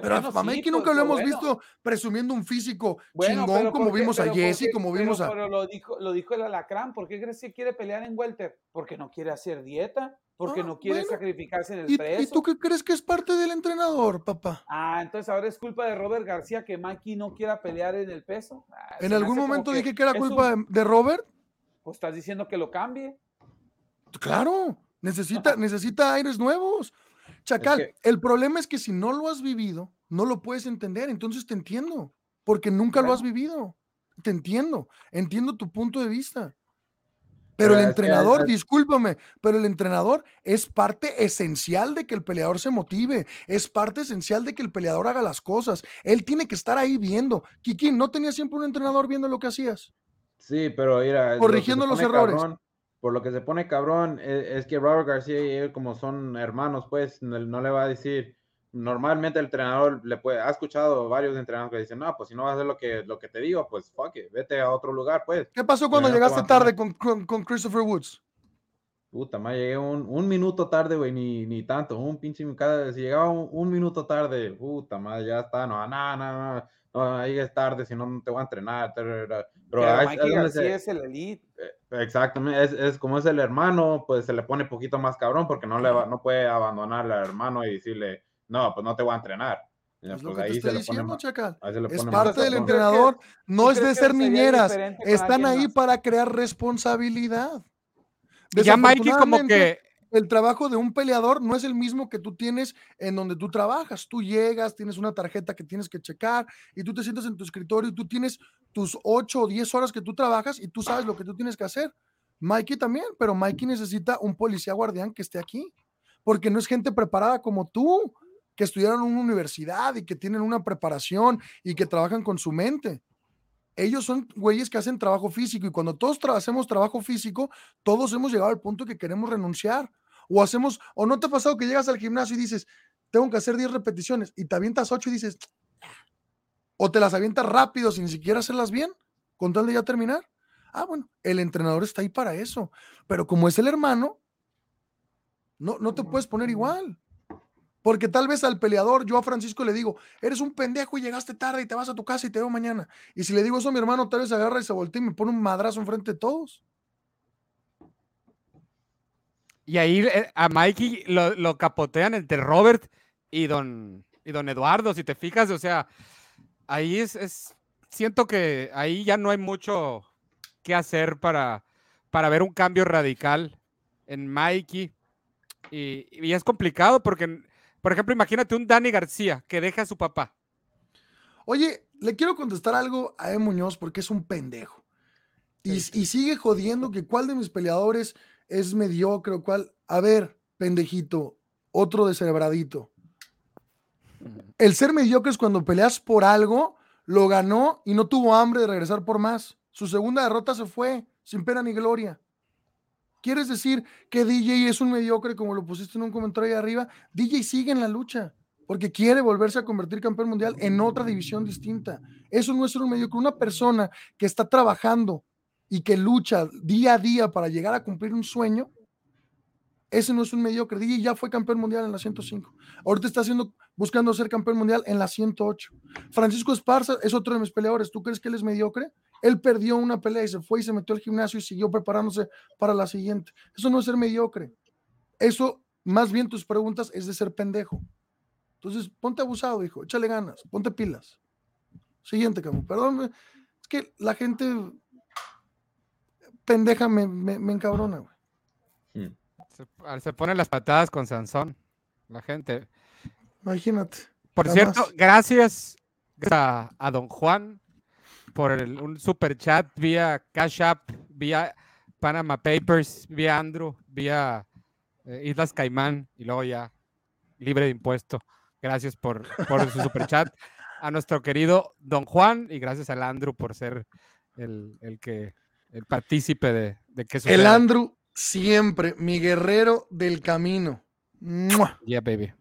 Pero a pues, nunca lo hemos bueno. visto presumiendo un físico Bueno, chingón pero como vimos a Pero Jesse, como pero- vimos a... Pero lo dijo, lo dijo el alacrán. ¿Por qué crees que quiere pelear en welter? Porque no quiere hacer dieta, porque no quiere Ah, sacrificarse en el ¿Y, preso. y tú qué crees que es parte del entrenador, papá? Ah, entonces ahora es culpa de Robert García que Mikey no quiera pelear en el peso. Ah, En algún momento dije que era culpa un- de Robert. Pues estás diciendo que lo cambie. Claro, necesita, [LAUGHS] necesita aires nuevos. Chacal, que- el problema es que si no lo has vivido, no lo puedes entender. Entonces te entiendo, porque nunca lo has vivido. Te entiendo, entiendo tu punto de vista. Pero Pero el es que- entrenador, discúlpame, pero el entrenador es parte esencial de que el peleador se motive, es parte esencial de que el peleador haga las cosas. Él tiene que estar ahí viendo. Kiki, ¿no tenía siempre un entrenador viendo lo que hacías? Sí, pero mira, Corrigiendo los errores. cabrón- por lo que se pone cabrón e- es, que Robert García y él, como son hermanos, pues no, no le va a decir. Normalmente el entrenador le puede. Ha escuchado varios entrenadores que dicen, no, pues si no vas a hacer lo que, lo que te digo, pues fuck it, vete a otro lugar, pues. ¿Qué pasó cuando no te llegaste tarde con, con- con Christopher Woods? Puta, más llegué un, un minuto tarde, güey, ni, ni tanto, un pinche, cada, si llegaba un, un minuto tarde, puta madre, ya está, no, no, no, no, no, ahí es tarde, si no, no te voy a entrenar, pero, Pero ahí- Mikey García es el elite. Exactamente, es, es como es el hermano, pues se le pone poquito más cabrón porque no le va, no puede abandonar al hermano y decirle, no, pues no te voy a entrenar. Es lo pues te estoy diciendo, Chacal. Es parte del entrenador. No es de ser niñeras. Están ahí más? para crear responsabilidad. Ya Mikey como que El trabajo de un peleador no es el mismo que tú tienes en donde tú trabajas. Tú llegas, tienes una tarjeta que tienes que checar y tú te sientas en tu escritorio y tú tienes tus 8 o 10 horas que tú trabajas y tú sabes lo que tú tienes que hacer. Mikey también, pero Mikey necesita un policía guardián que esté aquí, porque no es gente preparada como tú, que estudiaron en una universidad y que tienen una preparación y que trabajan con su mente. Ellos son güeyes que hacen trabajo físico y cuando todos hacemos trabajo físico, todos hemos llegado al punto que queremos renunciar. O hacemos, o no te ha pasado que llegas al gimnasio y dices, tengo que hacer 10 repeticiones y te avientas 8 y dices, o te las avientas rápido sin siquiera hacerlas bien, con tal de ya terminar. Ah, bueno, el entrenador está ahí para eso. Pero como es el hermano, No, no te puedes poner igual. Porque tal vez al peleador, yo a Francisco le digo, eres un pendejo y llegaste tarde y te vas a tu casa y te veo mañana. Y si le digo eso a mi hermano, tal vez agarra y se voltea y me pone un madrazo enfrente de todos. Y ahí eh, a Mikey lo, lo capotean entre Robert y don, y don Eduardo, si te fijas, o sea, ahí es, es, siento que ahí ya no hay mucho que hacer para, para ver un cambio radical en Mikey. Y, y es complicado porque, por ejemplo, imagínate un Dani García que deja a su papá. Oye, le quiero contestar algo a E. Muñoz porque es un pendejo. Y, y sigue jodiendo que cuál de mis peleadores es mediocre o cuál. A ver, pendejito, otro descerebradito. El ser mediocre es cuando peleas por algo, lo ganó y no tuvo hambre de regresar por más. Su segunda derrota se fue sin pena ni gloria. ¿Quieres decir que DJ es un mediocre como lo pusiste en un comentario ahí arriba? DJ sigue en la lucha porque quiere volverse a convertir campeón mundial en otra división distinta. Eso no es ser un mediocre. Una persona que está trabajando y que lucha día a día para llegar a cumplir un sueño, ese no es un mediocre. DJ ya fue campeón mundial en la 105. Ahorita está haciendo, buscando ser campeón mundial en la 108. Francisco Esparza es otro de mis peleadores. ¿Tú crees que él es mediocre? Él perdió una pelea y se fue y se metió al gimnasio y siguió preparándose para la siguiente. Eso no es ser mediocre. Eso, más bien tus preguntas, es de ser pendejo. Entonces, ponte abusado, hijo. Échale ganas. Ponte pilas. Siguiente, Camus. Perdón. Es que la gente pendeja me, me, me encabrona, güey. Se, ah, se ponen las patadas con Sansón, la gente. Imagínate. Por cierto, más. gracias a, a don Juan por el- un super chat vía Cash App, vía Panama Papers, vía Andrew, vía eh, Islas Caimán y luego ya libre de impuesto. Gracias por, por su super chat. A nuestro querido don Juan y gracias al Andrew por ser el, el que el partícipe de, de que El. Andrew siempre, mi guerrero del camino. ¡Mua! Yeah, baby.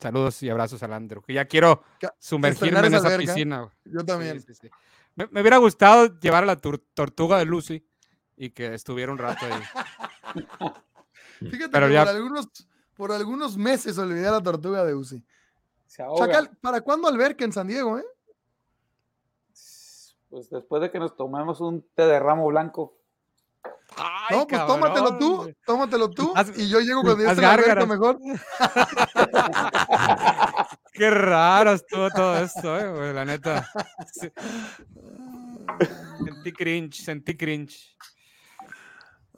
Saludos y abrazos al Andrew. Que ya quiero sumergirme en esa verga. piscina. Yo también. sí, sí. Me, me hubiera gustado llevar a la tortuga de Lucy y que estuviera un rato ahí. [LAUGHS] Fíjate Pero que ya- por, algunos, por algunos meses olvidé a la tortuga de. Chacal, ¿para cuándo alberca en San Diego, eh? Pues después de que nos tomemos un té de ramo blanco. no, pues tómatelo tú, tómatelo tú. y yo llego cuando ya esté mejor. [LAUGHS] Qué raro estuvo todo esto, eh, güey, la neta. Sí. Sentí cringe, sentí cringe.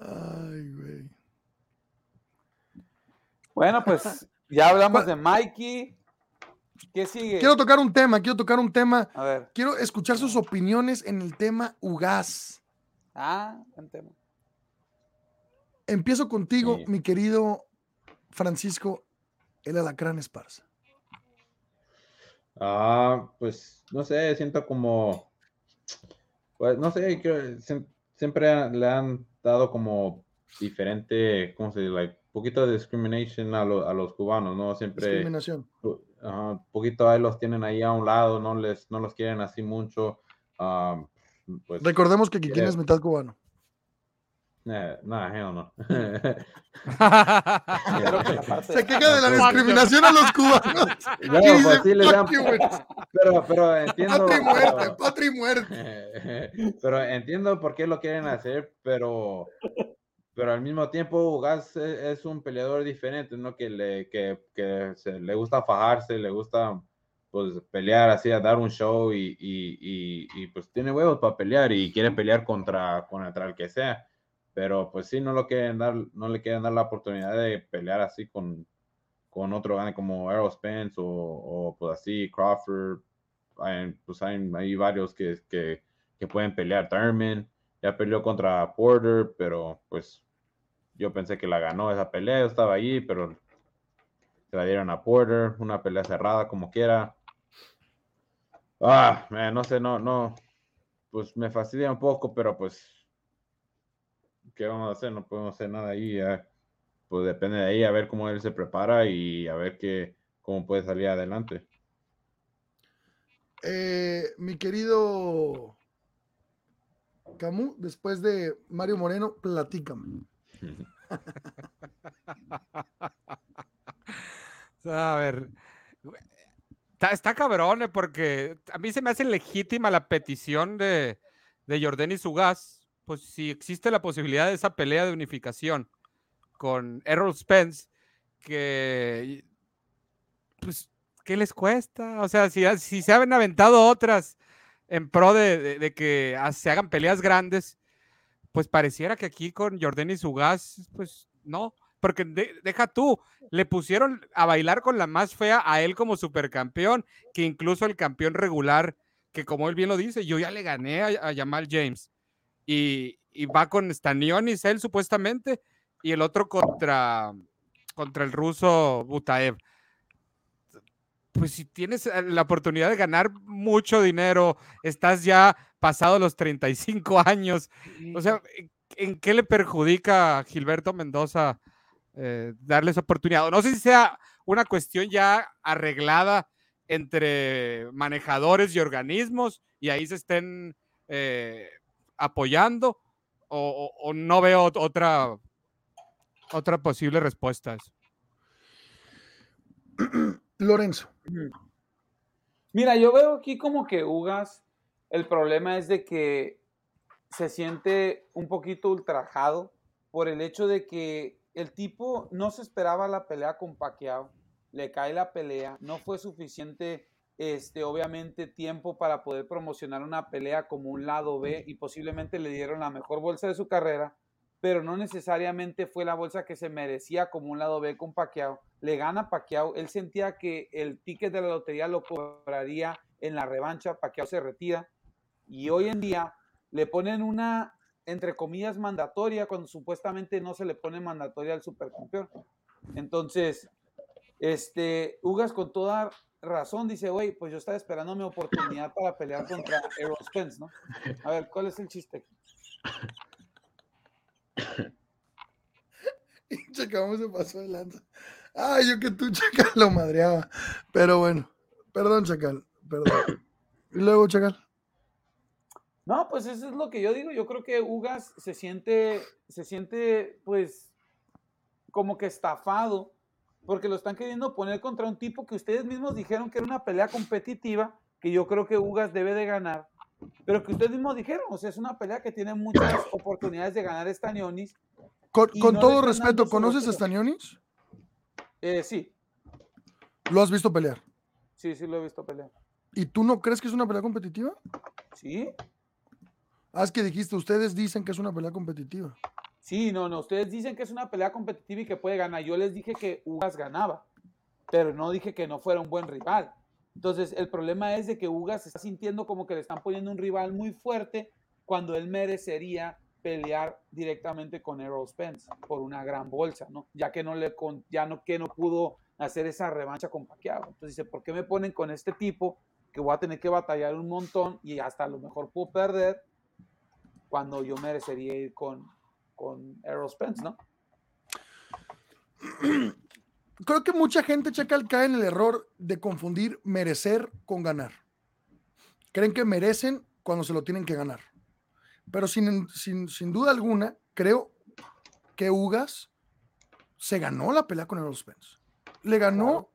Ay, güey. Bueno, pues ya hablamos de Mikey. ¿Qué sigue? Quiero tocar un tema, quiero tocar un tema. A ver. Quiero escuchar sus opiniones en el tema Ugas. Ah, buen tema. Empiezo contigo, mi querido Francisco, el alacrán Esparza. Ah, pues no sé, siento como, pues no sé, siempre le han dado como diferente, ¿cómo se dice? Like, poquito de discrimination a, lo- a los cubanos, ¿no? Siempre, Discriminación. Ajá, poquito ahí los tienen ahí a un lado, no les, no los quieren así mucho. ah, pues, Recordemos que Kikín eh, es mitad cubano. eh, nah, hell no. [LAUGHS] [LAUGHS] Se queja de la discriminación a los cubanos. [LAUGHS] No, pues sí les dan- pero, pero entiendo. Patria y muerte, y muerte. pero entiendo por qué lo quieren hacer, pero, pero al mismo tiempo Gas e- es un peleador diferente, ¿no? Que le, que, que se- le gusta fajarse, le gusta pues pelear así, a dar un show y, y, y, y, pues tiene huevos para pelear y quiere pelear contra, contra el que sea. Pero pues sí, no, lo quieren dar, no le quieren dar la oportunidad de pelear así con, con otro como Errol Spence o, o, pues así Crawford. Hay, pues hay, hay varios que, que, que pueden pelear. Thurman ya peleó contra Porter, pero pues yo pensé que la ganó esa pelea. Yo estaba ahí, pero se la dieron a Porter. Una pelea cerrada como quiera. Ah, no sé, no, no. Pues me fastidia un poco, pero pues ¿qué vamos a hacer? No podemos hacer nada ahí. ya. Pues depende de ahí, a ver cómo él se prepara y a ver qué, cómo puede salir adelante. Eh, mi querido Camus, después de Mario Moreno, platícame. [LAUGHS] A ver. Está, cabrón, eh, porque a mí se me hace legítima la petición de, de Jordan y Sugas. Pues si existe la posibilidad de esa pelea de unificación con Errol Spence, que. Pues, ¿qué les cuesta? O sea, si, si se han aventado otras en pro de, de- que se hagan peleas grandes, pues pareciera que aquí con Jordan y Sugas, pues no, porque de- deja tú, le pusieron a bailar con la más fea a él como supercampeón, que incluso el campeón regular, que como él bien lo dice, yo ya le gané a, a Jamal James. Y, y va con Stanionis él supuestamente, y el otro contra, contra el ruso Butaev. Pues si tienes eh, la oportunidad de ganar mucho dinero, estás ya pasado los 35 años, o sea, ¿en- ¿en qué le perjudica a Gilberto Mendoza eh, darle esa oportunidad? No sé si sea una cuestión ya arreglada entre manejadores y organismos y ahí se estén eh, apoyando o, o- o no veo ot- otra, otra posible respuesta a eso. Lorenzo. Mira, yo veo aquí como que Ugas, el problema es de que se siente un poquito ultrajado por el hecho de que el tipo no se esperaba la pelea con Pacquiao, le cae la pelea, no fue suficiente, este, obviamente, tiempo para poder promocionar una pelea como un lado B y posiblemente le dieron la mejor bolsa de su carrera, pero no necesariamente fue la bolsa que se merecía como un lado B con Pacquiao. Le gana Pacquiao, él sentía que el ticket de la lotería lo cobraría en la revancha, Pacquiao se retira y hoy en día le ponen una entre comillas mandatoria cuando supuestamente no se le pone mandatoria al supercampeón. Entonces, este, Ugas con toda razón dice, güey, pues yo estaba esperando mi oportunidad para pelear contra Errol Spence, ¿no? A ver, ¿cuál es el chiste? [COUGHS] Cómo se pasó de lanza. Ay, yo que tú, [LAUGHS] Chacal, lo madreaba. Pero bueno, perdón, Chacal, perdón. [COUGHS] Y luego, Chacal. No, pues eso es lo que yo digo. Yo creo que Ugas se siente, se siente, pues, como que estafado, porque lo están queriendo poner contra un tipo que ustedes mismos dijeron que era una pelea competitiva, que yo creo que Ugas debe de ganar, pero que ustedes mismos dijeron, o sea, es una pelea que tiene muchas oportunidades de ganar Stanionis. Con, con no todo respeto, ¿conoces a. Stanionis? Eh, sí, ¿Lo has visto pelear? sí, sí lo he visto pelear. ¿Y tú no crees que es una pelea competitiva? Sí, Es que dijiste, ustedes dicen que es una pelea competitiva. sí, no, no, ustedes dicen que es una pelea competitiva y que puede ganar. Yo les dije que Ugas ganaba, pero no dije que no fuera un buen rival. Entonces, el problema es de que Ugas se está sintiendo como que le están poniendo un rival muy fuerte cuando él merecería pelear directamente con Errol Spence por una gran bolsa, ¿no? Ya que no le con, ya no que no pudo hacer esa revancha con Pacquiao. Entonces dice, ¿por qué me ponen con este tipo que voy a tener que batallar un montón y hasta a lo mejor puedo perder cuando yo merecería ir con, con Errol Spence, ¿no? Creo que mucha gente, Chacal, cae en el error de confundir merecer con ganar. Creen que merecen cuando se lo tienen que ganar. Pero sin, sin, sin duda alguna, creo que Ugas se ganó la pelea con Errol Spence. Le ganó,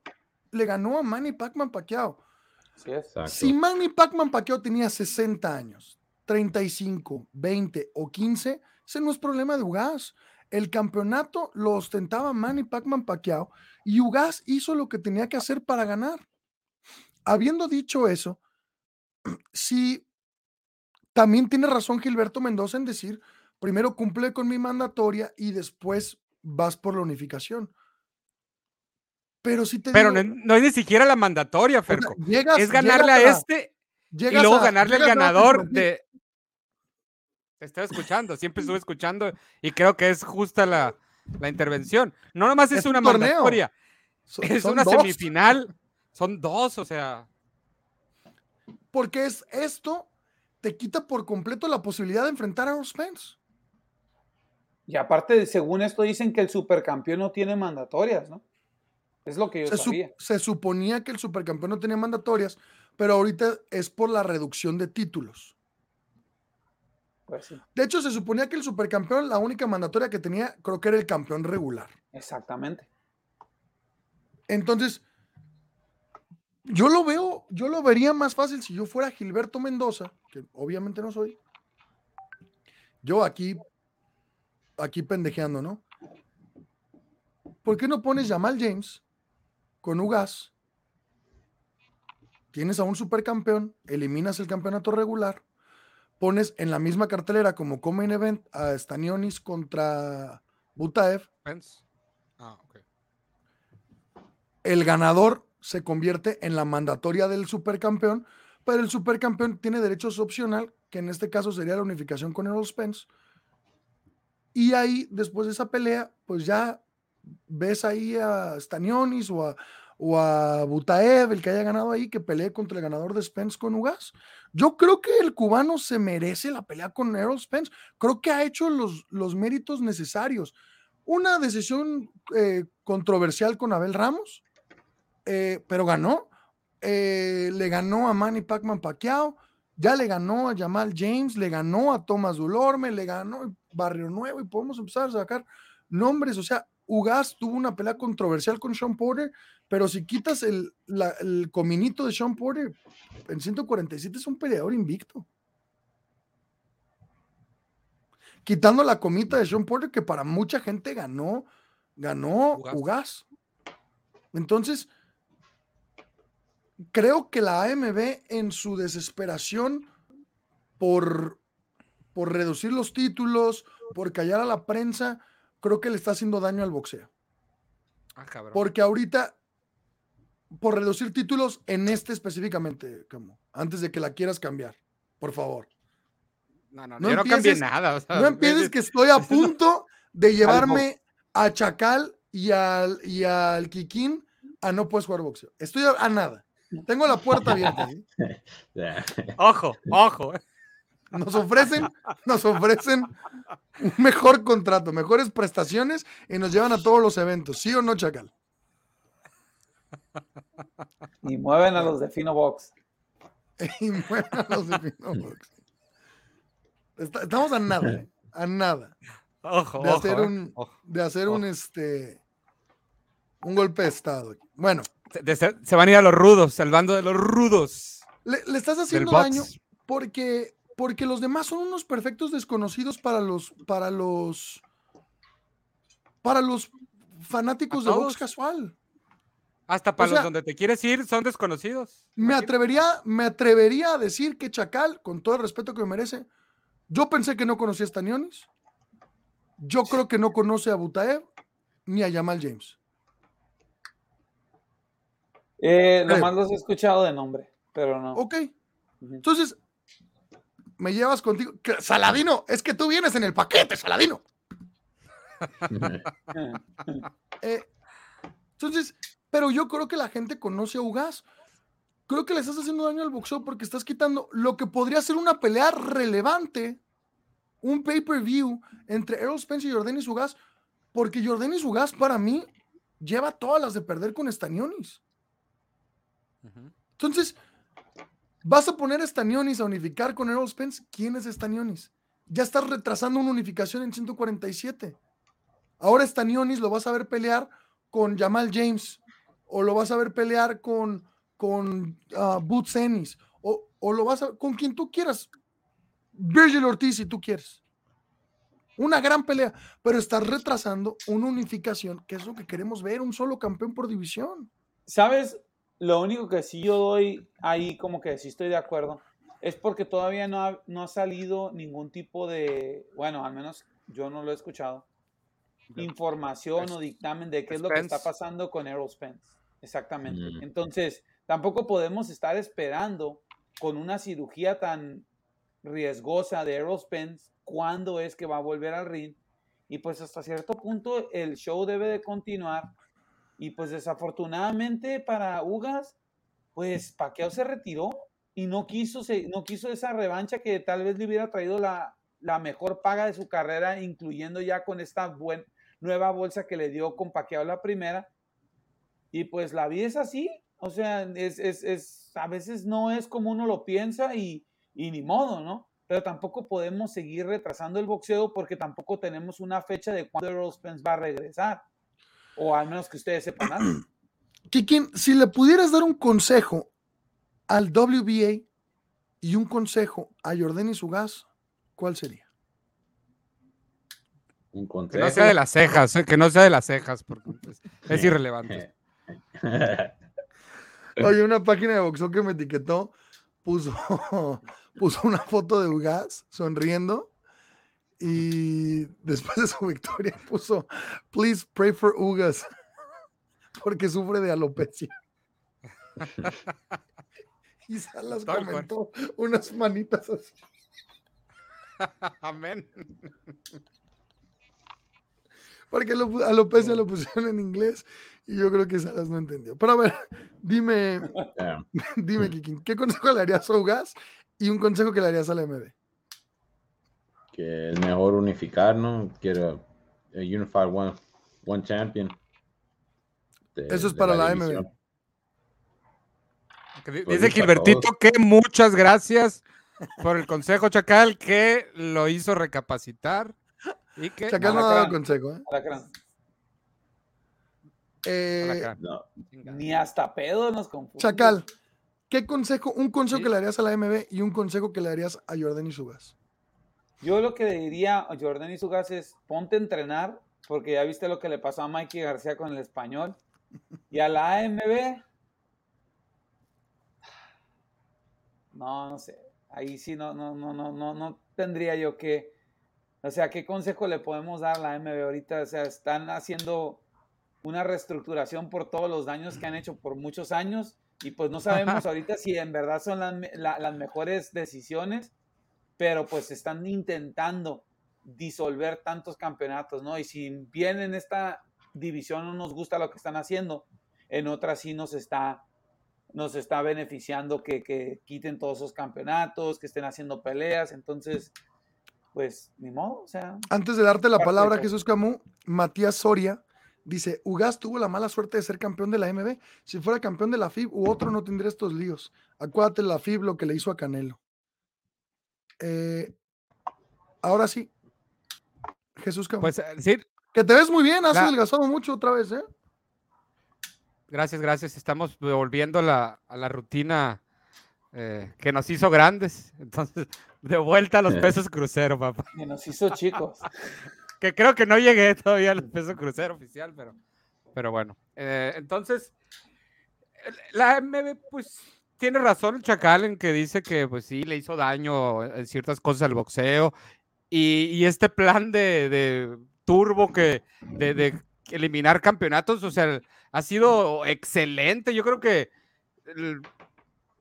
le ganó a Manny Pacman Pacquiao. Sí. Si Manny Pacman Pacquiao tenía 60 años, 35, 20 o 15, ese no es problema de Ugas. El campeonato lo ostentaba Manny Pacman Pacquiao y Ugas hizo lo que tenía que hacer para ganar. Habiendo dicho eso, [CLEARS THROAT] sí, también tiene razón Gilberto Mendoza en decir, primero cumple con mi mandatoria y después vas por la unificación. Pero si te Pero digo, no, no es ni siquiera la mandatoria, Ferco. llegas- es ganarle llegas a a- este y luego a- ganarle al ganador de. Te estoy escuchando, siempre estuve escuchando y creo que es justa la, la intervención. No nomás es, Es un una torneo. mandatoria, So- es son una dos. semifinal, son dos, o sea. Porque es esto te quita por completo la posibilidad de enfrentar a Errol Spence. Y aparte, según esto, dicen que el supercampeón no tiene mandatorias, ¿no? Es lo que yo Se, su- sabía. se suponía que el supercampeón no tenía mandatorias, pero ahorita es por la reducción de títulos. Pues sí, De hecho, se suponía que el supercampeón, la única mandatoria que tenía, creo que era el campeón regular. exactamente. Entonces, yo lo veo, yo lo vería más fácil si yo fuera Gilberto Mendoza, que obviamente no soy. Yo aquí, aquí pendejeando, ¿no? ¿Por qué no pones Jamal James con Ugas? Tienes a un supercampeón, eliminas el campeonato regular, pones en la misma cartelera como Common Event a Stanionis contra Butaev. Pence. Ah. El ganador se convierte en la mandatoria del supercampeón, pero el supercampeón tiene derechos opcional, que en este caso sería la unificación con Errol Spence. Y ahí, después de esa pelea, pues ya ves ahí a Stanionis o a, o a Butaev, el que haya ganado ahí, que pelee contra el ganador de Spence con Ugas. Yo creo que el cubano se merece la pelea con Errol Spence. Creo que ha hecho los, los méritos necesarios. Una decisión eh, controversial con Abel Ramos, eh, pero ganó. Eh, le ganó a Manny Pacman Pacquiao, ya le ganó a Jamal James, le ganó a Thomas Dulorme, le ganó Barrio Nuevo y podemos empezar a sacar nombres. O sea, Ugas tuvo una pelea controversial con Sean Porter, pero si quitas el, la- el cominito de Sean Porter, en 147 es un peleador invicto. Quitando la comita de Sean Porter, que para mucha gente ganó, ganó Ugas. Entonces, creo que la AMB en su desesperación por, por reducir los títulos, por callar a la prensa, creo que le está haciendo daño al boxeo. Ah, cabrón. Porque ahorita, por reducir títulos en este específicamente, Camo, antes de que la quieras cambiar, por favor. No, no, No yo no cambié empieces- nada. o sea, No empieces que estoy a [LAUGHS] punto de llevarme a Chacal y al, y al Kikín a no puedes jugar boxeo. Estoy a, a nada. Tengo la puerta abierta. ¿sí? [LAUGHS] Ojo, ojo. Nos ofrecen, nos ofrecen un mejor contrato, mejores prestaciones y nos llevan a todos los eventos. ¿Sí o no, Chacal? [LAUGHS] Y mueven a los de Fino Box. [LAUGHS] y mueven a los de Fino Box. Está- estamos a nada, ¿eh? a nada. Ojo, de ojo, hacer eh. un, Ojo, de hacer un este un golpe de estado. Bueno, Se, de- se- se van a ir a los rudos, al bando de los rudos. le, le estás haciendo box. daño porque porque los demás son unos perfectos desconocidos para los para los para los fanáticos de box casual. Hasta para O sea- los donde te quieres ir son desconocidos. Me atrevería, me atrevería a decir que Chacal, con todo el respeto que me merece, yo pensé que no conocía a Stanionis. Yo creo que no conoce a Butaev ni a Jamal James. Eh, nomás los he escuchado de nombre, pero no. Ok. Entonces, me llevas contigo. Saladino, es que tú vienes en el paquete, Saladino. [LAUGHS] Eh, entonces, pero yo creo que la gente conoce a Ugas. Creo que le estás haciendo daño al boxeo porque estás quitando lo que podría ser una pelea relevante, un pay-per-view entre Errol Spence y Jordanis Ugas, porque Jordanis Ugas para mí lleva todas las de perder con Stanionis. Entonces, vas a poner a Stanionis a unificar con Errol Spence. ¿Quién es Stanionis? Ya estás retrasando una unificación en 147. Ahora Stanionis lo vas a ver pelear con Jamal James o lo vas a ver pelear con, con ah, Boots Ennis o, o lo vas a con quien tú quieras. Virgil Ortiz si tú quieres. Una gran pelea, pero estás retrasando una unificación, que es lo que queremos ver, un solo campeón por división. ¿Sabes? Lo único que sí yo doy ahí, como que sí estoy de acuerdo, es porque todavía no ha, no ha salido ningún tipo de, bueno, al menos yo no lo he escuchado, información o dictamen de qué es lo que está pasando con Errol Spence. Exactamente. Mm. Entonces, tampoco podemos estar esperando con una cirugía tan riesgosa de Errol Spence cuándo es que va a volver al ring. Y pues hasta cierto punto el show debe de continuar. Y pues desafortunadamente para Ugas, pues Pacquiao se retiró y no quiso, se- no quiso esa revancha que tal vez le hubiera traído la, la mejor paga de su carrera, incluyendo ya con esta buen, nueva bolsa que le dio con Pacquiao la primera. Y pues la vida es así, o sea, es, es, es- a veces no es como uno lo piensa y, y ni modo, ¿no? Pero tampoco podemos seguir retrasando el boxeo porque tampoco tenemos una fecha de cuándo Errol Spence va a regresar. O al menos que ustedes sepan algo. [CLEARS THROAT] Kikín, si le pudieras dar un consejo al WBA y un consejo a Jordan y su gas, ¿cuál sería? Un Que consejo. no sea de las cejas, eh, que no sea de las cejas, porque pues, es irrelevante. [LAUGHS] Oye, una página de boxeo que me etiquetó puso, [LAUGHS] puso una foto de Ugas sonriendo y después de su victoria puso please pray for Ugas [LAUGHS] porque sufre de alopecia. Y Salas Tal cual. comentó unas manitas así. Amén. Porque alopecia lo pusieron en inglés y yo creo que Salas no entendió. Pero a ver, [LAUGHS] dime, Yeah. [LAUGHS] [LAUGHS] dime, Kikín, ¿qué consejo le harías a Ugas y un consejo que le harías a la MB? que es mejor unificar, ¿no? Quiero eh, unified one, one champion. de- Eso es para la Pues Dice Gilbertito que muchas gracias por el consejo, Chacal, que lo hizo recapacitar. Y que Chacal no ha dado consejo, ¿eh? Eh. No, Ni hasta pedo nos confunde. Chacal, ¿qué consejo, un consejo Sí. que le harías a la MB y un consejo que le harías a Jordan y Sugas? Yo lo que le diría a Jordan y su gas es ponte a entrenar, porque ya viste lo que le pasó a Mikey García con el español. Y a la AMB, no, no sé. Ahí sí no, no, no, no, no, no tendría yo que. O sea, ¿qué consejo le podemos dar a la AMB ahorita? O sea, están haciendo una reestructuración por todos los daños que han hecho por muchos años. Y pues no sabemos [LAUGHS] ahorita si en verdad son las, la- las mejores decisiones pero pues están intentando disolver tantos campeonatos, ¿no? Y si bien en esta división no nos gusta lo que están haciendo, en otra sí nos está, nos está beneficiando que, que quiten todos esos campeonatos, que estén haciendo peleas, entonces, pues, ni modo, o sea, Antes de darte la palabra. Jesús Camus, Matías Soria dice, Ugas tuvo la mala suerte de ser campeón de la MB. Si fuera campeón de la FIB u otro no tendría estos líos. Acuérdate la FIB lo que le hizo a Canelo. Eh, ahora sí. Jesús Camus. Pues eh, sí, que te ves muy bien, has la- adelgazado mucho otra vez, ¿eh? gracias, gracias. Estamos volviendo a la, a la rutina eh, que nos hizo grandes. Entonces, de vuelta a los pesos crucero, papá. que nos hizo chicos. [LAUGHS] Que creo que no llegué todavía al peso crucero oficial, pero, pero bueno. Eh, entonces, la MB, pues, tiene razón el Chacal en que dice que, pues sí, le hizo daño en ciertas cosas al boxeo. Y, y este plan de, de turbo que, de, eliminar campeonatos, o sea, ha sido excelente. Yo creo que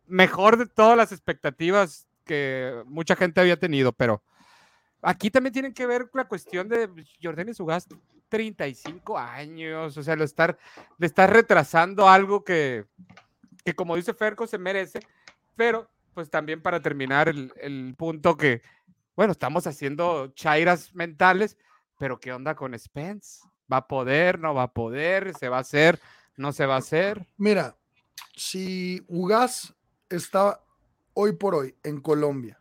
mejor de todas las expectativas que mucha gente había tenido, pero aquí también tienen que ver la cuestión de Jordan y Sugas, 35 años, o sea, lo estar, de estar retrasando algo que, que como dice Ferco se merece, pero pues también para terminar el, el punto que, bueno, estamos haciendo chairas mentales, pero ¿qué onda con Spence? ¿Va a poder? ¿No va a poder? ¿Se va a hacer? ¿No se va a hacer? Mira, si Ugas está hoy por hoy en Colombia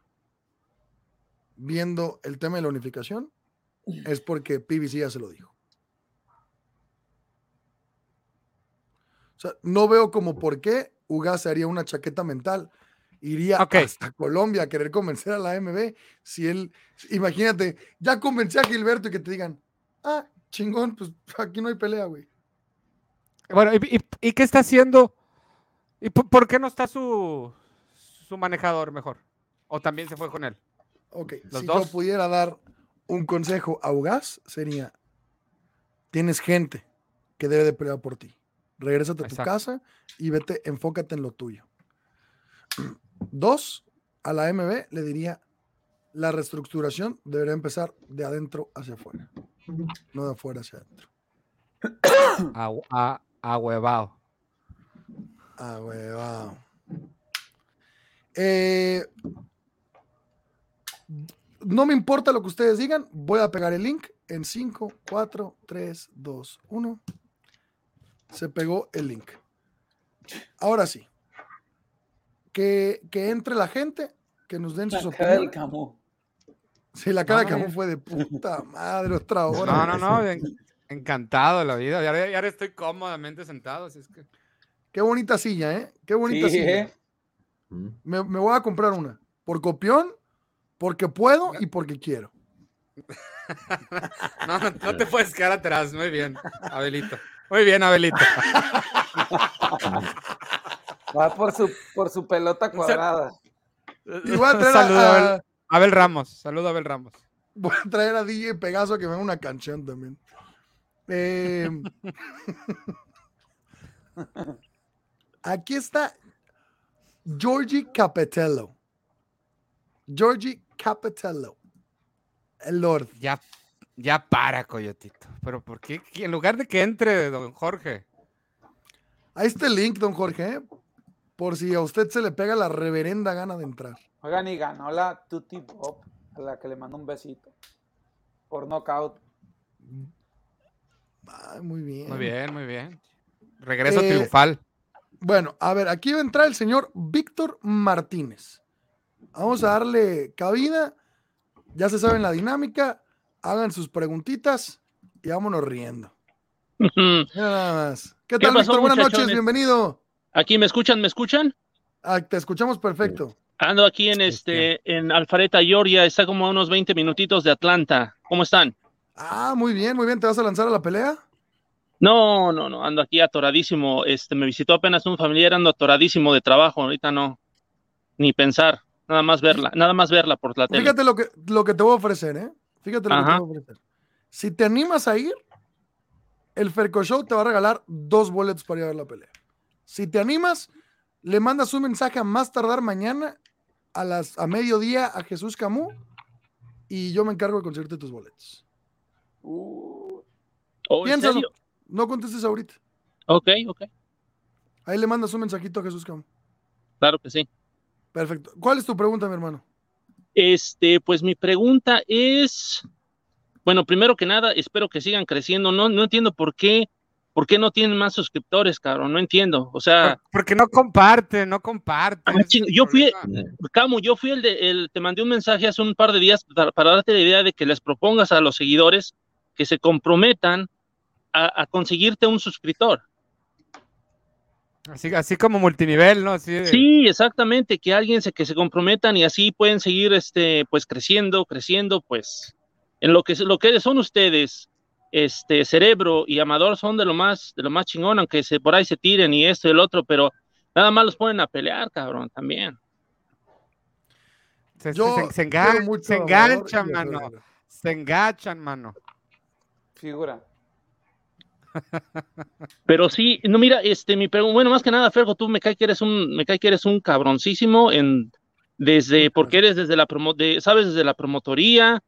viendo el tema de la unificación, es porque PBC ya se lo dijo. O sea, no veo como por qué Ugas se haría una chaqueta mental. Iría hasta Colombia a querer convencer a la AMB. Si él, imagínate, ya convencí a Gilberto y que te digan, ah, chingón, pues aquí no hay pelea, güey. Bueno, ¿y, y- y qué está haciendo? ¿Y por, por qué no está su, su manejador mejor? ¿O también se fue con él? Ok, Los si dos. yo pudiera dar un consejo a Ugas, sería, tienes gente que debe de pelear por ti. Regrésate a tu Exacto. casa y vete, enfócate en lo tuyo. [CLEARS THROAT] Dos, a la MB le diría, la reestructuración debería empezar de adentro hacia afuera, no de afuera hacia adentro. A, a. Eh, no me importa lo que ustedes digan, voy a pegar el link en 5, 4, 3, 2, 1. Se pegó el link. Ahora sí. Que, que entre la gente, que nos den sus La cara del opiniones. Camus. Sí, la cara de No, Camus ya. fue de puta madre, otra hora. No, no, no, en- encantado de la vida. Y ahora, y ahora estoy cómodamente sentado, así es que Qué bonita silla, ¿eh? Qué bonita Sí, silla. ¿eh? Me, me voy a comprar una. Por copión, porque puedo y porque quiero. No, [LAUGHS] no, no te puedes quedar atrás. Muy bien, Abelito. Muy bien, Abelito. [LAUGHS] Va por su, por su pelota cuadrada. Y voy a traer Saludo a a, Abel, Abel Ramos. Saludo a Abel Ramos. voy a traer a DJ Pegaso que me haga una canción también. Eh, [LAUGHS] aquí está Georgie Capitello. Georgie Capitello. El Lord. Ya, ya para, Coyotito. Pero ¿por qué? En lugar de que entre don Jorge. Ahí está el link, don Jorge, ¿eh? por si a usted se le pega la reverenda gana de entrar. Oigan, y ganó la Tutti Pop, a la que le mando un besito. Por knockout. Muy bien. Muy bien, muy bien. Regreso Eh, triunfal. Bueno, a ver, aquí va a entrar el señor Víctor Martínez. Vamos a darle cabida. Ya se saben la dinámica. Hagan sus preguntitas y vámonos riendo. [LAUGHS] Mira nada más. ¿Qué ¿Qué tal, pasó, Víctor? Buenas noches, bienvenido. Aquí me escuchan, ¿me escuchan? Ah, te escuchamos perfecto. Ando aquí en este, en Alfareta, Georgia, está como a unos 20 minutitos de Atlanta. ¿Cómo están? Ah, muy bien, muy bien. ¿Te vas a lanzar a la pelea? No, no, no, ando aquí atoradísimo. Este, me visitó apenas un familiar, ando atoradísimo de trabajo. Ahorita no, ni pensar, nada más verla, nada más verla por la tele. Fíjate lo que, lo que te voy a ofrecer, ¿eh? Fíjate lo que te voy a ofrecer. Si te animas a ir, el Ferco Show te va a regalar dos boletos para ir a ver la pelea. Si te animas, le mandas un mensaje a más tardar mañana a las a mediodía a Jesús Camú y yo me encargo de conseguirte tus boletos. Oh, ¿en Piénsalo. No contestes ahorita. Ok, ok, Ahí le mandas un mensajito a Jesús Camú. claro que sí. Perfecto. ¿Cuál es tu pregunta, mi hermano? Este, pues mi pregunta es, bueno, primero que nada, espero que sigan creciendo. No, no entiendo por qué, por qué no tienen más suscriptores, cabrón. No entiendo. O sea, Porque no comparte, no comparte. Ah, yo fui, Camo, yo fui el de, el, te mandé un mensaje hace un par de días para, para darte la idea de que les propongas a los seguidores que se comprometan a, a conseguirte un suscriptor. Así, así como multinivel, ¿no? Así de- Sí, exactamente, que alguien se, que se comprometan y así pueden seguir, este, pues creciendo, creciendo, pues, en lo que, lo que son ustedes, este, Cerebro y Amador son de lo más, de lo más chingón, aunque se, por ahí se tiren y esto y el otro, pero nada más los ponen a pelear, cabrón, también. Se, Yo se- se engan- mucho enganchan, mano. Se enganchan, mano. Figura. Pero sí, no, mira, este, mi pregunta, bueno, más que nada, Fergo, tú me cae que eres un, me cae que eres un cabroncísimo en, desde, porque eres desde la promo, de, sabes, desde la promotoría,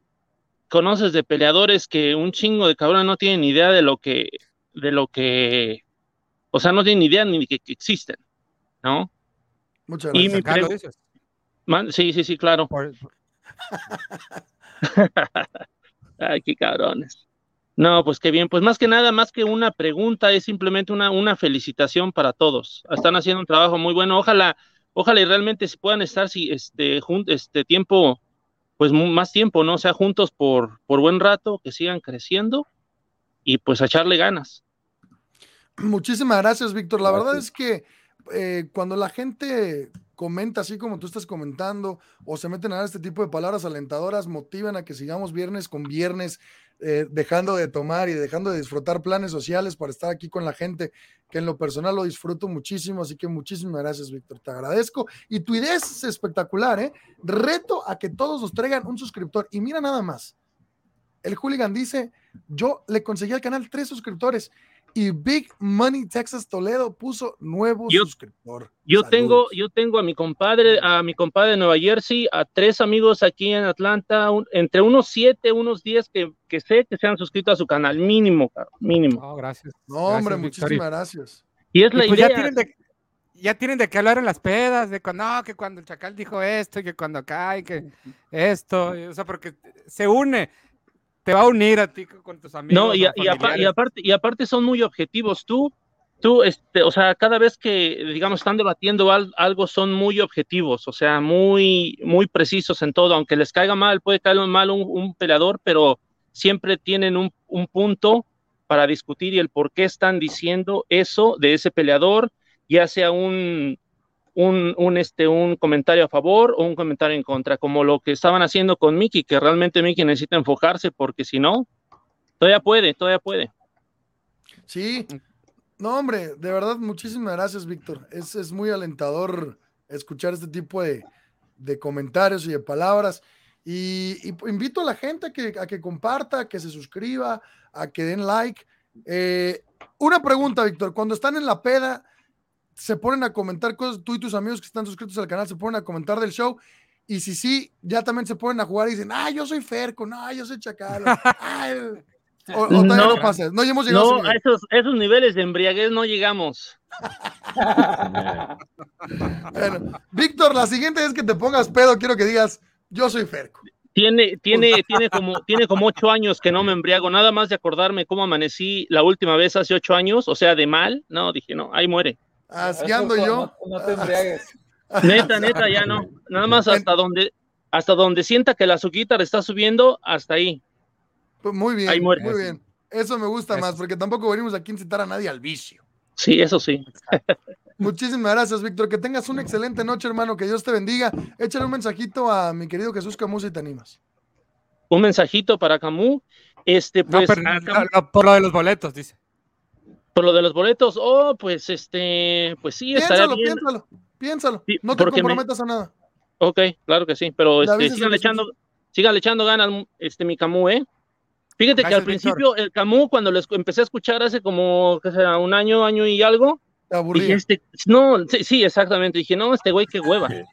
conoces de peleadores que un chingo de cabrones no tienen ni idea de lo que, de lo que, o sea, no tienen ni idea ni de que, que existen, ¿no? Muchas Y gracias. mi. Man- sí, sí, sí, claro. Por- [LAUGHS] Ay, qué cabrones. No, pues qué bien. Pues más que nada, más que una pregunta, es simplemente una, una felicitación para todos. Están haciendo un trabajo muy bueno. Ojalá, ojalá y realmente se puedan estar si este, jun- este tiempo, pues más tiempo, ¿no? O sea, juntos por, por buen rato, que sigan creciendo y pues a echarle ganas. Muchísimas gracias, Víctor. La verdad es que eh, cuando la gente comenta así como tú estás comentando o se meten a dar este tipo de palabras alentadoras, motivan a que sigamos viernes con viernes, eh, dejando de tomar y dejando de disfrutar planes sociales para estar aquí con la gente, que en lo personal lo disfruto muchísimo. Así que muchísimas gracias, Víctor. Te agradezco. Y tu idea es espectacular, ¿eh? Reto a que todos nos traigan un suscriptor. Y mira nada más. El hooligan dice, yo le conseguí al canal tres suscriptores y Big Money Texas Toledo puso nuevo Yo- suscriptor. Yo Saludos. tengo, yo tengo a mi compadre, a mi compadre de Nueva Jersey, a tres amigos aquí en Atlanta, un- entre unos siete, unos diez que, que sé que se han suscrito a su canal, mínimo, cabrón, mínimo. No, gracias. No, hombre, Gracias, Víctor. muchísimas gracias. Y es Y la pues idea. ya tienen de ya tienen de qué hablar en las pedas, de cuando, no, que cuando el chacal dijo esto, y que cuando acá, y que esto, y, o sea, porque se une, te va a unir a ti con tus amigos. No, y, a- aparte, y aparte son muy objetivos. Tú, tú, este, o sea, cada vez que, digamos, están debatiendo al- algo, son muy objetivos, o sea, muy, muy precisos en todo. Aunque les caiga mal, puede caer mal un, un peleador, pero siempre tienen un, un punto para discutir y el por qué están diciendo eso de ese peleador. ya sea un, un, un, este, un comentario a favor o un comentario en contra, como lo que estaban haciendo con Mickey, que realmente Mickey necesita enfocarse porque si no, todavía puede, todavía puede. Sí, no, hombre, de verdad, muchísimas gracias, Víctor. Es, es muy alentador escuchar este tipo de, de comentarios y de palabras. Y, y, invito a la gente a que, a que comparta, que se suscriba, a que den like. Eh, una pregunta, Víctor. Cuando están en la peda, se ponen a comentar cosas, tú y tus amigos que están suscritos al canal se ponen a comentar del show. Y si sí, ya también se ponen a jugar y dicen, ah, yo soy Ferco, no, yo soy Chacal. [LAUGHS] Ay, o, o todavía no, no pasa. No hemos llegado no, a, a esos, esos niveles de embriaguez no llegamos. [LAUGHS] bueno, Víctor, la siguiente vez que te pongas pedo, quiero que digas, yo soy Ferco. Tiene, tiene, [LAUGHS] tiene, como, tiene como ocho años que no me embriago, nada más de acordarme cómo amanecí la última vez hace ocho años, o sea, de mal, no, dije, no, ahí muere. Así ando yo. No, no te embriagues. [LAUGHS] Neta, neta, ya no. Nada más hasta donde, hasta donde sienta que la azuquita le está subiendo, hasta ahí. Pues muy bien, Ahí muere. muy bien. Eso me gusta más, porque tampoco venimos aquí a incitar a nadie al vicio. Sí, eso sí. [LAUGHS] Muchísimas gracias, Víctor. Que tengas una excelente noche, hermano. Que Dios te bendiga. Échale un mensajito a mi querido Jesús Camus si te animas. Un mensajito para Camus. Este, pues, no, pero, a no, no, por lo de los boletos, dice. Por lo de los boletos, oh, pues este, pues sí, estaría Piénsalo, bien. piénsalo, piénsalo. Sí, No te me- comprometas a nada. Ok, claro que sí, pero Le este, Jesús. echando, síganle echando ganas, este, mi Camus, ¿eh? Fíjate que al principio el Camus, cuando lo escu- empecé a escuchar hace como, ¿qué será? Un año, año y algo, dije, este, no, sí, sí, exactamente, dije, no, este güey, qué hueva. Qué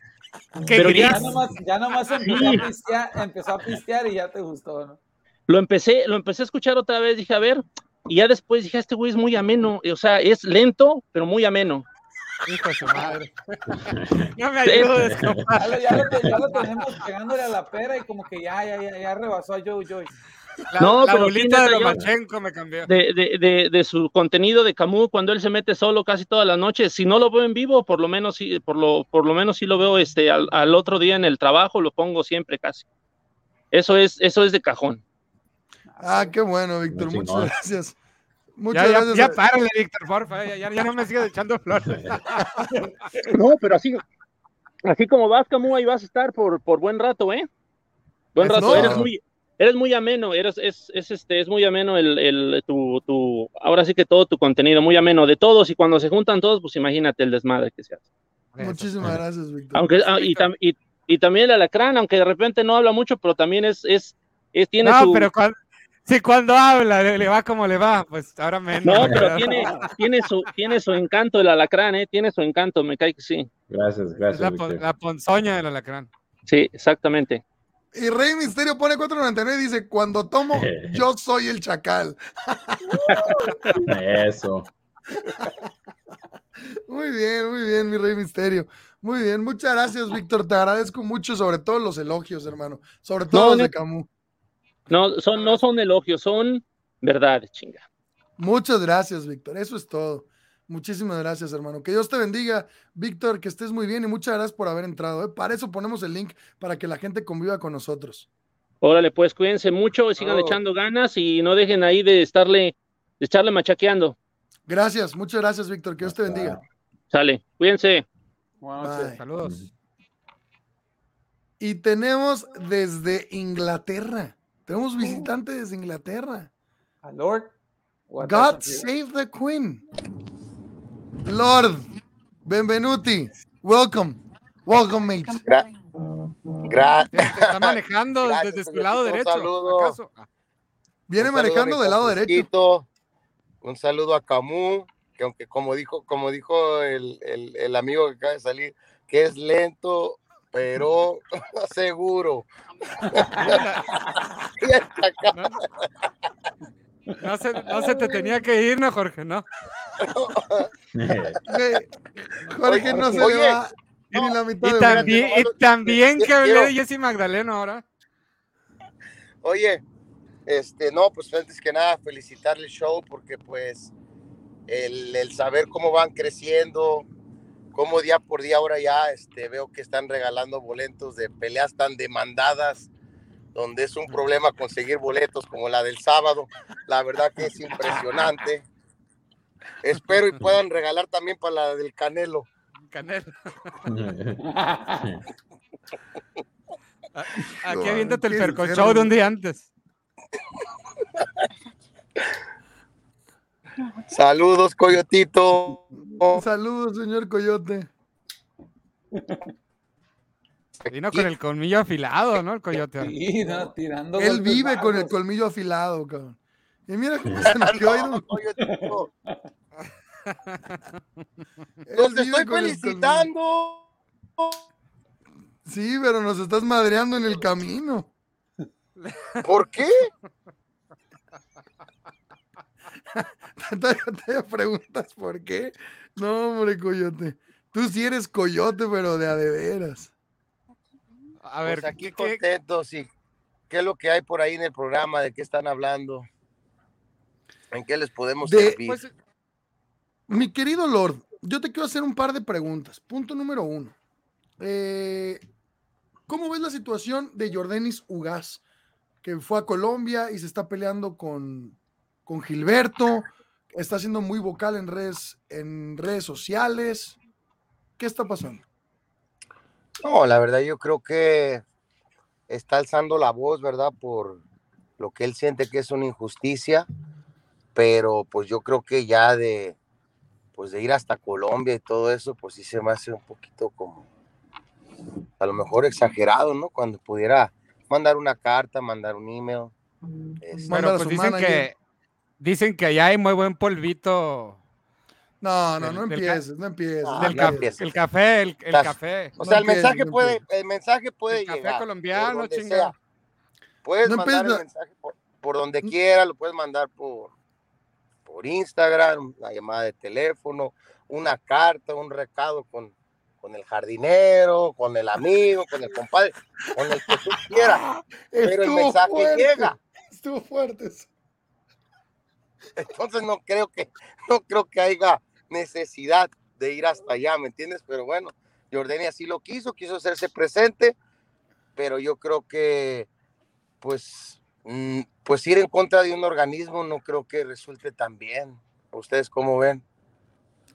Pero gris. ya- Ya nomás, ya nomás empezó, Sí. a pistear, empezó a pistear y ya te gustó, ¿no? Lo empecé, lo empecé a escuchar otra vez, dije, a ver, y ya después dije, este güey es muy ameno, o sea, es lento, pero muy ameno. Hijo de su madre. [LAUGHS] No me ayudes, Ya compadre. ya lo ya lo tenemos pegándole a la pera y como que ya, ya, ya, ya rebasó a Joe Joyce. La, No, la pero bolita de Lomachenko me cambió. de, de, de, de su contenido de Camus cuando él se mete solo casi todas las noches. Si no lo veo en vivo, por lo menos sí, por lo, por lo menos sí lo veo este al, al otro día en el trabajo, lo pongo siempre casi. Eso es, eso es de cajón. Ah, qué bueno, Víctor. Muchas gracias. Muchas Ya, ya, gracias. ya a- párale, Víctor, porfa. Ya, ya, ya no me sigas echando flores. [LAUGHS] No, pero así, así como vas, Camus, ahí vas a estar por, por buen rato, ¿eh? Buen rato, no. eres muy, eres muy ameno, eres, es, es este, es muy ameno el, el, tu, tu, ahora sí que todo tu contenido, muy ameno de todos, y cuando se juntan todos, pues imagínate el desmadre que se hace. Muchísimas gracias, Víctor. Aunque, ah, y, tam- y, y también el alacrán, aunque de repente no habla mucho, pero también es, es, es tiene No, su. pero cuando, si cuando habla le, le va como le va, pues ahora menos. No, pero tiene, [LAUGHS] tiene su, tiene su encanto el alacrán, eh, tiene su encanto, me cae que sí. Gracias, gracias, la, pon- la ponzoña del alacrán. Sí, exactamente. Y Rey Misterio pone 4.99 y dice, cuando tomo, [LAUGHS] yo soy el chacal. [LAUGHS] Eso. Muy bien, muy bien, mi Rey Misterio. Muy bien, muchas gracias, Víctor. Te agradezco mucho, sobre todo los elogios, hermano. Sobre todo No, los de. Camus. No, son, no son elogios, son verdades, chinga. Muchas gracias, Víctor. Eso es todo. Muchísimas gracias, hermano. Que Dios te bendiga, Víctor, que estés muy bien y muchas gracias por haber entrado. ¿eh? Para eso ponemos el link, para que la gente conviva con nosotros. Órale, pues cuídense mucho, sigan Oh. echando ganas y no dejen ahí de estarle, de estarle machaqueando. Gracias, muchas gracias, Víctor. Que Dios te bendiga. Sale, cuídense. Buenas. Saludos. Y tenemos desde Inglaterra. Tenemos visitantes desde Inglaterra. A Lord. what God save the Queen. Lord, benvenuti. Welcome. Welcome, mate. Gra- gra- Te [LAUGHS] Está manejando Gracias, desde su lado Un derecho. saludo. ¿acaso? Ah, Viene Un manejando del lado derecho. Un saludo a Camus, que aunque como dijo, como dijo el, el- el amigo que acaba de salir, que es lento, pero [LAUGHS] seguro. No se, no se te tenía que ir, ¿no, Jorge? No. Ve, [LAUGHS] Jorge no se Oye, le va ni la mitad Y de también, y también que hablé de Jesse Magdaleno ahora. Oye, este, no, pues antes que nada felicitarle el show porque pues el, el saber cómo van creciendo, cómo día por día ahora ya este, veo que están regalando boletos de peleas tan demandadas, donde es un problema conseguir boletos como la del sábado, la verdad que es impresionante. espero y puedan regalar también para la del Canelo. Canelo. [LAUGHS] Aquí aviéntate el percochado de un día antes. Saludos, Coyotito. Saludos, señor Coyote. [LAUGHS] Vino con el colmillo afilado, ¿no? El coyote. Sí, no, tirando Él vive con el colmillo afilado, cabrón. Y mira [LAUGHS] cómo se nos quedó ahí. Coyotito. Él Los estoy felicitando. Sí, pero nos estás madreando en el [LAUGHS] camino. ¿Por qué? Te preguntas por qué. No, hombre, coyote. Tú sí eres coyote, pero de a de veras. A Pues aquí contentos y qué es lo que hay por ahí en el programa, de qué están hablando, en qué les podemos De- servir. pues, Mi querido Lord, yo te quiero hacer un par de preguntas. Punto número uno. Eh, ¿Cómo ves la situación de Jordanis Ugaz, que fue a Colombia y se está peleando con, con Gilberto? Está siendo muy vocal en redes, en redes sociales. ¿Qué está pasando? No, la verdad yo creo que está alzando la voz, ¿verdad? Por lo que él siente que es una injusticia, pero pues yo creo que ya de, pues de ir hasta Colombia y todo eso, pues sí se me hace un poquito como, a lo mejor exagerado, ¿no? Cuando pudiera mandar una carta, mandar un email. este, Bueno, pues dicen que, dicen que allá hay muy buen polvito. No, no, Del- no empieces, no empieces. Ah, Del no ca- empieces. el café, el, café. O sea, el empieces, mensaje no puede, el mensaje puede El café llegar. colombiano, por donde chinga. sea. Puedes No mandar el mensaje por, por donde quiera, lo puedes mandar por, por Instagram, una llamada de teléfono, una carta, un recado con, con el jardinero, con el amigo, con el compadre, con el que tú quieras. [LAUGHS] Pero el mensaje fuerte, llega. Estuvo fuerte. eso. [LAUGHS] Entonces no creo que, no creo que haya necesidad de ir hasta allá, ¿me entiendes? Pero bueno, Jordani así lo quiso, quiso hacerse presente, pero yo creo que, pues, mm, pues ir en contra de un organismo no creo que resulte tan bien. ¿Ustedes cómo ven?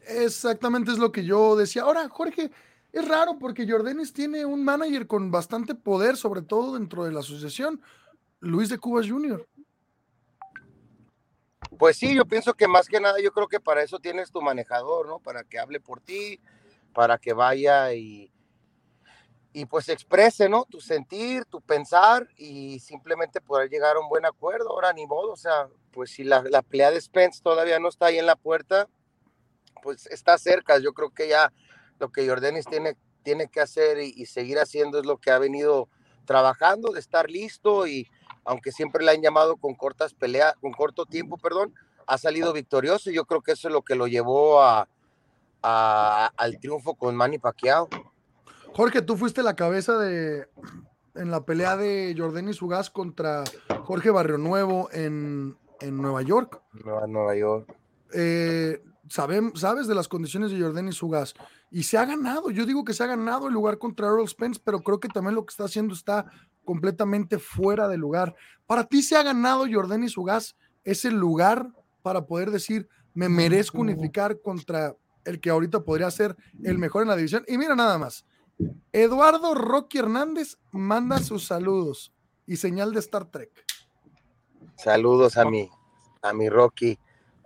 Exactamente es lo que yo decía. Ahora, Jorge, es raro porque Jordanis tiene un manager con bastante poder, sobre todo dentro de la asociación, Luis de Cubas Jr. Pues sí, yo pienso que más que nada, yo creo que para eso tienes tu manejador, ¿no? Para que hable por ti, para que vaya y, y pues exprese, ¿no? Tu sentir, tu pensar y simplemente poder llegar a un buen acuerdo. Ahora ni modo, o sea, pues si la, la pelea de Spence todavía no está ahí en la puerta, pues está cerca. Yo creo que ya lo que Jordanis tiene, tiene que hacer y, y seguir haciendo es lo que ha venido trabajando, de estar listo y aunque siempre le han llamado con cortas peleas, con corto tiempo, perdón, ha salido victorioso y yo creo que eso es lo que lo llevó a, a- al triunfo con Manny Pacquiao. Jorge, tú fuiste la cabeza de en la pelea de Jordanis Ugaz contra Jorge Barrio Nuevo en, en Nueva York. Nueva, Nueva York. Eh, sabes de las condiciones de Jordanis Ugaz y se ha ganado. Yo digo que se ha ganado el lugar contra Earl Spence, pero creo que también lo que está haciendo está completamente fuera de lugar. Para ti se ha ganado Jordanis Ugaz ese lugar para poder decir me merezco unificar contra el que ahorita podría ser el mejor en la división. Y mira nada más. Eduardo Rocky Hernández manda sus saludos y señal de Star Trek. Saludos a mi, a mi Rocky.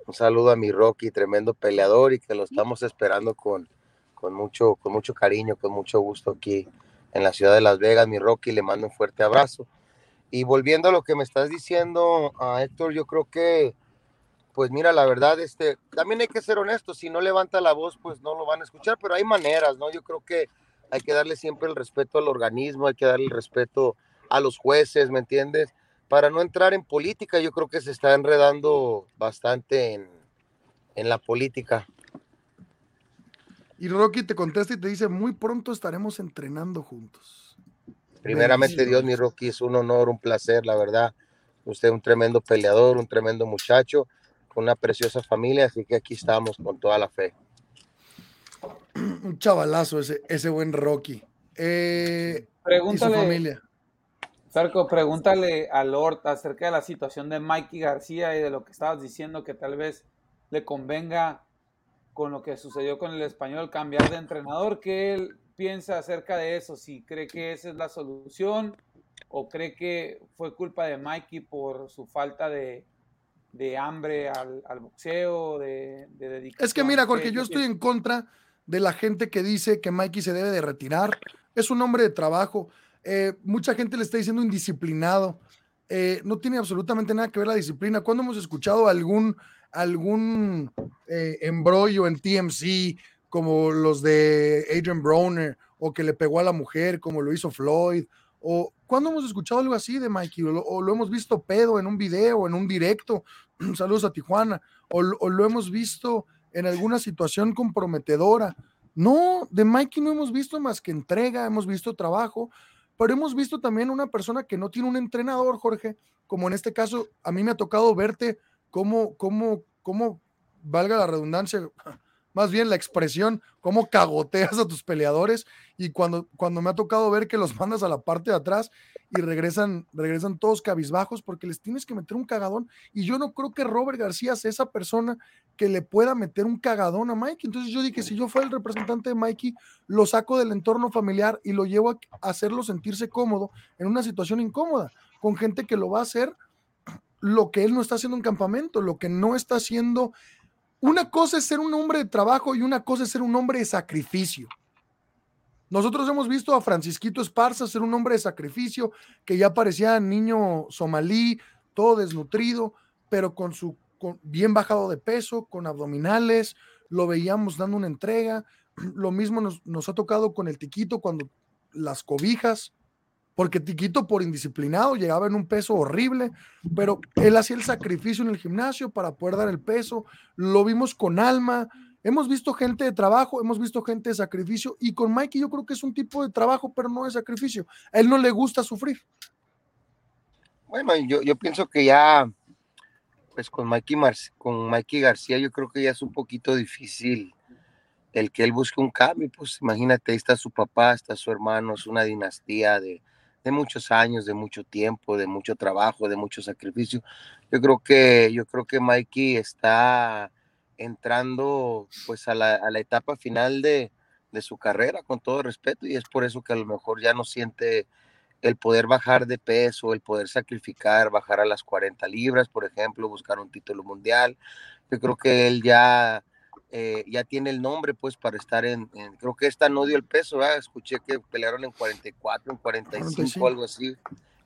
Un saludo a mi Rocky, tremendo peleador y que lo estamos esperando con, con, mucho, con mucho cariño, con mucho gusto aquí en la ciudad de Las Vegas. Mi Rocky, le mando un fuerte abrazo. Y volviendo a lo que me estás diciendo, a Héctor, yo creo que, pues mira, la verdad, este, también hay que ser honestos. Si no levanta la voz, pues no lo van a escuchar, pero hay maneras, ¿no? Yo creo que hay que darle siempre el respeto al organismo, hay que darle el respeto a los jueces, ¿me entiendes? Para no entrar en política, yo creo que se está enredando bastante en, en la política. Y Rocky te contesta y te dice, muy pronto estaremos entrenando juntos. Primeramente, Dios, mi Rocky, es un honor, un placer, la verdad. Usted es un tremendo peleador, un tremendo muchacho, con una preciosa familia, así que aquí estamos con toda la fe. [CLEARS THROAT] Un chavalazo ese, ese buen Rocky. Eh, y su Pregúntale, familia. Pregúntale a Lord acerca de la situación de Mikey García y de lo que estabas diciendo, que tal vez le convenga con lo que sucedió con el español cambiar de entrenador. ¿Qué él piensa acerca de eso? Si cree que esa es la solución o cree que fue culpa de Mikey por su falta de, de hambre al, al boxeo, de, de dedicación. Es que mira, Jorge, ¿Qué- yo estoy en contra de la gente que dice que Mikey se debe de retirar. Es un hombre de trabajo. Eh, mucha gente le está diciendo indisciplinado. Eh, no tiene absolutamente nada que ver la disciplina. ¿Cuándo hemos escuchado algún, algún eh, embrollo en TMC como los de Adrian Broner o que le pegó a la mujer como lo hizo Floyd? ¿O cuándo hemos escuchado algo así de Mikey? ¿O lo, hemos visto pedo en un video, en un directo? [CLEARS THROAT] Saludos a Tijuana. ¿O, o lo hemos visto en alguna situación comprometedora? No, de Mikey no hemos visto más que entrega, hemos visto trabajo, pero hemos visto también una persona que no tiene un entrenador, Jorge, como en este caso, a mí me ha tocado verte cómo, cómo, cómo, valga la redundancia, [LAUGHS] más bien la expresión, cómo cagoteas a tus peleadores y cuando, cuando me ha tocado ver que los mandas a la parte de atrás y regresan, regresan todos cabizbajos porque les tienes que meter un cagadón y yo no creo que Robert García sea esa persona que le pueda meter un cagadón a Mikey. Entonces yo dije, si yo fuera el representante de Mikey, lo saco del entorno familiar y lo llevo a hacerlo sentirse cómodo en una situación incómoda, con gente que lo va a hacer lo que él no está haciendo en campamento, lo que no está haciendo. Una cosa es ser un hombre de trabajo y una cosa es ser un hombre de sacrificio. Nosotros hemos visto a Francisquito Esparza ser un hombre de sacrificio que ya parecía niño somalí, todo desnutrido, pero con su bien bajado de peso, con abdominales, lo veíamos dando una entrega. Lo mismo nos ha tocado con el Tiquito cuando las cobijas, porque Tiquito por indisciplinado llegaba en un peso horrible, pero él hacía el sacrificio en el gimnasio para poder dar el peso. Lo vimos con Alma. Hemos visto gente de trabajo, hemos visto gente de sacrificio y con Mikey yo creo que es un tipo de trabajo, pero no de sacrificio. A él no le gusta sufrir. Bueno, yo, pienso que ya, pues con Mikey, Mar- con Mikey García, yo creo que ya es un poquito difícil el que él busque un cambio. Pues imagínate, ahí está su papá, está su hermano, es una dinastía de, de muchos años, de mucho tiempo, de mucho trabajo, de mucho sacrificio. Yo creo que, yo creo que Mikey está entrando pues a la, a la etapa final de, de su carrera, con todo respeto, y es por eso que a lo mejor ya no siente el poder bajar de peso, el poder sacrificar, bajar a las 40 libras, por ejemplo, buscar un título mundial. Yo creo que él ya, eh, ya tiene el nombre, pues, para estar en, en- creo que esta no dio el peso, escuché que pelearon en 44, en 45, 45. algo así,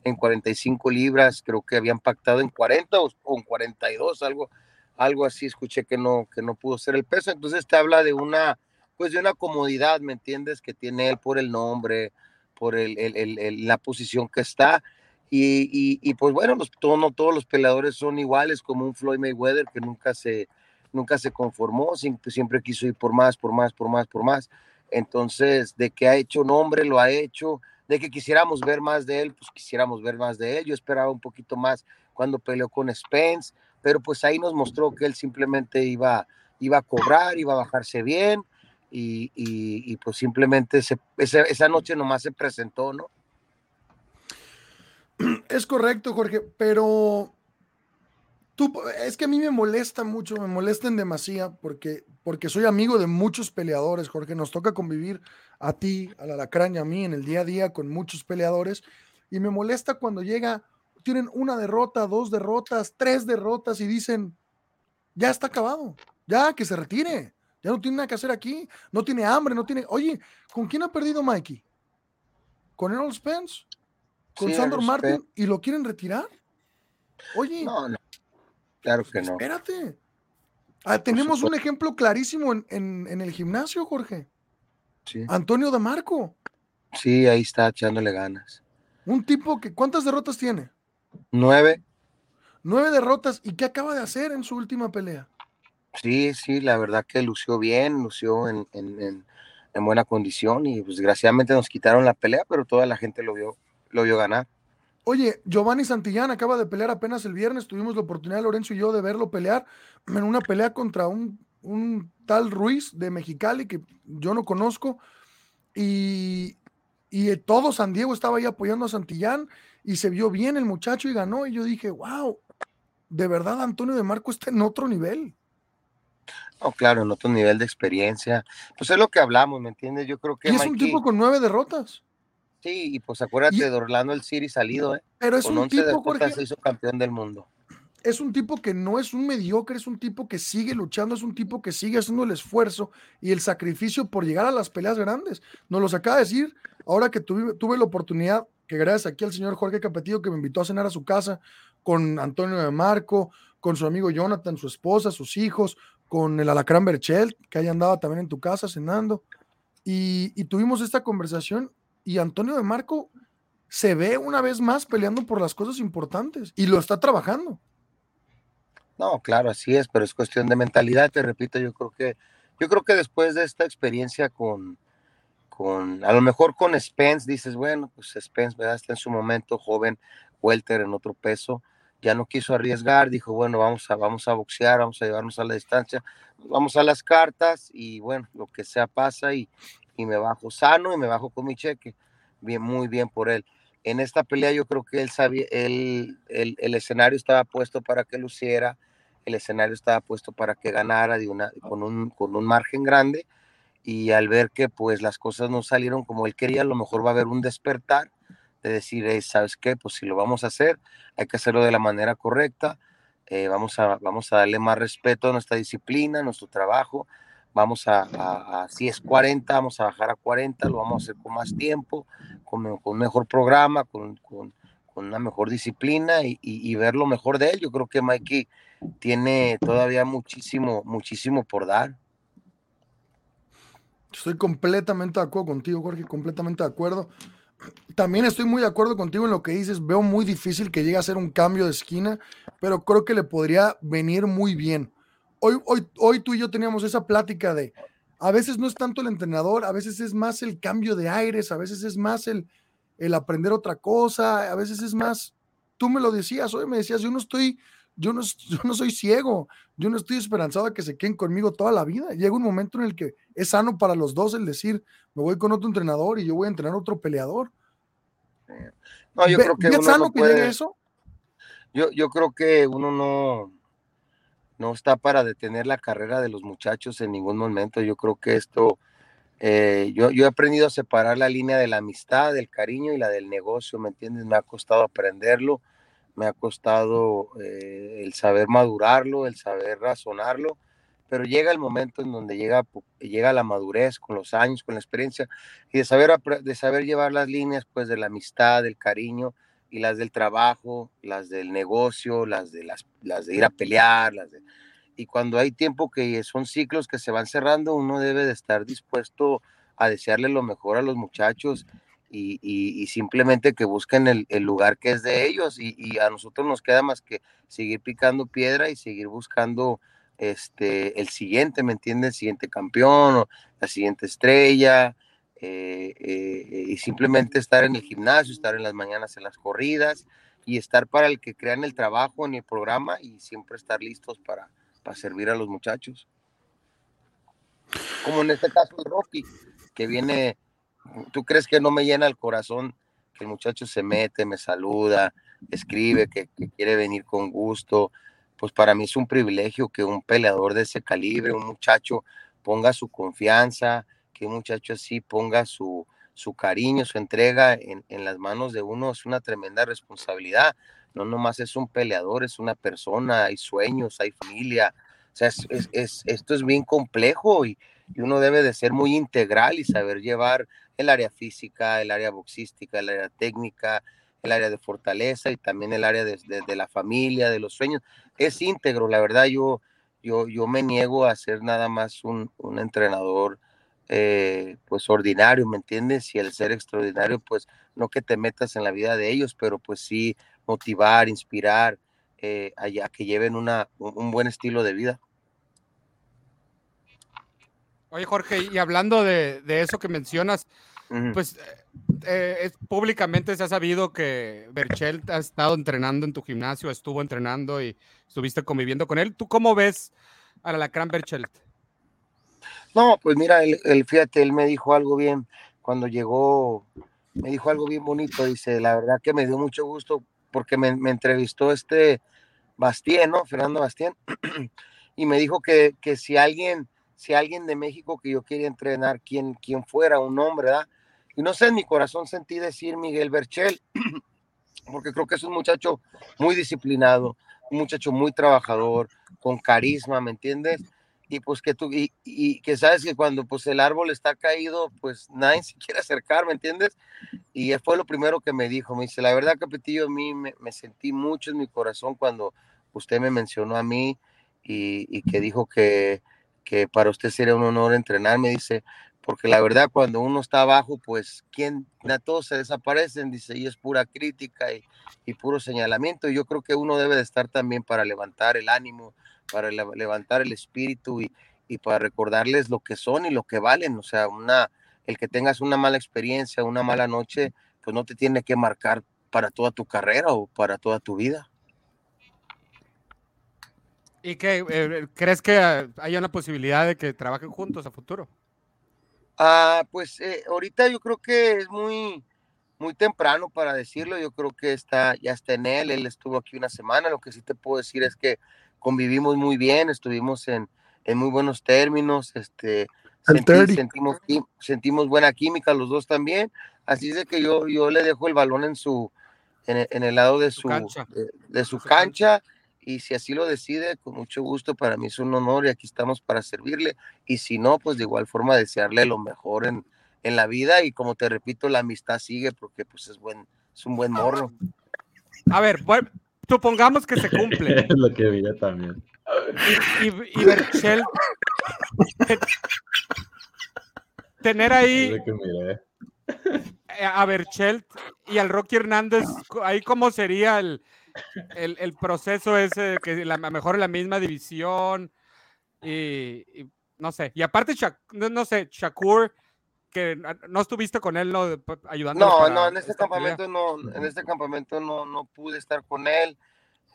en 45 libras, creo que habían pactado en 40 o, o en 42, algo, algo así, escuché que no, que no pudo ser el peso, entonces te habla de una, pues, de una comodidad, ¿me entiendes? Que tiene él por el nombre, por el, el- el- el- la posición que está. Y, y- y, pues bueno, los, todo- no todos los peleadores son iguales, como un Floyd Mayweather que nunca se, nunca se conformó, siempre, quiso ir por más, por más, por más, por más. Entonces, de que ha hecho nombre, lo ha hecho, de que quisiéramos ver más de él, pues quisiéramos ver más de él. Yo esperaba un poquito más cuando peleó con Spence, pero pues ahí nos mostró que él simplemente iba, iba a cobrar, iba a bajarse bien y, y- pues simplemente esa, esa noche nomás se presentó, ¿no? Es correcto, Jorge, pero tú, es que a mí me molesta mucho, me molesta en demasía, porque, porque soy amigo de muchos peleadores, Jorge. Nos toca convivir a ti, a la Alacrán y a mí en el día a día con muchos peleadores, y me molesta cuando llega, tienen una derrota, dos derrotas, tres derrotas y dicen, ya está acabado, ya que se retire, ya no tiene nada que hacer aquí, no tiene hambre, no tiene. Oye, ¿con quién ha perdido Mikey? ¿Con Errol Spence? ¿Con Sí, Sandor Martin? ¿Y lo quieren retirar? Oye, No, no, claro que no. espérate. Ah, tenemos un ejemplo clarísimo en, en- en el gimnasio, Jorge. Sí. Antonio Damarco, Sí, ahí está echándole ganas. un tipo que, ¿cuántas derrotas tiene? Nueve, Nueve derrotas. ¿Y qué acaba de hacer en su última pelea? sí, sí, la verdad que lució bien, lució en, en- en- en buena condición y pues desgraciadamente nos quitaron la pelea, pero toda la gente lo vio, lo vio ganar. Oye, Giovanni Santillán acaba de pelear apenas el viernes. Tuvimos la oportunidad, Lorenzo y yo, de verlo pelear en una pelea contra un, un tal Ruiz de Mexicali que yo no conozco. Y, y eh, todo San Diego estaba ahí apoyando a Santillán y se vio bien el muchacho y ganó. Y yo dije, wow, de verdad Antonio de Marco está en otro nivel. No, claro, en otro nivel de experiencia. Pues es lo que hablamos, ¿me entiendes? Yo creo que Y es un tipo con nueve derrotas. Sí, y pues acuérdate de Orlando el City salido, ¿eh? Pero es Con un 11 tipo, Jorge- se hizo campeón del mundo. es un tipo que no es un mediocre, es un tipo que sigue luchando, es un tipo que sigue haciendo el esfuerzo y el sacrificio por llegar a las peleas grandes. Nos los acaba de decir ahora que tuve, tuve la oportunidad, que gracias aquí al señor Jorge Capetillo que me invitó a cenar a su casa con Antonio de Marco, con su amigo Jonathan, su esposa, sus hijos, con el Alacrán Berchel, que ahí andaba también en tu casa cenando. Y, y tuvimos esta conversación y Antonio de Marco se ve una vez más peleando por las cosas importantes y lo está trabajando. No, claro, así es, pero es cuestión de mentalidad, te repito, yo creo que, yo creo que después de esta experiencia con, con, a lo mejor con Spence, dices, bueno, pues Spence, ¿verdad? Está en su momento joven, welter en otro peso, ya no quiso arriesgar, dijo, bueno, vamos a, vamos a boxear, vamos a llevarnos a la distancia, vamos a las cartas y bueno, lo que sea pasa y, y me bajo sano y me bajo con mi cheque, bien, muy bien por él. En esta pelea yo creo que él sabía, él, el, el escenario estaba puesto para que luciera, el escenario estaba puesto para que ganara de una, con, un, con un margen grande y al ver que pues las cosas no salieron como él quería, a lo mejor va a haber un despertar de decir, "Ey, ¿sabes qué? Pues si lo vamos a hacer, hay que hacerlo de la manera correcta, eh, vamos, a, vamos a darle más respeto a nuestra disciplina, a nuestro trabajo, vamos a, a- a- si es 40, vamos a bajar a 40, lo vamos a hacer con más tiempo, con, con un mejor programa, con, con- con una mejor disciplina y, y- y ver lo mejor de él. Yo creo que Mikey tiene todavía muchísimo, muchísimo por dar. Estoy completamente de acuerdo contigo, Jorge, completamente de acuerdo. También estoy muy de acuerdo contigo en lo que dices. Veo muy difícil que llegue a ser un cambio de esquina, pero creo que le podría venir muy bien. Hoy, hoy, hoy tú y yo teníamos esa plática de, a veces no es tanto el entrenador, a veces es más el cambio de aires, a veces es más el, el aprender otra cosa, a veces es más, tú me lo decías, hoy me decías, yo no estoy, yo no, [LAUGHS] yo no soy ciego, yo no estoy esperanzado a que se queden conmigo toda la vida. Llega un momento en el que es sano para los dos el decir, me voy con otro entrenador y yo voy a entrenar otro peleador. No, yo Ve- creo que ¿ve uno sano no que llegue puede- eso? Yo, yo creo que uno no, no está para detener la carrera de los muchachos en ningún momento. Yo creo que esto, eh, yo, yo he aprendido a separar la línea de la amistad, del cariño y la del negocio, ¿me entiendes? Me ha costado aprenderlo, me ha costado eh, el saber madurarlo, el saber razonarlo, pero llega el momento en donde llega, llega la madurez con los años, con la experiencia y de saber, de saber llevar las líneas pues de la amistad, del cariño y las del trabajo, las del negocio, las de, las, las de ir a pelear, las de... Y cuando hay tiempo que son ciclos que se van cerrando, uno debe de estar dispuesto a desearle lo mejor a los muchachos y, y- simplemente que busquen el, lugar que es de ellos y, y a nosotros nos queda más que seguir picando piedra y seguir buscando este, el siguiente, ¿me entiendes? El siguiente campeón o la siguiente estrella eh, eh, y simplemente estar en el gimnasio, estar en las mañanas en las corridas y estar para el que crean el trabajo en el programa y siempre estar listos para, para servir a los muchachos. Como en este caso de Rocky, que viene, ¿tú crees que no me llena el corazón que el muchacho se mete, me saluda, escribe, que quiere venir con gusto? Pues para mí es un privilegio que un peleador de ese calibre, un muchacho ponga su confianza, que muchacho así ponga su, su cariño, su entrega en, en las manos de uno, es una tremenda responsabilidad. No nomás es un peleador, es una persona, hay sueños, hay familia. O sea, es- es- esto es bien complejo y, y uno debe de ser muy integral y saber llevar el área física, el área boxística, el área técnica, el área de fortaleza y también el área de, de- de la familia, de los sueños. Es íntegro, la verdad, yo, yo, yo me niego a ser nada más un, un entrenador eh, pues ordinario, ¿me entiendes? Y el ser extraordinario, pues no que te metas en la vida de ellos, pero pues sí motivar, inspirar eh, a, a que lleven una, un, buen estilo de vida. Oye, Jorge, y hablando de, de eso que mencionas, pues eh, es- públicamente se ha sabido que Berchelt ha estado entrenando en tu gimnasio, estuvo entrenando y estuviste conviviendo con él. ¿Tú cómo ves al Alacrán Berchelt? No, pues mira, él, él, fíjate, él me dijo algo bien cuando llegó, me dijo algo bien bonito, dice, la verdad que me dio mucho gusto porque me, me entrevistó este Bastien, ¿no? Fernando Bastien. [CLEARS THROAT] y me dijo que, que si alguien, si alguien de México que yo quería entrenar, quien, quien fuera, un hombre, ¿verdad? Y no sé, en mi corazón sentí decir Miguel Berchel, [CLEARS THROAT] porque creo que es un muchacho muy disciplinado, un muchacho muy trabajador, con carisma, ¿me entiendes? Y pues que tú, y, y que sabes que cuando pues el árbol está caído, pues nadie se [LAUGHS] quiere acercar, ¿me entiendes? Y fue lo primero que me dijo, me dice, la verdad, Capetillo, a mí me, me sentí mucho en mi corazón cuando usted me mencionó a mí y, y que dijo que, que para usted sería un honor entrenar, me dice, porque la verdad cuando uno está abajo, pues quien todos se desaparecen, dice, y es pura crítica y, y puro señalamiento. Y yo creo que uno debe de estar también para levantar el ánimo, para le- levantar el espíritu y, y para recordarles lo que son y lo que valen. O sea, una, el que tengas una mala experiencia, una mala noche, pues no te tiene que marcar para toda tu carrera o para toda tu vida. ¿Y qué? eh, ¿Crees que eh, haya una posibilidad de que trabajen juntos a futuro? Ah, pues eh, ahorita yo creo que es muy, muy temprano para decirlo. Yo creo que está, ya está en él. Él estuvo aquí una semana. Lo que sí te puedo decir es que convivimos muy bien, estuvimos en, en muy buenos términos. Este, sentí- 30. sentimos, sentimos buena química los dos también. Así es de que yo, yo le dejo el balón en su, en el, en el lado de su, cancha. de, de su cancha. Y si así lo decide, con mucho gusto, para mí es un honor y aquí estamos para servirle. Y si no, pues de igual forma desearle lo mejor en, en la vida. Y como te repito, la amistad sigue porque pues es buen, es un buen morro. A ver, supongamos que se cumple. [LAUGHS] Es lo que vi yo también. Y, y, y Berchel, te- tener ahí a Berchelt y al Rocky Hernández, ahí cómo sería el, el, el proceso ese que la, a lo mejor en la misma división y, y no sé. Y aparte, Shak- no, no sé, Shakur, que no- estuviste con él, ¿no? Ayudándolo No, no, en este pelea. campamento no, en este campamento no, no pude estar con él.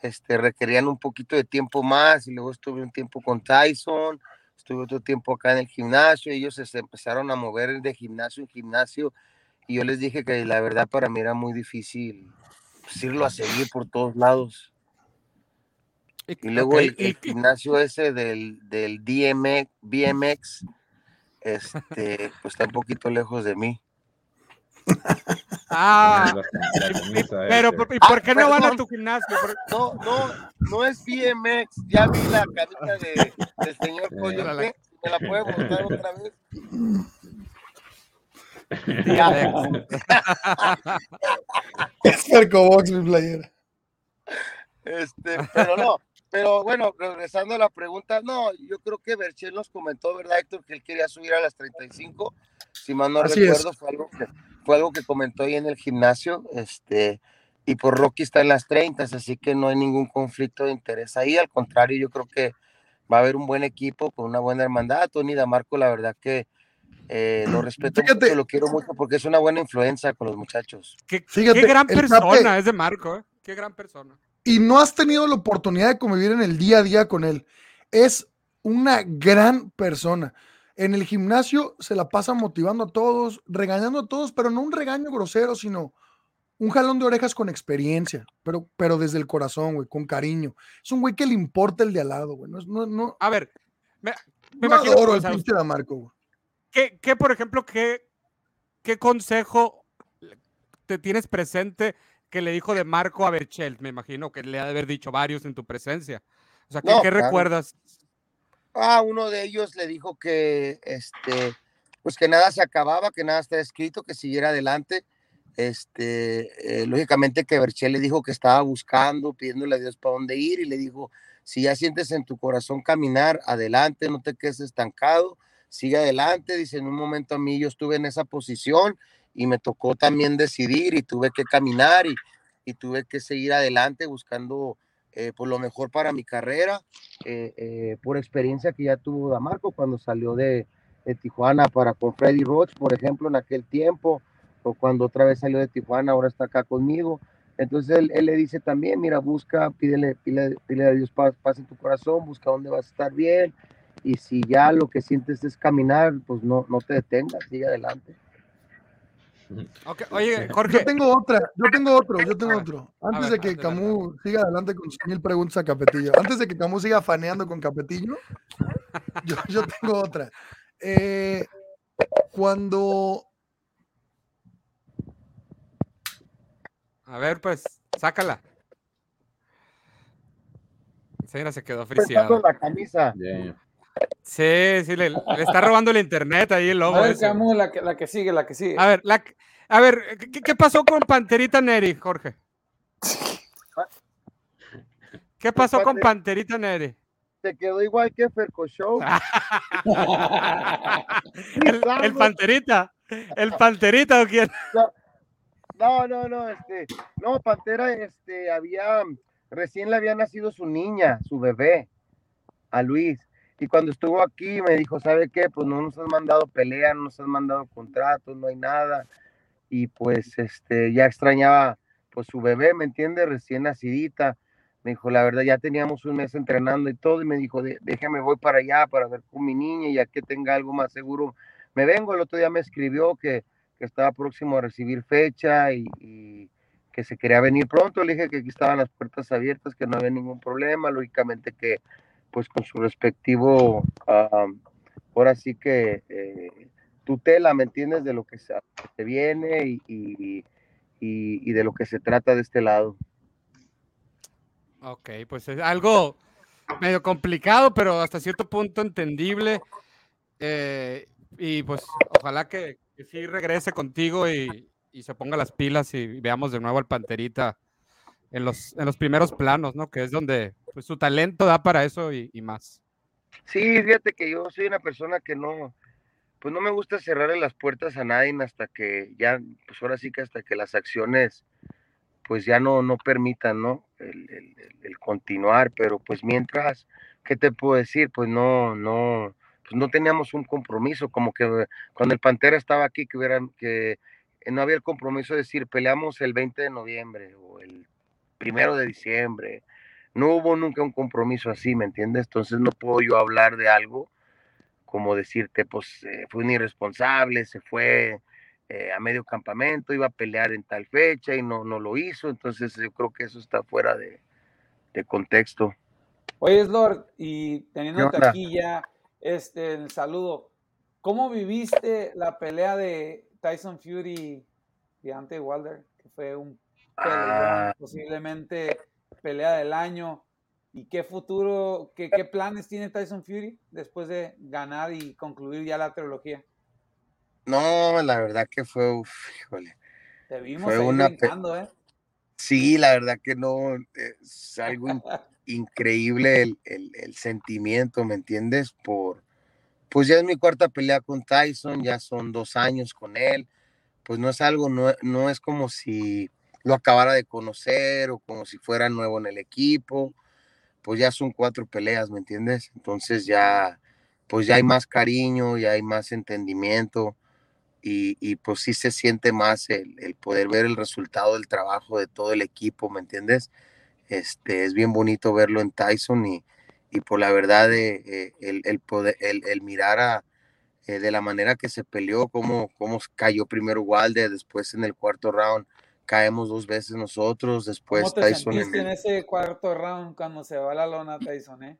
Este, requerían un poquito de tiempo más y luego estuve un tiempo con Tyson, estuve otro tiempo acá en el gimnasio, ellos se empezaron a mover de gimnasio en gimnasio y yo les dije que la verdad para mí era muy difícil pues, irlo a seguir por todos lados. Y luego el, y- el gimnasio ese del, del DMX, BMX, este, pues está un poquito lejos de mí. Ah, La- la camisa [LAUGHS] pero. ¿por- ¿y por Ah, qué no van a tu gimnasio? Por- No, no, no es BMX. Ya vi la camisa de, del señor la- ¿Me la puede mostrar otra vez? [LAUGHS] Es Cercobox, mi playera. Este, pero no, pero bueno, regresando a la pregunta, no, yo creo que Berchel nos comentó, ¿verdad, Héctor? Que él quería subir a las 35. Si mal no Así recuerdo, fue algo, que, fue algo que comentó ahí en el gimnasio. Este, y por Rocky está en las 30, así que no hay ningún conflicto de interés ahí. Al contrario, yo creo que va a haber un buen equipo con una buena hermandad. Tony Damarco, la verdad que eh, lo respeto mucho, lo quiero mucho porque es una buena influencia con los muchachos. Qué, Fíjate, qué gran persona Tape- es de Marco, ¿eh? Qué gran persona. Y no has tenido la oportunidad de convivir en el día a día con él. Es una gran persona. En el gimnasio se la pasa motivando a todos, regañando a todos, pero no un regaño grosero, sino un jalón de orejas con experiencia, pero, pero desde el corazón, güey, con cariño. Es un güey que le importa el de al lado, güey. No, no, no, A ver, me, me no imagino, adoro el pinche de Marco, güey. ¿qué, qué, por ejemplo, qué, qué consejo te tienes presente que le dijo de Marco a Berchelt? Me imagino que le ha de haber dicho varios en tu presencia. O sea, ¿qué, No, qué claro. recuerdas? Ah, uno de ellos le dijo que, este, pues que nada se acababa, que nada está escrito, que siguiera adelante. Este, eh, lógicamente que Berchel le dijo que estaba buscando, pidiéndole a Dios para dónde ir y le dijo, si ya sientes en tu corazón caminar, adelante, no te quedes estancado, sigue adelante. Dice, en un momento a mí yo estuve en esa posición y me tocó también decidir y tuve que caminar y, y tuve que seguir adelante buscando eh, por lo mejor para mi carrera, eh, eh, por experiencia que ya tuvo Damarco cuando salió de, de Tijuana para con Freddy Roach, por ejemplo, en aquel tiempo, o cuando otra vez salió de Tijuana, ahora está acá conmigo. Entonces él, le dice también, mira, busca, pídele, pídele, a Dios paz en tu corazón, busca dónde vas a estar bien, y si ya lo que sientes es caminar, pues no, no te detengas, sigue adelante. Oye, Jorge. Yo tengo otra, yo tengo otro, yo tengo otro. Antes ver, de que adelante. Camus siga adelante con sus mil preguntas a Capetillo, antes de que Camus siga faneando con Capetillo, yo, yo tengo otra. Eh, cuando A ver, pues, sácala. Señora se quedó friciada. la camisa. Sí, sí, le, le está robando el internet ahí el lobo. A ver, ese. Camus, la que, la que sigue, la que sigue. A ver, la- a ver, ¿qué, qué pasó con Panterita Neri, Jorge? ¿Qué pasó con Pante- Panterita Neri? Se quedó igual que Ferco Show. [LAUGHS] el, el Panterita, el Panterita o quién? No, no, no, este, no, Pantera, este, había, recién le había nacido su niña, su bebé, a Luis. Y cuando estuvo aquí me dijo, ¿sabe qué? Pues no nos han mandado pelea, no nos han mandado contratos, no hay nada. Y pues, este, ya extrañaba, pues su bebé, ¿me entiende? Recién nacidita. Me dijo, la verdad, ya teníamos un mes entrenando y todo. Y me dijo, "De- déjame, voy para allá para ver con mi niña, ya que tenga algo más seguro. Me vengo, el otro día me escribió que, que estaba próximo a recibir fecha y, y que se quería venir pronto. Le dije que aquí estaban las puertas abiertas, que no había ningún problema. Lógicamente que, pues con su respectivo, ah, ahora sí que eh, tutela, ¿me entiendes? De lo que se, viene y de lo que se trata de este lado. Ok, pues es algo medio complicado, pero hasta cierto punto entendible. Eh, y pues ojalá que, que sí regrese contigo y, y se ponga las pilas y veamos de nuevo al Panterita en los, en los primeros planos, ¿no? Que es donde pues, su talento da para eso y, más. Sí, fíjate que yo soy una persona que no, pues no me gusta cerrarle las puertas a nadie hasta que ya, pues ahora sí que hasta que las acciones, pues ya no, no permitan, ¿no? El, el- continuar, pero pues mientras, ¿qué te puedo decir? Pues no, no, pues no teníamos un compromiso, como que cuando el Pantera estaba aquí, que hubiera, que no había el compromiso de decir, peleamos el 20 de noviembre o el primero de diciembre, no hubo nunca un compromiso así, ¿me entiendes? Entonces no puedo yo hablar de algo como decirte, pues eh, fue un irresponsable, se fue eh, a medio campamento, iba a pelear en tal fecha y no, no lo hizo, entonces yo creo que eso está fuera de, de contexto. Oye, Lord, y ¿Qué teniéndote aquí ya, este, el saludo, ¿cómo viviste la pelea de Tyson Fury y ante Wilder? Que fue un Ah. posiblemente pelea del año. ¿Y qué futuro, qué, qué planes tiene Tyson Fury después de ganar y concluir ya la trilogía? No, la verdad que fue, uf, híjole. Te vimos Fue ahí una brincando, ¿eh? Sí, la verdad que no, es algo in- [LAUGHS] increíble el, el- el sentimiento, ¿me entiendes? Por, pues ya es mi cuarta pelea con Tyson, ya son dos años con él, pues no es algo, no, no es como si lo acabara de conocer o como si fuera nuevo en el equipo, pues ya son cuatro peleas, ¿me entiendes? Entonces ya, pues ya hay más cariño, ya hay más entendimiento y, pues sí se siente más el, poder ver el resultado del trabajo de todo el equipo, ¿me entiendes? Este, es bien bonito verlo en Tyson y, y por la verdad eh, eh, el, el mirar eh, de la manera que se peleó, cómo, cómo cayó primero Walde, después en el cuarto round caemos dos veces nosotros, después ¿Cómo te Tyson en el- en ese cuarto round cuando se va la lona Tyson, eh?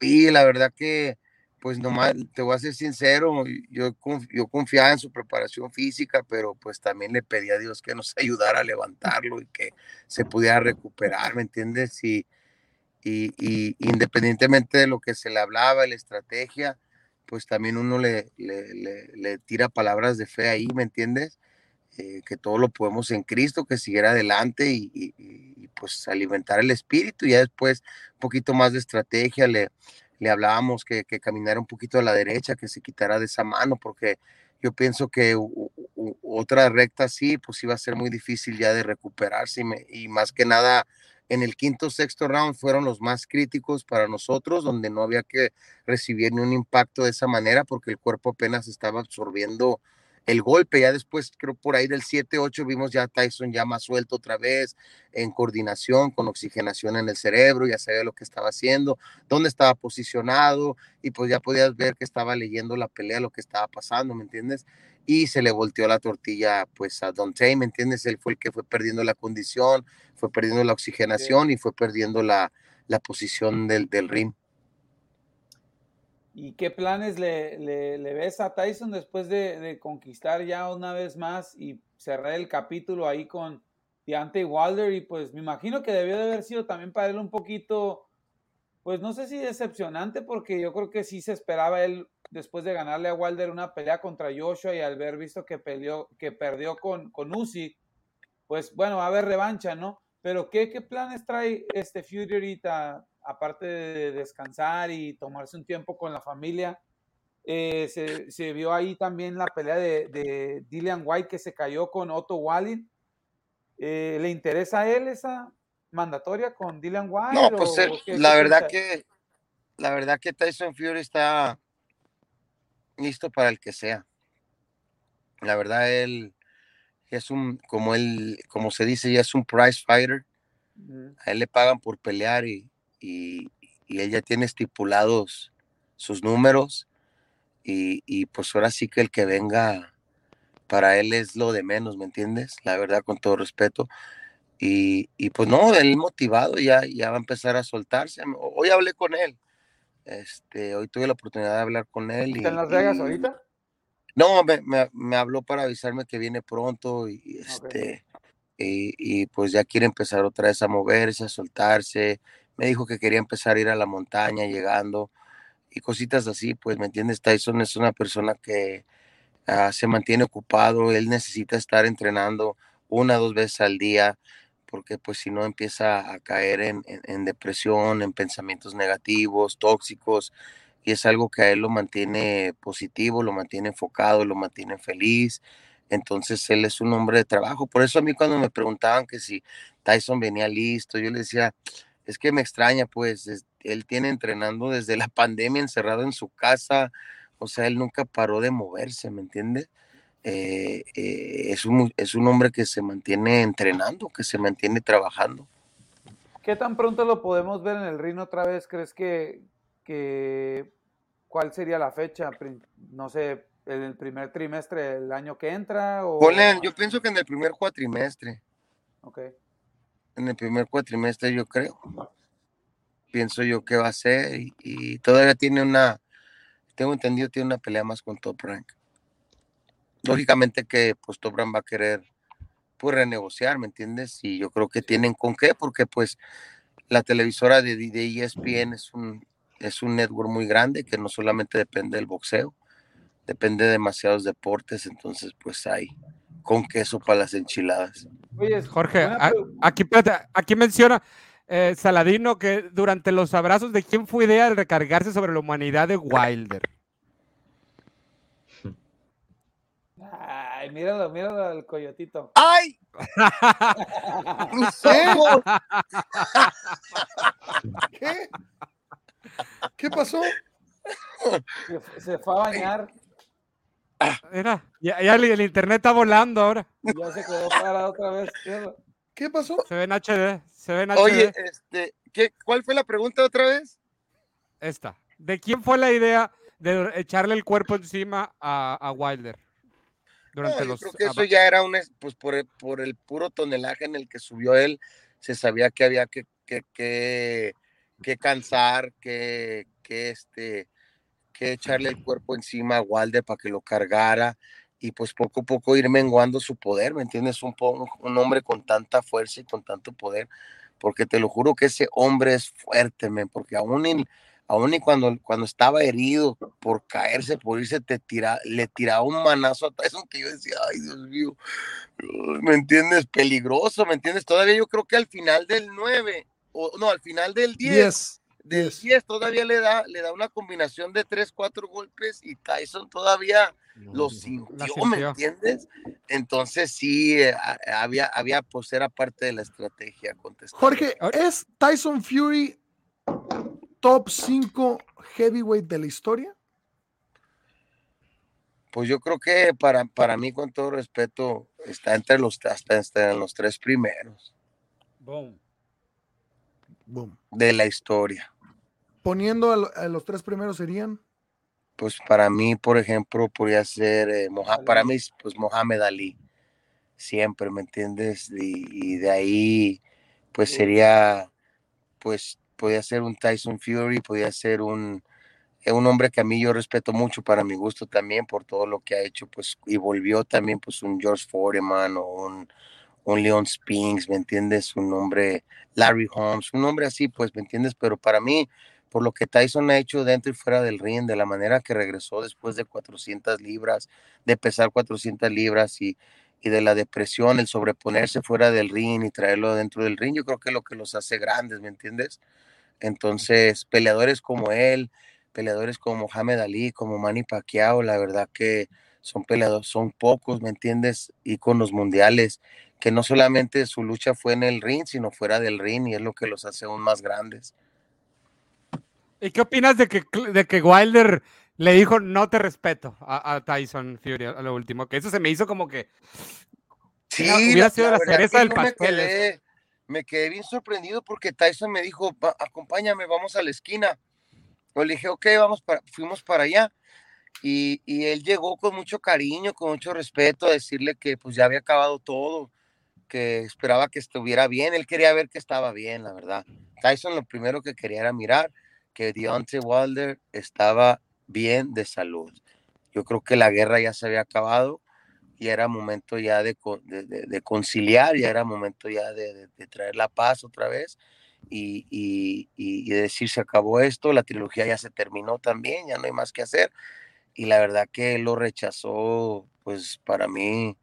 Y la verdad que, pues [LAUGHS] nomás, te voy a ser sincero, yo, yo confiaba en su preparación física, pero pues también le pedí a Dios que nos [LAUGHS] ayudara a levantarlo y que se pudiera recuperar, ¿me entiendes? Y, y, y independientemente de lo que se le hablaba, la estrategia, pues también uno le, le, le- le tira palabras de fe ahí, ¿me entiendes? Eh, que todo lo podemos en Cristo, que siguiera adelante y, y- pues alimentar el espíritu. Ya después un poquito más de estrategia, le, le hablábamos que, que caminara un poquito a la derecha, que se quitara de esa mano, porque yo pienso que otra recta así, pues iba a ser muy difícil ya de recuperarse y, me- y más que nada en el quinto, sexto round fueron los más críticos para nosotros, donde no había que recibir ni un impacto de esa manera porque el cuerpo apenas estaba absorbiendo el golpe. Ya después, creo por ahí del 7-8, vimos ya a Tyson ya más suelto otra vez, en coordinación, con oxigenación en el cerebro, ya sabía lo que estaba haciendo, dónde estaba posicionado, y pues ya podías ver que estaba leyendo la pelea, lo que estaba pasando, ¿me entiendes? y se le volteó la tortilla pues a Dante, ¿me entiendes? Él fue el que fue perdiendo la condición, fue perdiendo la oxigenación y fue perdiendo la, la posición del, del ring. ¿Y qué planes le, le, ves a Tyson después de, conquistar ya una vez más y cerrar el capítulo ahí con Deontay Wilder? Y pues me imagino que debió de haber sido también para él un poquito, pues no sé si decepcionante, porque yo creo que sí se esperaba él después de ganarle a Wilder una pelea contra Joshua y al ver visto que, peleó, que perdió con, con Usyk, pues bueno, va a haber revancha, ¿no? Pero ¿qué, qué planes trae este Fury? Aparte de descansar y tomarse un tiempo con la familia, eh, se, se, vio ahí también la pelea de, de, Dillian White que se cayó con Otto Wallin. Eh, ¿Le interesa a él esa mandatoria con Dillian White? No, pues él, la verdad que la verdad que Tyson Fury está listo para el que sea. La verdad él es un como él como se dice ya es un prize fighter. A él le pagan por pelear y, y, y él ya tiene estipulados sus números y, y, pues ahora sí que el que venga para él es lo de menos, ¿me entiendes? La verdad, con todo respeto. Y, y pues no, él motivado ya, ya va a empezar a soltarse. Hoy hablé con él. Este, hoy tuve la oportunidad de hablar con él. ¿Está en Las Vegas ahorita? No, me, me, me, habló para avisarme que viene pronto y este y, y, pues ya quiere empezar otra vez a moverse, a soltarse, me dijo que quería empezar a ir a la montaña llegando y cositas así, pues, ¿me entiendes? Tyson es una persona que uh, se mantiene ocupado, él necesita estar entrenando una dos veces al día, porque pues si no empieza a caer en, en, en, depresión, en pensamientos negativos, tóxicos, y es algo que a él lo mantiene positivo, lo mantiene enfocado, lo mantiene feliz. Entonces él es un hombre de trabajo. Por eso a mí cuando me preguntaban que si Tyson venía listo, yo le decía, es que me extraña, pues es, él tiene entrenando desde la [LAUGHS] pandemia encerrado en su casa, o sea, él nunca paró de moverse, ¿me entiendes? Eh, eh, es, un, es un hombre que se mantiene entrenando, que se mantiene trabajando. ¿Qué tan pronto lo podemos ver en el ring otra vez? ¿Crees que, que cuál sería la fecha? No sé, en el primer trimestre del año que entra o Ponle, yo pienso que en el primer cuatrimestre. Ok. En el primer cuatrimestre, yo creo. Pienso yo que va a ser y, y todavía tiene una, tengo entendido, tiene una pelea más con Top Rank. Lógicamente que pues Top Rank va a querer pues renegociar, ¿me entiendes? Y yo creo que tienen con qué, porque pues la televisora de, de ESPN es un, es un network muy grande que no solamente depende del boxeo, depende de demasiados deportes, entonces pues hay con queso para las enchiladas. Oye, Jorge, a, aquí, aquí menciona eh, Saladino que durante los abrazos de quién fue idea de recargarse sobre la humanidad de Wilder. Ay, míralo, míralo al coyotito. ¡Ay! [LAUGHS] ¿Qué? ¿Qué pasó? Se, se fue a bañar. Mira, ya, ya el, el, internet está volando ahora. Ya se quedó parado otra vez. ¿Qué pasó? Se ve en HD. Se ve en HD. Oye, este, ¿qué, ¿cuál fue la pregunta otra vez? Esta. ¿De quién fue la idea de echarle el cuerpo encima a, a Wilder? Durante no, los, creo que eso ya era un, pues por el, por el puro tonelaje en el que subió él, se sabía que había que, que, que, que cansar, que, que este, que echarle el cuerpo encima a Walder para que lo cargara y pues poco a poco ir menguando su poder, ¿me entiendes? Un, un hombre con tanta fuerza y con tanto poder, porque te lo juro que ese hombre es fuerte, man, porque aún, en, aún y cuando, cuando estaba herido por caerse, por irse, te tira, le tiraba un manazo a Tyson que yo decía, ay Dios mío, ¿me entiendes? Peligroso, ¿me entiendes? Todavía yo creo que al final del 9, o no, al final del 10. 10 del 10 todavía le da, le da una combinación de 3, 4 golpes y Tyson todavía lo sintió, sintió, ¿me entiendes? Entonces sí, eh, había, había, pues era parte de la estrategia contestar. Jorge, ¿es Tyson Fury top 5 heavyweight de la historia? Pues yo creo que para, para mí, con todo respeto, está entre los, hasta, los tres primeros. Boom. Boom. De la historia poniendo a, a, los tres primeros serían. pues para mí, por ejemplo, podría ser, eh, Moha- para mí, pues Mohamed Ali, siempre, ¿me entiendes? Y, y de ahí, pues sería, pues podría ser un Tyson Fury, podría ser un, eh, un hombre que a mí yo respeto mucho para mi gusto también por todo lo que ha hecho, pues, y volvió también, pues, un George Foreman o un, un Leon Spinks, ¿me entiendes? Un hombre, Larry Holmes, un hombre así, pues, ¿me entiendes? Pero para mí, por lo que Tyson ha hecho dentro y fuera del ring, de la manera que regresó después de 400 libras, de pesar 400 libras y, y de la depresión, el sobreponerse fuera del ring y traerlo dentro del ring, yo creo que es lo que los hace grandes, ¿me entiendes? Entonces, peleadores como él, peleadores como Mohamed Ali, como Manny Pacquiao, la verdad que son peleadores, son pocos, ¿me entiendes? Íconos mundiales, que no solamente su lucha fue en el ring, sino fuera del ring, y es lo que los hace aún más grandes. ¿Y qué opinas de que, de que Wilder le dijo no te respeto a, a Tyson Fury a lo último? Que eso se me hizo como que Sí, Era- hubiera sido la verdad cereza del me pastel. eso. quedé, me quedé bien sorprendido porque Tyson me dijo, "Va, acompáñame, vamos a la esquina. Yo le dije, ok, vamos para, fuimos para allá. Y, y él llegó con mucho cariño, con mucho respeto, a decirle que pues ya había acabado todo, que esperaba que estuviera bien. Él quería ver que estaba bien, la verdad. Tyson lo primero que quería era mirar que Deontay Wilder estaba bien de salud. Yo creo que la guerra ya se había acabado y era momento ya de, de- conciliar, ya era momento ya de, traer la paz otra vez y, y- decir se acabó esto, la trilogía ya se terminó también, ya no hay más que hacer. Y la verdad que lo rechazó, pues para mí,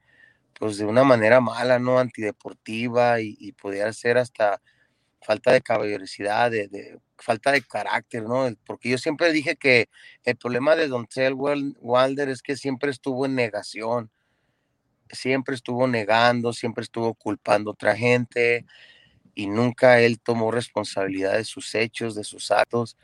pues de una manera mala, ¿no? Antideportiva y, y podía ser hasta falta de caballerosidad, de, falta de carácter, ¿no? Porque yo siempre dije que el problema de Don Wilder es que siempre estuvo en negación siempre estuvo negando, siempre estuvo culpando a otra gente y nunca él tomó responsabilidad de sus hechos, de sus actos.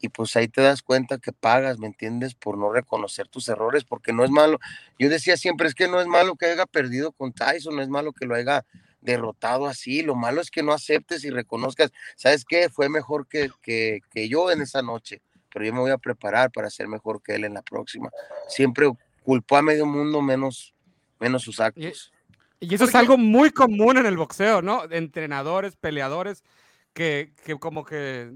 Y pues ahí te das cuenta que pagas, ¿me entiendes? Por no reconocer tus errores, porque no es malo. Yo decía siempre, es que no es malo que haya perdido con Tyson, no es malo que lo haya derrotado así, lo malo es que no aceptes y reconozcas, ¿sabes qué? Fue mejor que, que, que yo en esa noche, pero yo me voy a preparar para ser mejor que él en la próxima. Siempre culpó a medio mundo menos, menos sus actos. Y eso es algo muy común en el boxeo, ¿no? De Entrenadores, peleadores, que, que como que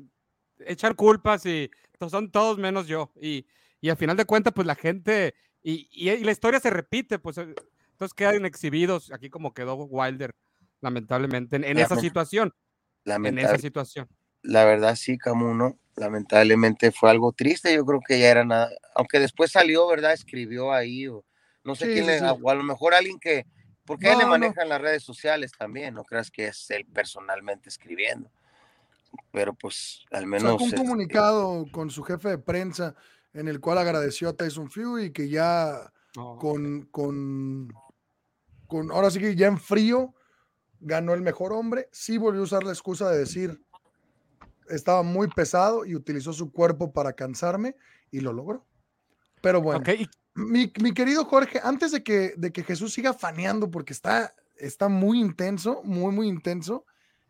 echan culpas y son todos menos yo. Y, y al final de cuentas, pues la gente, y, y- y la historia se repite, pues eh, entonces quedan exhibidos, aquí como quedó Wilder, lamentablemente, en, en esa situación. En esa situación. La verdad sí, Camu, ¿no? Lamentablemente fue algo triste, yo creo que ya era nada, aunque después salió, ¿verdad? Escribió ahí, o no sé Sí, quién le, sí. o a lo mejor alguien que, porque él le No, no. manejan las redes sociales también, no creas que es él personalmente escribiendo, pero pues al menos... Un este, comunicado con su jefe de prensa en el cual agradeció a Tyson Fury y que ya con, con, con, ahora sí que ya en frío ganó el mejor hombre. Sí volvió a usar la excusa de decir estaba muy pesado y utilizó su cuerpo para cansarme y lo logró. Pero bueno, Ok, y- mi, mi querido Jorge, antes de que, de que Jesús siga faneando, porque está, está muy intenso, muy, muy intenso.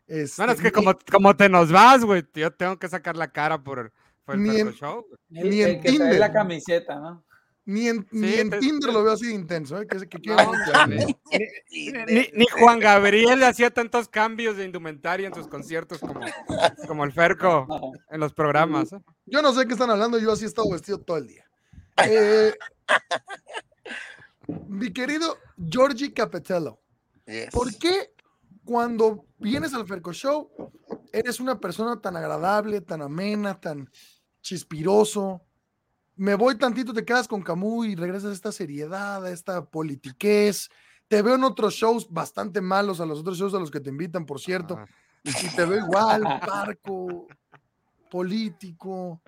este, Bueno, es que como, como te nos vas, güey, yo tengo que sacar la cara por, por el Ni en- Show. El, Ni el en que trae Tinder. la camiseta, ¿no? Ni en, ni en te- Tinder te- lo veo así de intenso, ¿eh? Que, que No, [LAUGHS] ni, ni- ni Juan Gabriel hacía tantos cambios de indumentaria en sus conciertos como, como el Ferco en los programas. ¿eh? Yo no sé qué están hablando, yo así he estado vestido todo el día. Eh, mi querido Georgie Capitello, Yes. ¿por qué cuando vienes al Ferco Show eres una persona tan agradable, tan amena, tan chispiroso? Me voy tantito, te quedas con Camus y regresas a esta seriedad, a esta politiquez. Te veo en otros shows bastante malos, a los otros shows a los que te invitan, por cierto. Ah. Y te veo igual, [LAUGHS] parco, político,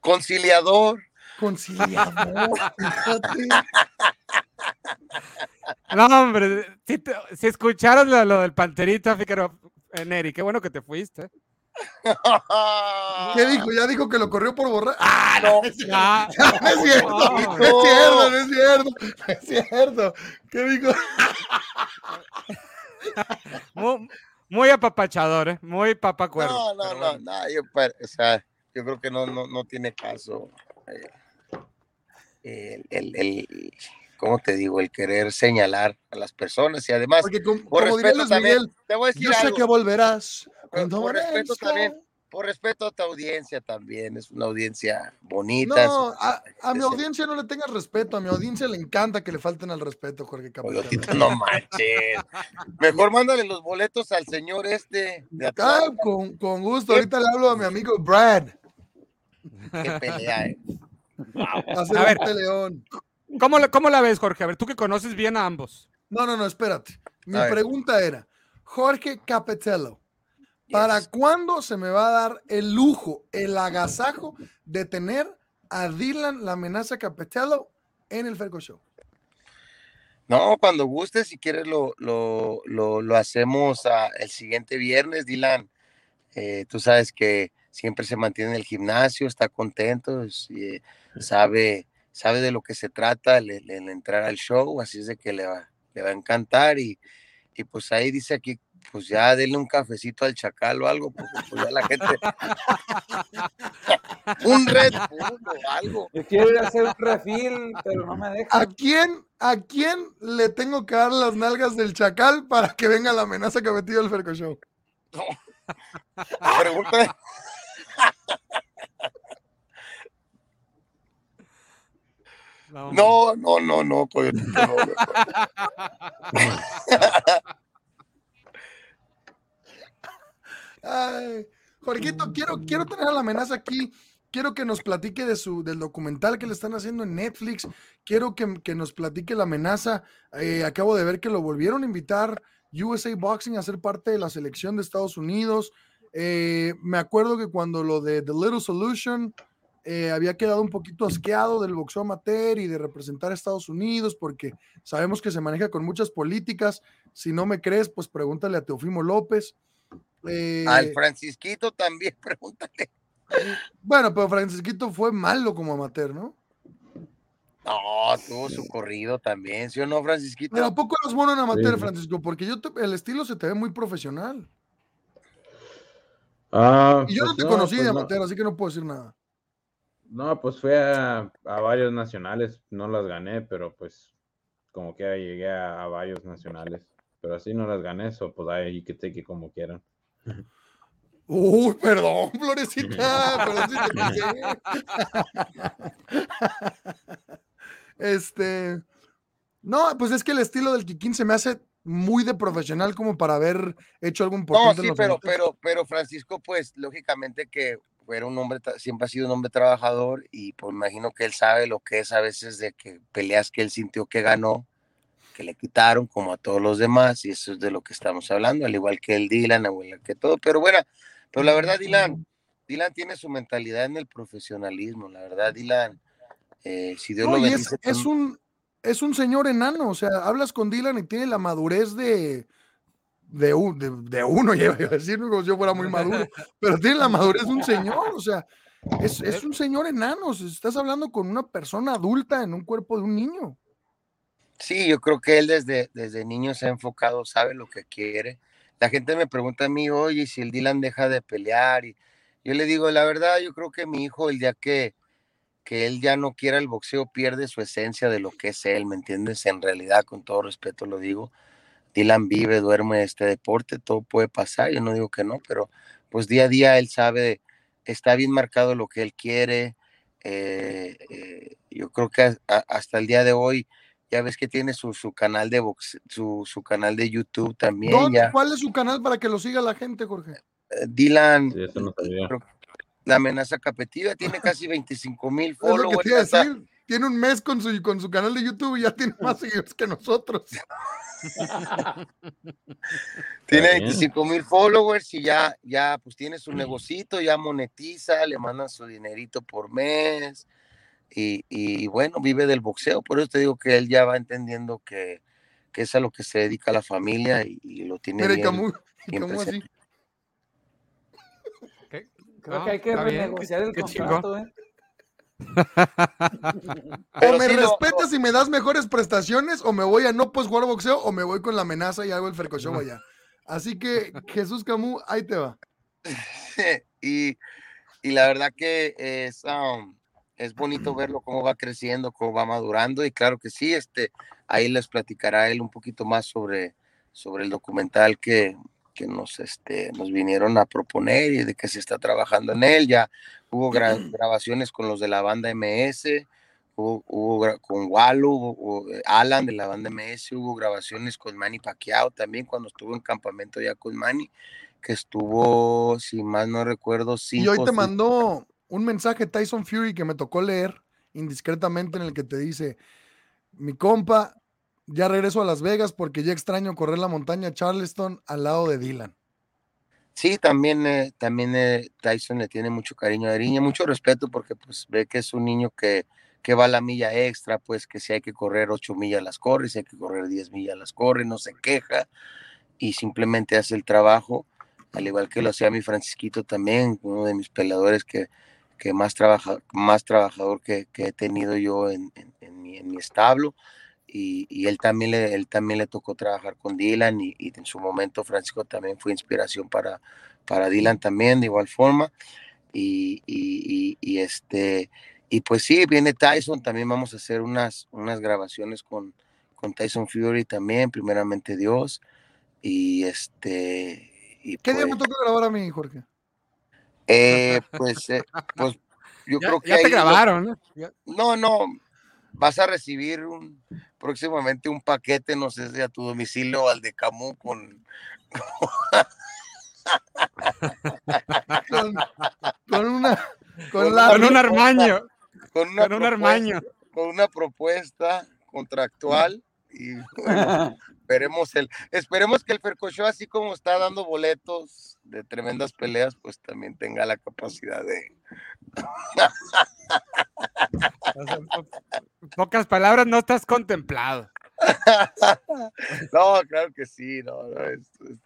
Conciliador. conciliador, [LAUGHS] fíjate. No, hombre, si, te- si escucharas lo, lo del Panterito, Fíjaro, eh, Neri, qué bueno que te fuiste. ¿Qué dijo? Ya dijo que lo corrió por borrar. ¡Ah, no! No [LAUGHS] [LAUGHS] es cierto, no es cierto, no, es cierto, no es. ¿Qué dijo? [LAUGHS] Muy, muy apapachador, ¿eh? muy papacuervo. No, no, no, bueno. no, yo, o sea, yo creo que no, no, no tiene caso. el, el, el- ¿cómo te digo? El querer señalar a las personas y además, Porque com- por como diría respeto Luis también, Miguel, te voy a decir yo sé algo. que volverás. por, Cuando por respeto también, por respeto a tu audiencia también, es una audiencia bonita. No, a, a mi audiencia no le tengas respeto. A mi audiencia le encanta que le falten al respeto, Jorge Capitán. No manches. Mejor [LAUGHS] mándale los boletos al señor este de Ah, con, con gusto. Ahorita le hablo a mi amigo Brad. Qué pelea, eh. Va [LAUGHS] a A ver. peleón. ¿Cómo, la- ¿Cómo la ves, Jorge? A ver, tú que conoces bien a ambos. No, no, no, espérate. Mi A ver. pregunta era, Jorge Capitello, ¿para cuándo se me va a dar el lujo, el agasajo de tener a Dylan la amenaza Capitello en el Ferco Show? No, cuando guste, si quieres lo, lo, lo, lo hacemos ah, el siguiente viernes, Dylan. Eh, tú sabes que siempre se mantiene en el gimnasio, está contento, eh, sabe, sabe de lo que se trata el, el- el entrar al show, así es de que le va, le va a encantar y, y pues ahí dice aquí, pues ya denle un cafecito al chacal o algo, porque pues ya la gente... [LAUGHS] un Red Bull o algo. Yo quiero ir a hacer un refil, pero no me dejan. ¿A quién, ¿A quién le tengo que dar las nalgas del chacal para que venga la amenaza que ha metido el Ferco Show? [LAUGHS] Pregunta. No, no, no, no, coyotito, no, no. Ay, Jorgito, quiero, quiero tener a la amenaza aquí. Quiero que nos platique de su, del documental que le están haciendo en Netflix. Quiero que, que nos platique la amenaza. Eh, acabo de ver que lo volvieron a invitar USA Boxing a ser parte de la selección de Estados Unidos. Eh, me acuerdo que cuando lo de The Little Solution eh, había quedado un poquito asqueado del boxeo amateur y de representar a Estados Unidos porque sabemos que se maneja con muchas políticas. Si no me crees, pues pregúntale a Teofimo López. Eh, Al Francisquito también, [LAUGHS] pregúntale. bueno, pero Francisquito fue malo como amateur, ¿no? No, tuvo su corrido también, ¿sí o no, Francisquito? Pero ¿a poco eres bueno en amateur, Sí. Francisco? Porque yo te- el estilo se te ve muy profesional. Ah, Y yo no pues te conocí pues de no. amateur, así que no puedo decir nada. No, pues fui a, a varios nacionales, no las gané, pero pues como que llegué a, a varios nacionales. Pero así no las gané, eso pues ahí que te que como quieran. [LAUGHS] Uy, perdón, Florecita, [LAUGHS] perdón si te. Este, no, pues es que el estilo del Kikín se me hace muy de profesional como para haber hecho algo No, sí, pero, pero, pero Francisco, pues, lógicamente que era un hombre, siempre ha sido un hombre trabajador y pues imagino que él sabe lo que es a veces de que peleas que él sintió que ganó, que le quitaron como a todos los demás y eso es de lo que estamos hablando, al igual que el Dylan, igual que todo, pero bueno, pero la verdad Dylan, Dylan tiene su mentalidad en el profesionalismo, la verdad Dylan, eh, si Dios No, lo es, bendice, es tam- un, es un señor enano, o sea, hablas con Dylan y tiene la madurez de, de, un- de, de uno, [LAUGHS] iba a decir, como si yo fuera muy maduro, pero tiene la madurez de un señor, o sea, es, es un señor enano, estás hablando con una persona adulta en un cuerpo de un niño. Sí, yo creo que él desde, desde niño se ha enfocado, sabe lo que quiere. La gente me pregunta a mí, oye, si el Dylan deja de pelear, y yo le digo, la verdad, yo creo que mi hijo, el día que, que él ya no quiera el boxeo, pierde su esencia de lo que es él, ¿me entiendes? En realidad, con todo respeto lo digo, Dylan vive, duerme este deporte, todo puede pasar, yo no digo que no, pero pues día a día él sabe, está bien marcado lo que él quiere. eh, eh, yo creo que a- a- hasta el día de hoy, ya ves que tiene su, su canal de box, su, su canal de YouTube también. ¿Dónde- Ya. ¿Cuál es su canal para que lo siga la gente, Jorge? Eh, Dylan, Sí, no la amenaza capetiva tiene casi 25 mil Es lo que followers. Tiene un mes con su, con su canal de YouTube y ya tiene más [LAUGHS] seguidores que nosotros. [LAUGHS] Tiene Está bien. 25 mil followers y ya, ya, pues tiene su negocito, ya monetiza, le mandan su dinerito por mes y, y bueno, vive del boxeo. Por eso te digo que él ya va entendiendo que, que es a lo que se dedica la familia y, y lo tiene Mira, bien. Camus, bien Camus así. Creo No, que hay que bien, renegociar el contrato, ¿eh? O me no, respetas y me das mejores prestaciones, o me voy a no pues jugar boxeo, o me voy con la amenaza y hago el Ferco Show allá. Así que, Jesús Camus, ahí te va. [LAUGHS] y, y la verdad que es, um, es bonito verlo cómo va creciendo, cómo va madurando y claro que sí, este, ahí les platicará él un poquito más sobre, sobre el documental que, que nos, este, nos vinieron a proponer y de que se está trabajando en él. Ya hubo gra- [CLEARS THROAT] grabaciones con los de la banda MS, hubo, hubo con Walu, hubo- eh, Alan de la banda MS, hubo grabaciones con Manny Pacquiao también cuando estuvo en campamento ya con Manny, que estuvo, si más no recuerdo, Y hoy te mandó un mensaje Tyson Fury que me tocó leer indiscretamente en el que te dice, mi compa, ya regreso a Las Vegas porque ya extraño correr la montaña Charleston al lado de Dylan. Sí, también, eh, también eh, Tyson le tiene mucho cariño a Eriña, mucho respeto porque pues ve que es un niño que, que va a la milla extra, pues que si hay que correr ocho millas las corre, si hay que correr 10 millas las corre, no se queja y simplemente hace el trabajo, al igual que lo hacía mi Francisquito también, uno de mis peleadores que, que más, trabaja, más trabajador que, he tenido yo en mi, en mi establo. Y, y él, también le, él también le tocó trabajar con Dylan y, y en su momento Francisco también fue inspiración para, para Dylan también de igual forma. Y, y- y- y este, y pues sí, viene Tyson, también vamos a hacer unas, unas grabaciones con, con Tyson Fury también, primeramente Dios. Y este, y ¿Qué día pues, me toca grabar a mí, Jorge? eh, pues, eh, pues yo Ya- creo que ya te lo- grabaron, ¿no? Ya- No, no, vas a recibir un, próximamente un paquete, no sé si a tu domicilio o al de Camus con, [LAUGHS] con, con una con, Con la- Con un armaño. con una Con un armaño. con una propuesta contractual y bueno, [LAUGHS] esperemos el esperemos que el Ferco Show, así como está dando boletos de tremendas peleas pues también tenga la capacidad de pocas palabras, no estás contemplado. [LAUGHS] no claro que sí no, no, es- es-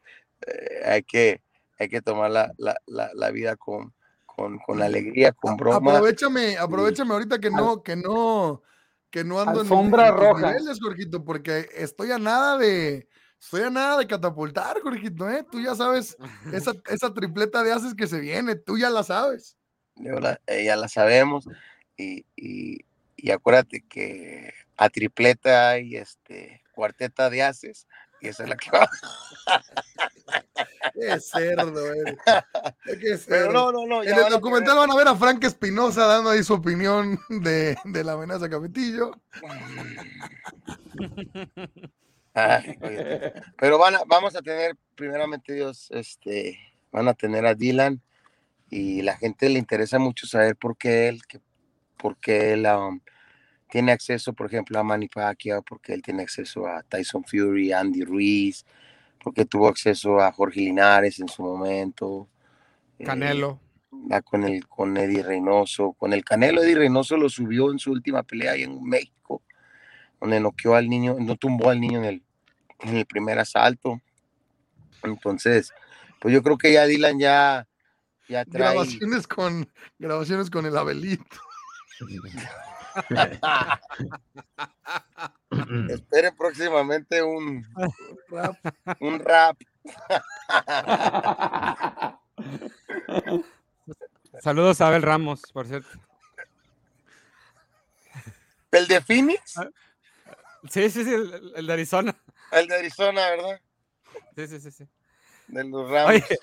eh, hay que hay que tomar la, la, la, la vida con, con, con alegría con broma Aprovechame, aprovechame ahorita que no, que no, que no ando en- Alfombra en roja. niveles, Jorgito, porque estoy a nada de, estoy a nada de catapultar, Jorgito, ¿eh? Tú ya sabes esa, [LAUGHS] esa tripleta de haces que se viene, tú ya la sabes. la- eh, ya la sabemos y, y, y acuérdate que a tripleta hay este cuarteta de haces y esa es la que va Qué cerdo. Qué Pero cerdo. no, no, no, En el documental van a ver a Frank Espinosa dando ahí su opinión de, de la amenaza Capetillo. Ay, oye, pero van a- vamos a tener primeramente Dios este van a tener a Dylan y la gente le interesa mucho saber por qué él que por qué él um, tiene acceso por ejemplo a Manny Pacquiao porque él tiene acceso a Tyson Fury Andy Ruiz porque tuvo acceso a Jorge Linares en su momento eh, Canelo. ah, con el con Eddie Reynoso con el Canelo Eddie Reynoso lo subió en su última pelea ahí en México donde noqueó al niño no tumbó al niño en el en el primer asalto entonces pues yo creo que ya Dylan ya ya trae Grabaciones con, grabaciones con el Abelito. [LAUGHS] [LAUGHS] esperen próximamente un Rap. un rap Saludos a Abel Ramos, por cierto. el de Phoenix Sí, sí, sí, el, el de Arizona. el de Arizona verdad Sí, sí, sí, sí. de los Rams Oye,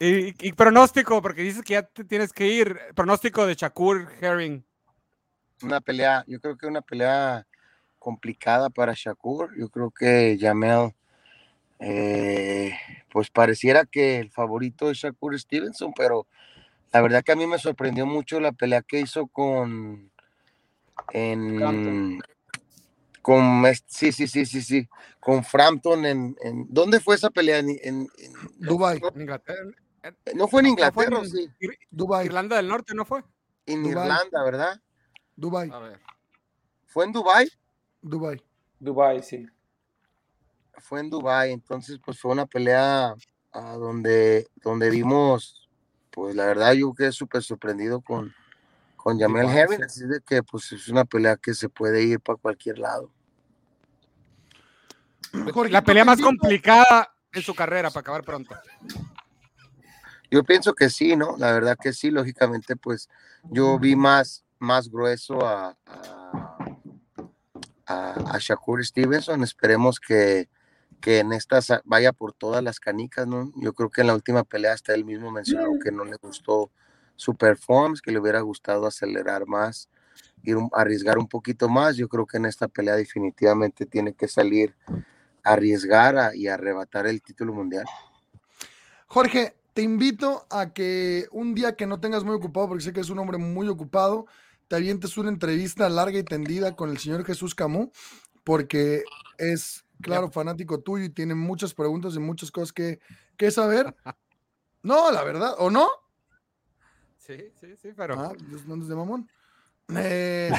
y, y pronóstico, porque dices que ya te tienes que ir. Pronóstico de Shakur Herring. Una pelea, yo creo que una pelea complicada para Shakur. Yo creo que Jamel, eh, pues pareciera que el favorito es Shakur Stevenson, pero la verdad que a mí me sorprendió mucho la pelea que hizo con en Frampton. con sí, sí, sí, sí, sí, con Frampton en, en ¿dónde fue esa pelea? En, en- en- Dubai, Inglaterra. no fue en No, fue Inglaterra, en sí, Dubai, Irlanda del Norte, ¿no fue? en. Irlanda, ¿verdad? Dubai, A ver. ¿Fue en Dubai? Dubai. Dubai, sí. fue en Dubai, entonces pues fue una pelea ah, donde, donde vimos, pues la verdad yo quedé súper sorprendido con, con Jamel sí. así de que pues es una pelea que se puede ir para cualquier lado. La pelea más complicada en su carrera, para acabar pronto. Yo pienso que sí, ¿no? La verdad que sí, lógicamente pues yo vi más, más grueso a, a, a- a Shakur Stevenson. Esperemos que, que en esta sa- vaya por todas las canicas, ¿no? Yo creo que en la última pelea hasta él mismo mencionó que no le gustó su performance, que le hubiera gustado acelerar más, ir arriesgar un poquito más. Yo creo que en esta pelea definitivamente tiene que salir a arriesgar a- y arrebatar el título mundial. Jorge, te invito a que un día que no tengas muy ocupado, porque sé que es un hombre muy ocupado, te avientes una entrevista larga y tendida con el señor Jesús Camus, porque es, claro, fanático tuyo y tiene muchas preguntas y muchas cosas que, que saber. No, la verdad, ¿o no? Sí, sí, sí, pero. Ah, pues, no andes de mamón. Eh,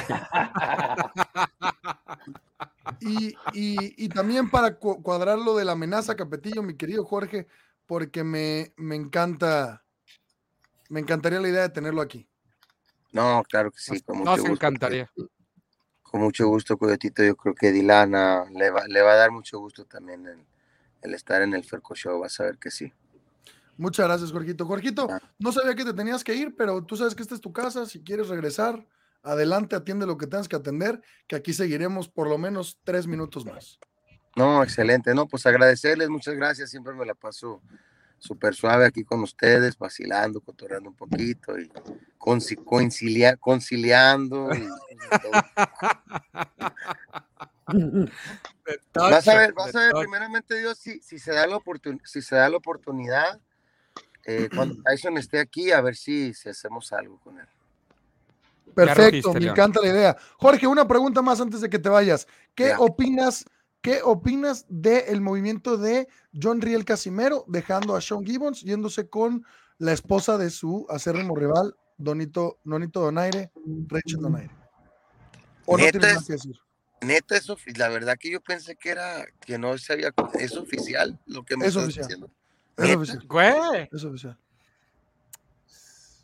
y, y- y también para cu- cuadrar lo de la amenaza Capetillo, mi querido Jorge, porque me, me encanta, me encantaría la idea de tenerlo aquí. No, claro que sí, con mucho Nos gusto. encantaría. Con mucho gusto, Coyotito. Yo creo que Dilana le va, le va a dar mucho gusto también el, el estar en el Ferco Show. Vas a ver que sí. Muchas gracias, Jorgito. Jorgito, no sabía que te tenías que ir, pero tú sabes que esta es tu casa. Si quieres regresar, adelante, atiende lo que tengas que atender, que aquí seguiremos por lo menos tres minutos más. No, excelente. No, pues agradecerles, muchas gracias. Siempre me la paso súper suave aquí con ustedes, vacilando, cotorreando un poquito y conci- coincilia- conciliando. y- [LAUGHS] vas a ver, vas a ver, primeramente Dios, si, si se da la si se da la oportunidad, eh, cuando [CLEARS THROAT] Tyson esté aquí, a ver si, si hacemos algo con él. Perfecto, me encanta la idea. Jorge, una pregunta más antes de que te vayas. ¿Qué Ya. opinas? ¿Qué opinas del movimiento de John Riel Casimero dejando a Sean Gibbons yéndose con la esposa de su acérrimo rival, Donito, Nonito Donaire, Rachel Donaire? ¿O no Neta tienes es- nada que decir? Neta, es la verdad que yo pensé que era, que no sabía, es oficial lo que me Es estás oficial. diciendo. Es ¿Neta? oficial. Güey. Es oficial.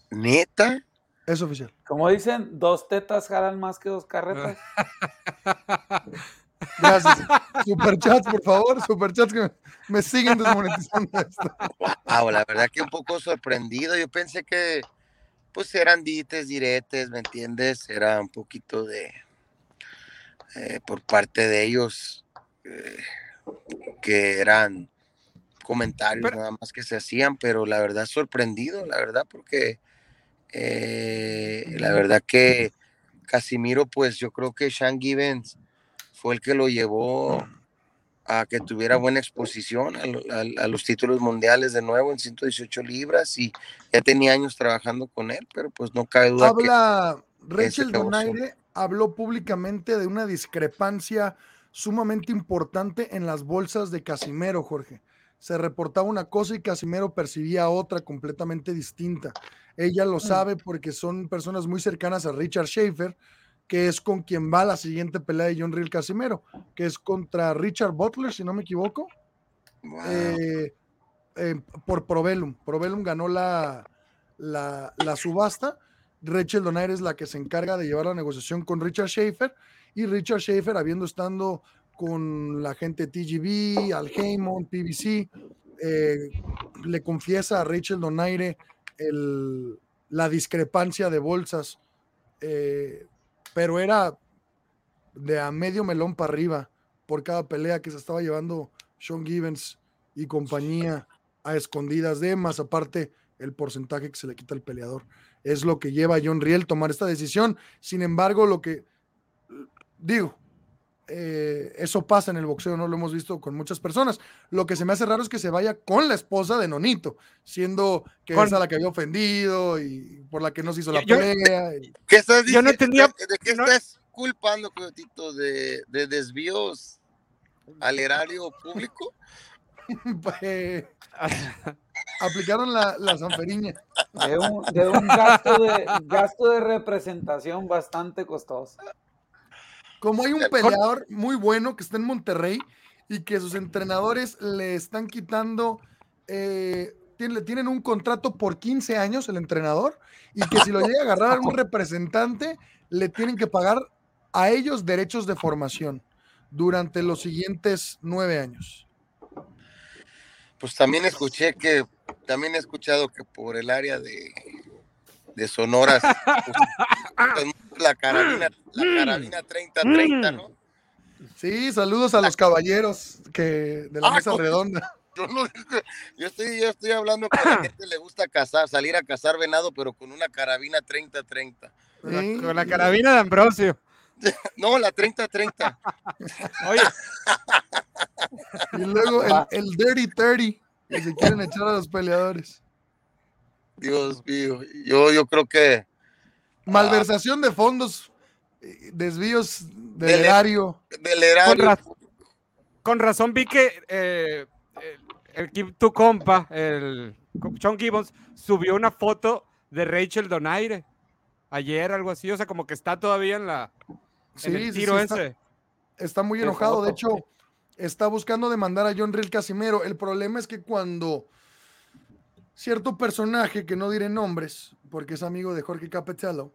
¿Neta? Es oficial. Como dicen, dos tetas jalan más que dos carretas. [LAUGHS] Gracias. Superchats, por favor. Superchats que me, siguen desmonetizando esto. Wow, la verdad que un poco sorprendido. Yo pensé que pues eran dites, diretes, ¿me entiendes? Era un poquito de eh, por parte de ellos eh, que eran comentarios nada más que se hacían, pero la verdad sorprendido, la verdad, porque eh, la verdad que Casimiro, pues yo creo que Sean Gibbons fue el que lo llevó a que tuviera buena exposición a, lo- a- a los títulos mundiales de nuevo en 118 libras y ya tenía años trabajando con él, pero pues no cabe duda que Habla ese Rachel Donaire, habló públicamente de una discrepancia sumamente importante en las bolsas de Casimero, Jorge. Se reportaba una cosa y Casimero percibía otra completamente distinta. Ella lo sabe porque son personas muy cercanas a Richard Schaefer, que es con quien va la siguiente pelea de John Real Casimero, que es contra Richard Butler, si no me equivoco. Eh, eh, por Provelum. Provelum ganó la, la, la subasta. Rachel Donaire es la que se encarga de llevar la negociación con Richard Schaefer. Y Richard Schaefer, habiendo estando con la gente TGB, Al Heyman, PBC, eh, le confiesa a Rachel Donaire el- la discrepancia de bolsas, eh, pero era de a medio melón para arriba por cada pelea que se estaba llevando Sean Gibbons y compañía a escondidas de más aparte el porcentaje que se le quita al peleador. Es lo que lleva a John Riel tomar esta decisión. Sin embargo, lo que digo, eh, eso pasa en el boxeo, no lo hemos visto con muchas personas. Lo que se me hace raro es que se vaya con la esposa de Nonito, siendo que Con- es a la que había ofendido y por la que no se hizo la Yo- pelea. y- ¿Qué estás Yo no diciendo? entendía- ¿De, de qué estás culpando, Coyotito? ¿De, de desvíos al erario público? [LAUGHS] Eh, aplicaron la, la sanferiña. De un, de un gasto, de, gasto de representación bastante costoso. Como hay un peleador muy bueno que está en Monterrey y que sus entrenadores le están quitando, eh, tiene- le tienen un contrato por 15 años el entrenador y que si lo llega a agarrar un representante, le tienen que pagar a ellos derechos de formación durante los siguientes nueve años. Pues también escuché que, también he escuchado que por el área de, de Sonoras, [LAUGHS] la carabina, la carabina 30-30, ¿no? Sí, saludos a los caballeros que de la Ah, mesa redonda. [LAUGHS] Yo, no- yo estoy, yo estoy hablando que a la gente le gusta cazar, salir a cazar venado, pero con una carabina 30-30. Con la, con la carabina de Ambrosio. [LAUGHS] No, la 30-30. Oye, Y luego el, el Dirty 30, que se quieren echar a los peleadores. Dios mío, yo, yo creo que Malversación de fondos, eh, desvíos del Del- erario. del con, erario, ra- con razón vi que eh, el, tu compa, el Sean Gibbons, subió una foto de Rachel Donaire ayer, algo así, o sea, como que está todavía en la en Sí, el tiro sí, está- ese. Está muy enojado. De hecho, está buscando demandar a John Real Casimero. El problema es que cuando cierto personaje, que no diré nombres, porque es amigo de Jorge Capitello,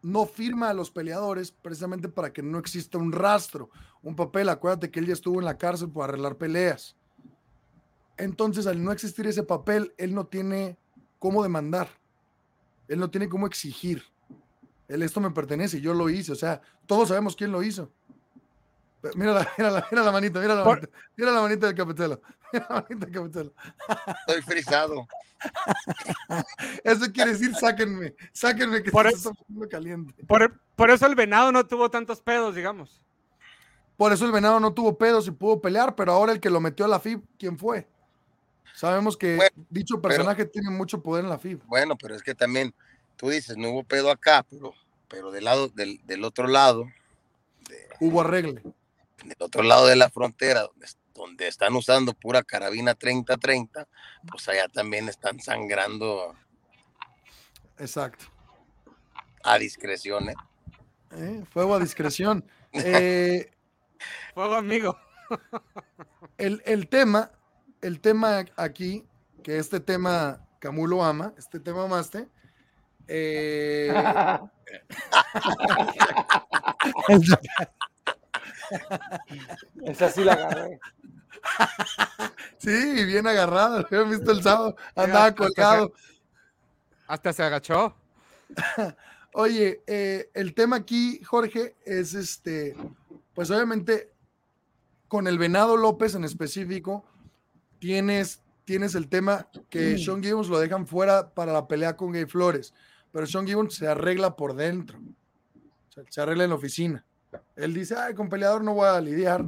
no firma a los peleadores precisamente para que no exista un rastro, un papel. Acuérdate que él ya estuvo en la cárcel por arreglar peleas. Entonces, al no existir ese papel, él no tiene cómo demandar. Él no tiene cómo exigir. Él, esto me pertenece, yo lo hice. O sea, todos sabemos quién lo hizo. Mira la, mira la, mira la manita, mira la Por- manita, mira la manita del capitelo. [LAUGHS] Mira la manita del capitelo. estoy frisado. [LAUGHS] Eso quiere decir, sáquenme, sáquenme que Por se eso- está poniendo caliente. Por, por eso el venado no tuvo tantos pedos, digamos. Por eso el venado no tuvo pedos y pudo pelear, pero ahora el que lo metió a la FIB, ¿quién fue? Sabemos que Bueno, dicho pero- personaje tiene mucho poder en la FIB. Bueno, pero es que también, tú dices, no hubo pedo acá, pero, pero del lado, del, del otro lado, Hubo arregle. Del otro lado de la frontera, donde, donde están usando pura carabina 30-30, pues allá también están sangrando Exacto. a discreción, ¿eh? ¿eh? Fuego a discreción. Eh, [LAUGHS] Fuego amigo. [LAUGHS] el, el tema, el tema aquí, que este tema Camulo ama, este tema amaste. eh, [LAUGHS] Esa sí la agarré. [LAUGHS] sí, bien agarrado, lo habían visto el sábado, andaba hasta se- colgado. Hasta se agachó. [LAUGHS] Oye, eh, el tema aquí, Jorge, es este, pues obviamente con el Venado López en específico, tienes, tienes el tema que Sean Gibbons lo dejan fuera para la pelea con Gay Flores, pero Sean Gibbons se arregla por dentro, o sea, se arregla en la oficina. Él dice, ay, con peleador no voy a lidiar,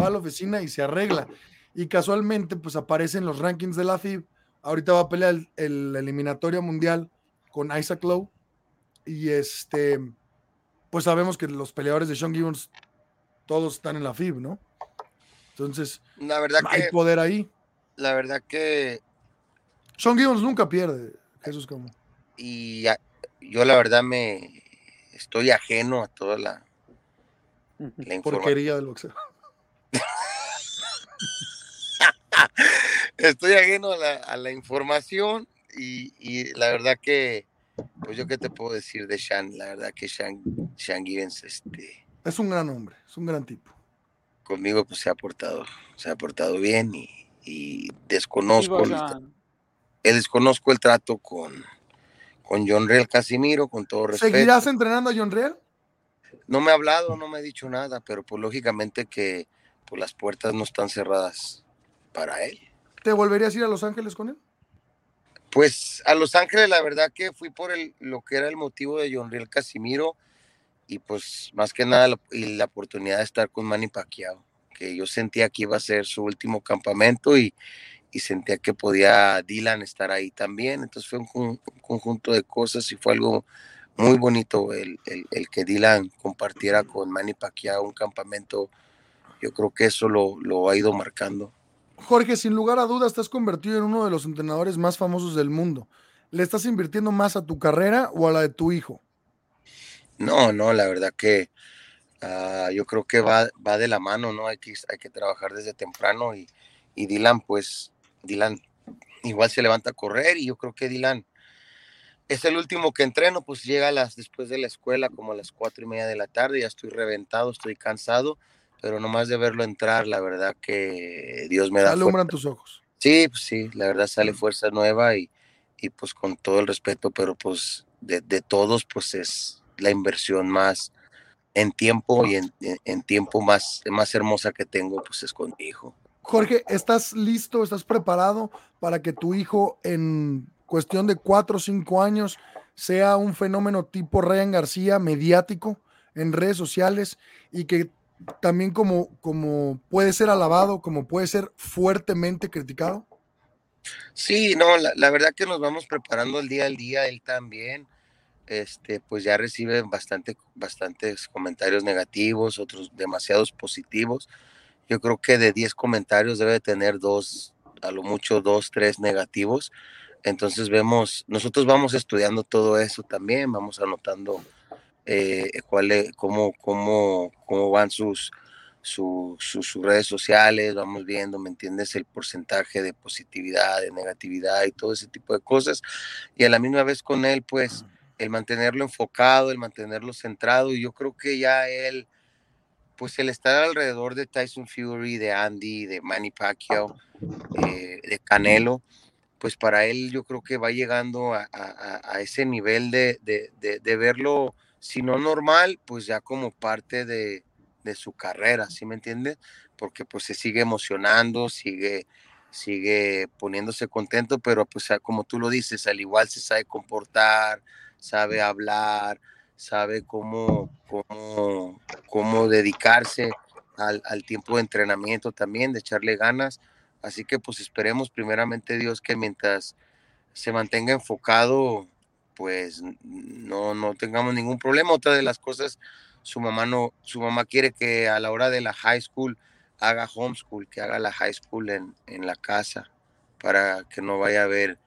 va a la oficina y se arregla. Y casualmente, pues aparece en los rankings de la FIB. Ahorita va a pelear el, el eliminatorio mundial con Isaac Lowe. Y este, pues sabemos que los peleadores de Sean Gibbons todos están en la FIB, ¿no? Entonces, La verdad hay que, poder ahí. la verdad que, Sean Gibbons nunca pierde, Jesús como. y yo la verdad me estoy ajeno a toda la, la. Porquería del boxeo. [LAUGHS] Estoy ajeno a la, a la información y, y la verdad que, pues yo qué te puedo decir de Sean, la verdad que Sean, Sean Gibbons, este, Es un gran hombre, es un gran tipo. conmigo pues se ha portado, se ha portado bien y, y desconozco, el, eh, desconozco el trato con, con John Real Casimiro, con todo respeto. ¿Seguirás entrenando a John Real? No me ha hablado, no me ha dicho nada, pero pues lógicamente que pues, las puertas no están cerradas para él. ¿Te volverías a ir a Los Ángeles con él? Pues a Los Ángeles la verdad que fui por el, lo que era el motivo de John Real Casimiro y pues más que nada la, y la oportunidad de estar con Manny Pacquiao, que yo sentía que iba a ser su último campamento y, y sentía que podía Dylan estar ahí también, entonces fue un conjunto de cosas y fue algo muy bonito el, el- el que Dylan compartiera con Manny Pacquiao un campamento, yo creo que eso lo, lo ha ido marcando. Jorge, sin lugar a dudas, has convertido en uno de los entrenadores más famosos del mundo. ¿Le estás invirtiendo más a tu carrera o a la de tu hijo? No, no, la verdad que ah, yo creo que va, va de la mano, ¿no? Hay que, hay que trabajar desde temprano y, y Dylan, pues, Dylan igual se levanta a correr y yo creo que Dylan es el último que entreno, pues llega a las, después de la escuela como a las cuatro y media de la tarde, ya estoy reventado, estoy cansado, pero nomás de verlo entrar, la verdad que Dios me da Alumbran fuerza. tus ojos. Sí, pues sí, la verdad sale fuerza nueva y, y pues con todo el respeto, pero pues de, de todos, pues es, la inversión más en tiempo y en, en- en tiempo más, más hermosa que tengo, pues es con mi hijo. Jorge, ¿estás listo, estás preparado para que tu hijo en cuestión de cuatro o cinco años sea un fenómeno tipo Ryan García, mediático, en redes sociales y que también como, como puede ser alabado, como puede ser fuertemente criticado? Sí, no, la, la verdad que nos vamos preparando el día al día, él también, este, pues ya recibe bastante, bastantes comentarios negativos, otros demasiados positivos. Yo creo que de 10 comentarios debe tener dos, a lo mucho dos, tres negativos. Entonces vemos, nosotros vamos estudiando todo eso también, vamos anotando eh, cuál es- cómo, cómo, cómo van sus, su- su- sus redes sociales, vamos viendo, ¿me entiendes? El porcentaje de positividad, de negatividad y todo ese tipo de cosas. Y a la misma vez con él, pues, el mantenerlo enfocado, el mantenerlo centrado, y yo creo que ya él, pues el estar alrededor de Tyson Fury, de Andy, de Manny Pacquiao, eh, de Canelo, pues para él yo creo que va llegando a, a- ese nivel de, de- de- verlo, si no normal, pues ya como parte de, su carrera, ¿sí me entiendes? Porque pues se sigue emocionando, sigue, sigue poniéndose contento, pero pues como tú lo dices, al igual se sabe comportar, sabe hablar, sabe cómo, cómo, cómo dedicarse al, al tiempo de entrenamiento también, de echarle ganas. Así que pues esperemos primeramente Dios que mientras se mantenga enfocado, pues no, no tengamos ningún problema. Otra de las cosas, su mamá no, su mamá quiere que a la hora de la high school haga homeschool, que haga la high school en, en la casa, para que no vaya a haber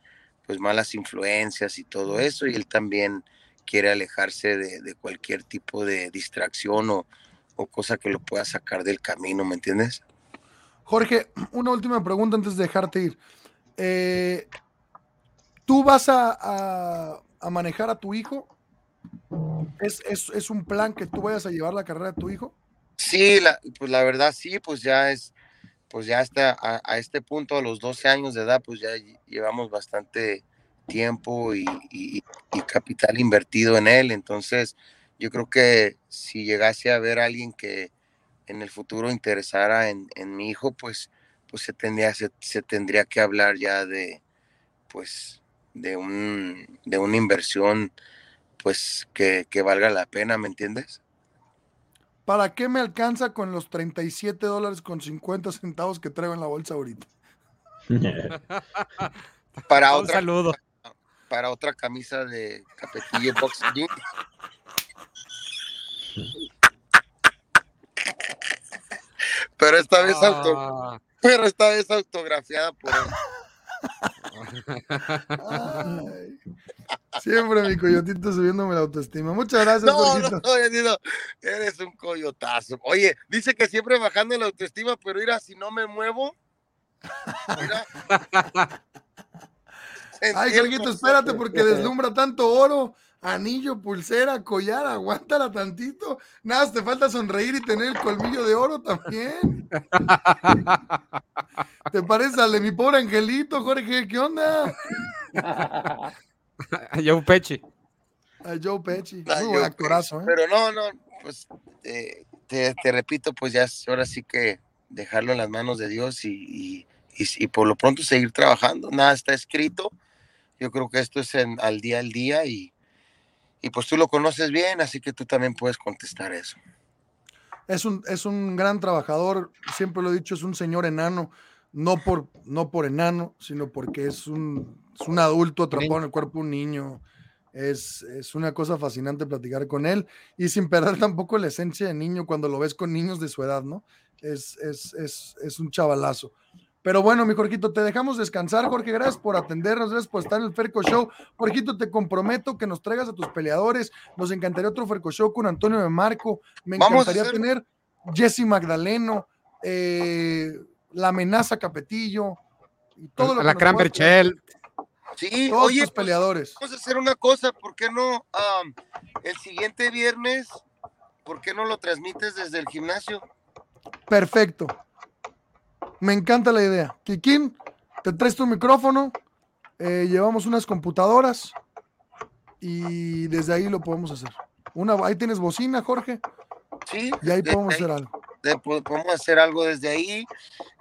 pues malas influencias y todo eso. Y él también quiere alejarse de, de cualquier tipo de distracción o, o cosa que lo pueda sacar del camino, ¿me entiendes? Jorge, una última pregunta antes de dejarte ir. Eh, ¿Tú vas a, a- manejar a tu hijo? ¿Es, es, es un plan que tú vayas a llevar la carrera de tu hijo? Sí, pues la verdad sí, pues ya es, pues ya está a, este punto, a los 12 años de edad, pues ya lle- llevamos bastante tiempo y, y- y capital invertido en él. Entonces, yo creo que si llegase a ver a alguien que en el futuro interesara en, en mi hijo, pues, pues se tendría, se, se tendría que hablar ya de, pues, de un, de una inversión, pues, que, que valga la pena, ¿me entiendes? ¿Para qué me alcanza con los 37 dólares con 50 centavos que traigo en la bolsa ahorita? [LAUGHS] Para Un otra, saludo. para otra camisa de capetillo box [LAUGHS] Pero esta vez auto, Ah. pero esta vez autografiada por él. Ay, siempre mi coyotito subiéndome la autoestima. Muchas gracias, No, no, no, Diosito, eres un coyotazo. Oye, dice que siempre bajando la autoestima, pero mira, si no me muevo, mira. [LAUGHS] Ay, Jorgito, espérate, porque deslumbra tanto oro, anillo, pulsera, collar, aguántala tantito. Nada, te falta sonreír y tener el colmillo de oro también. ¿Te parece al de mi pobre angelito, Jorge? ¿Qué onda? Joe [LAUGHS] Pechi. A Joe Muy actorazo, ¿eh? Pero no, no, pues eh, te, te repito, pues ya es ahora sí que dejarlo en las manos de Dios y, y, y- y por lo pronto seguir trabajando. Nada está escrito. Yo creo que esto es en- al día al día y, y pues tú lo conoces bien, así que tú también puedes contestar eso. Es un, es un gran trabajador, siempre lo he dicho, es un señor enano, no por, no por enano, sino porque es un, es un adulto atrapado en el cuerpo de un niño. Es, es una cosa fascinante platicar con él y sin perder tampoco la esencia de niño cuando lo ves con niños de su edad, ¿no? Es, es, es, es un chavalazo. Pero bueno, mi Jorgito, te dejamos descansar, Jorge. Gracias por atendernos, gracias por estar en el Ferco Show. Jorgito, te comprometo que nos traigas a tus peleadores. Nos encantaría otro Ferco Show con Antonio de Marco. Me Vamos a encantaría hacer- tener Jesse Magdaleno, eh, la amenaza Capetillo y todo lo que la puedas Berchel. Sí, Todos oye, tus peleadores. Vamos a hacer una cosa, ¿por qué no el siguiente viernes, por qué no lo transmites desde el gimnasio? Perfecto. Me encanta la idea. Kikín, te traes tu micrófono, eh, llevamos unas computadoras y desde ahí lo podemos hacer. Una, ahí tienes bocina, Jorge. Sí. Y ahí podemos hacer algo. de- po- podemos hacer algo desde ahí.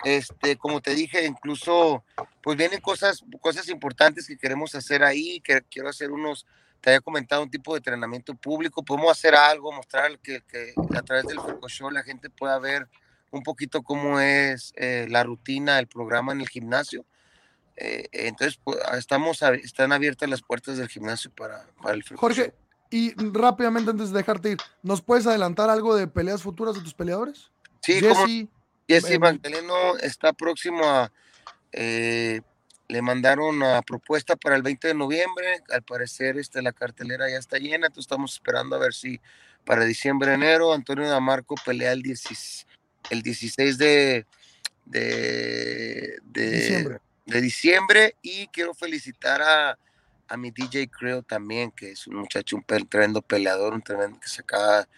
Este, como te dije, incluso, pues vienen cosas, cosas importantes que queremos hacer ahí, que quiero hacer unos, te había comentado un tipo de entrenamiento público, podemos hacer algo, mostrar que, que a través del Show la gente pueda ver un poquito cómo es eh, la rutina, el programa en el gimnasio. Eh, entonces, pues, estamos, a- están abiertas las puertas del gimnasio para, para el Foco Jorge, y rápidamente antes de dejarte ir, ¿nos puedes adelantar algo de peleas futuras de tus peleadores? Sí, Jesse, Jesse em, Magdaleno está próximo a. eh, le mandaron una propuesta para el 20 de noviembre. Al parecer, este, la cartelera ya está llena. Entonces, estamos esperando a ver si para diciembre, enero, Antonio Damarco pelea el, 16 el 16 de, de, de Diciembre. de diciembre. Y quiero felicitar a, a mi DJ Creo también, que es un muchacho, un tremendo peleador, un tremendo que se acaba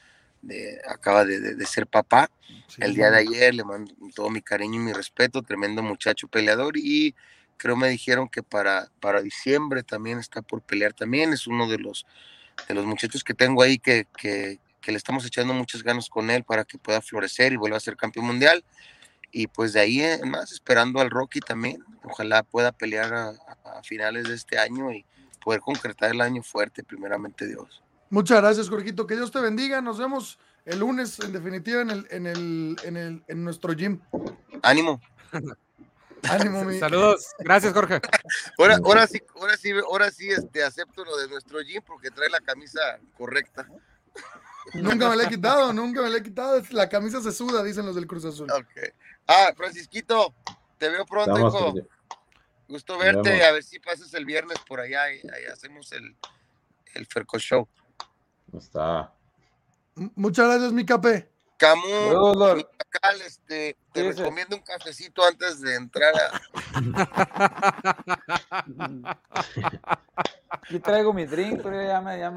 de, acaba de, de- de ser papá. El día de ayer le mando todo mi cariño y mi respeto, tremendo muchacho peleador y creo me dijeron que para, para diciembre también está por pelear también, es uno de los, de los muchachos que tengo ahí que, que, que le estamos echando muchas ganas con él para que pueda florecer y vuelva a ser campeón mundial. Y pues de ahí en más, esperando al Rocky también, ojalá pueda pelear a, a- a finales de este año y poder concretar el año fuerte, primeramente Dios. Muchas gracias, Jorgito. Que Dios te bendiga. Nos vemos el lunes, en definitiva, en, el, en, el, en, el, en nuestro gym. Ánimo. [LAUGHS] Ánimo, mi. Saludos. Gracias, Jorge. [LAUGHS] Ahora, ahora sí, ahora sí, ahora sí este, acepto lo de nuestro gym porque trae la camisa correcta. Nunca me la he quitado, nunca me la he quitado. La camisa se suda, dicen los del Cruz Azul. Ah, Francisquito, te veo pronto, Vamos, hijo. Gusto verte, a ver si pasas el viernes por allá y ahí hacemos el, el Ferco Show. Está. Muchas gracias, mi capé. Camu, Saludos, Lord. mi Chacal, este, te recomiendo un cafecito antes de entrar a... [LAUGHS] Aquí traigo mi drink, pero ya me, ya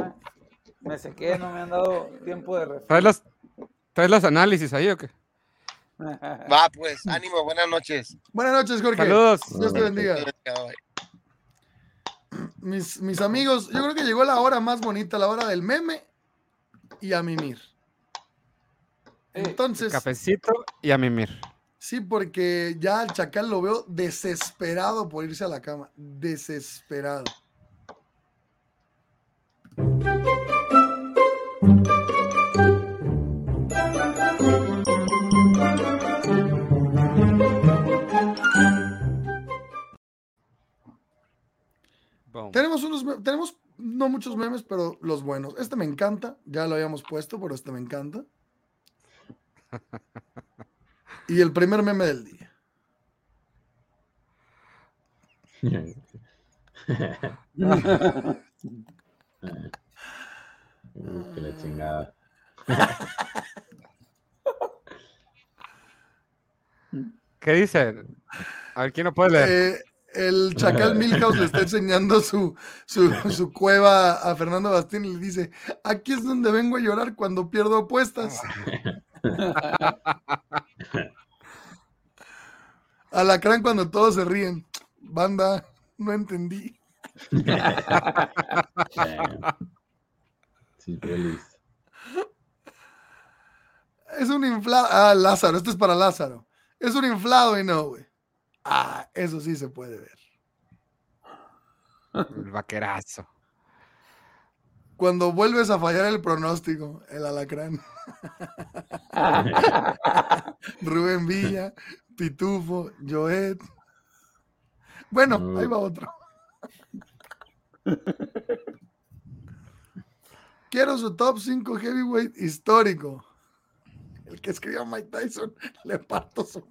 me, sequé, no me han dado tiempo de ¿Traes los, ¿Traes los análisis ahí o qué? [LAUGHS] Va, pues, ánimo, buenas noches. Buenas noches, Jorge. Saludos. Dios te bendiga. Mis, mis amigos, yo creo que llegó la hora más bonita, la hora del meme y a mimir. Entonces, Cafecito y a mimir. sí, porque ya al chacal lo veo desesperado por irse a la cama. Desesperado. Boom. Tenemos unos, tenemos no muchos memes, pero los buenos. Este me encanta, ya lo habíamos puesto, pero este me encanta. [LAUGHS] Y el primer meme del día. [LAUGHS] [LAUGHS] Uh, que la chingada. [LAUGHS] ¿Qué dice? A ver, ¿quién lo puede leer? Eh, el Chacal Milhouse le está [LAUGHS] enseñando su, su, su cueva a Fernando Bastín y le dice, aquí es donde vengo a llorar cuando pierdo apuestas. [LAUGHS] Alacrán cuando todos se ríen. Banda, no entendí. [LAUGHS] Sí, feliz. Es un inflado. Ah, Lázaro, esto es para Lázaro. Es un inflado y no, güey. Ah, eso sí se puede ver. El vaquerazo. Cuando vuelves a fallar el pronóstico, el alacrán. [LAUGHS] Rubén Villa, Pitufo, Joet. Bueno, ahí va otro. [LAUGHS] Quiero su top 5 heavyweight histórico. El que escribió Mike Tyson, [LAUGHS] le parto su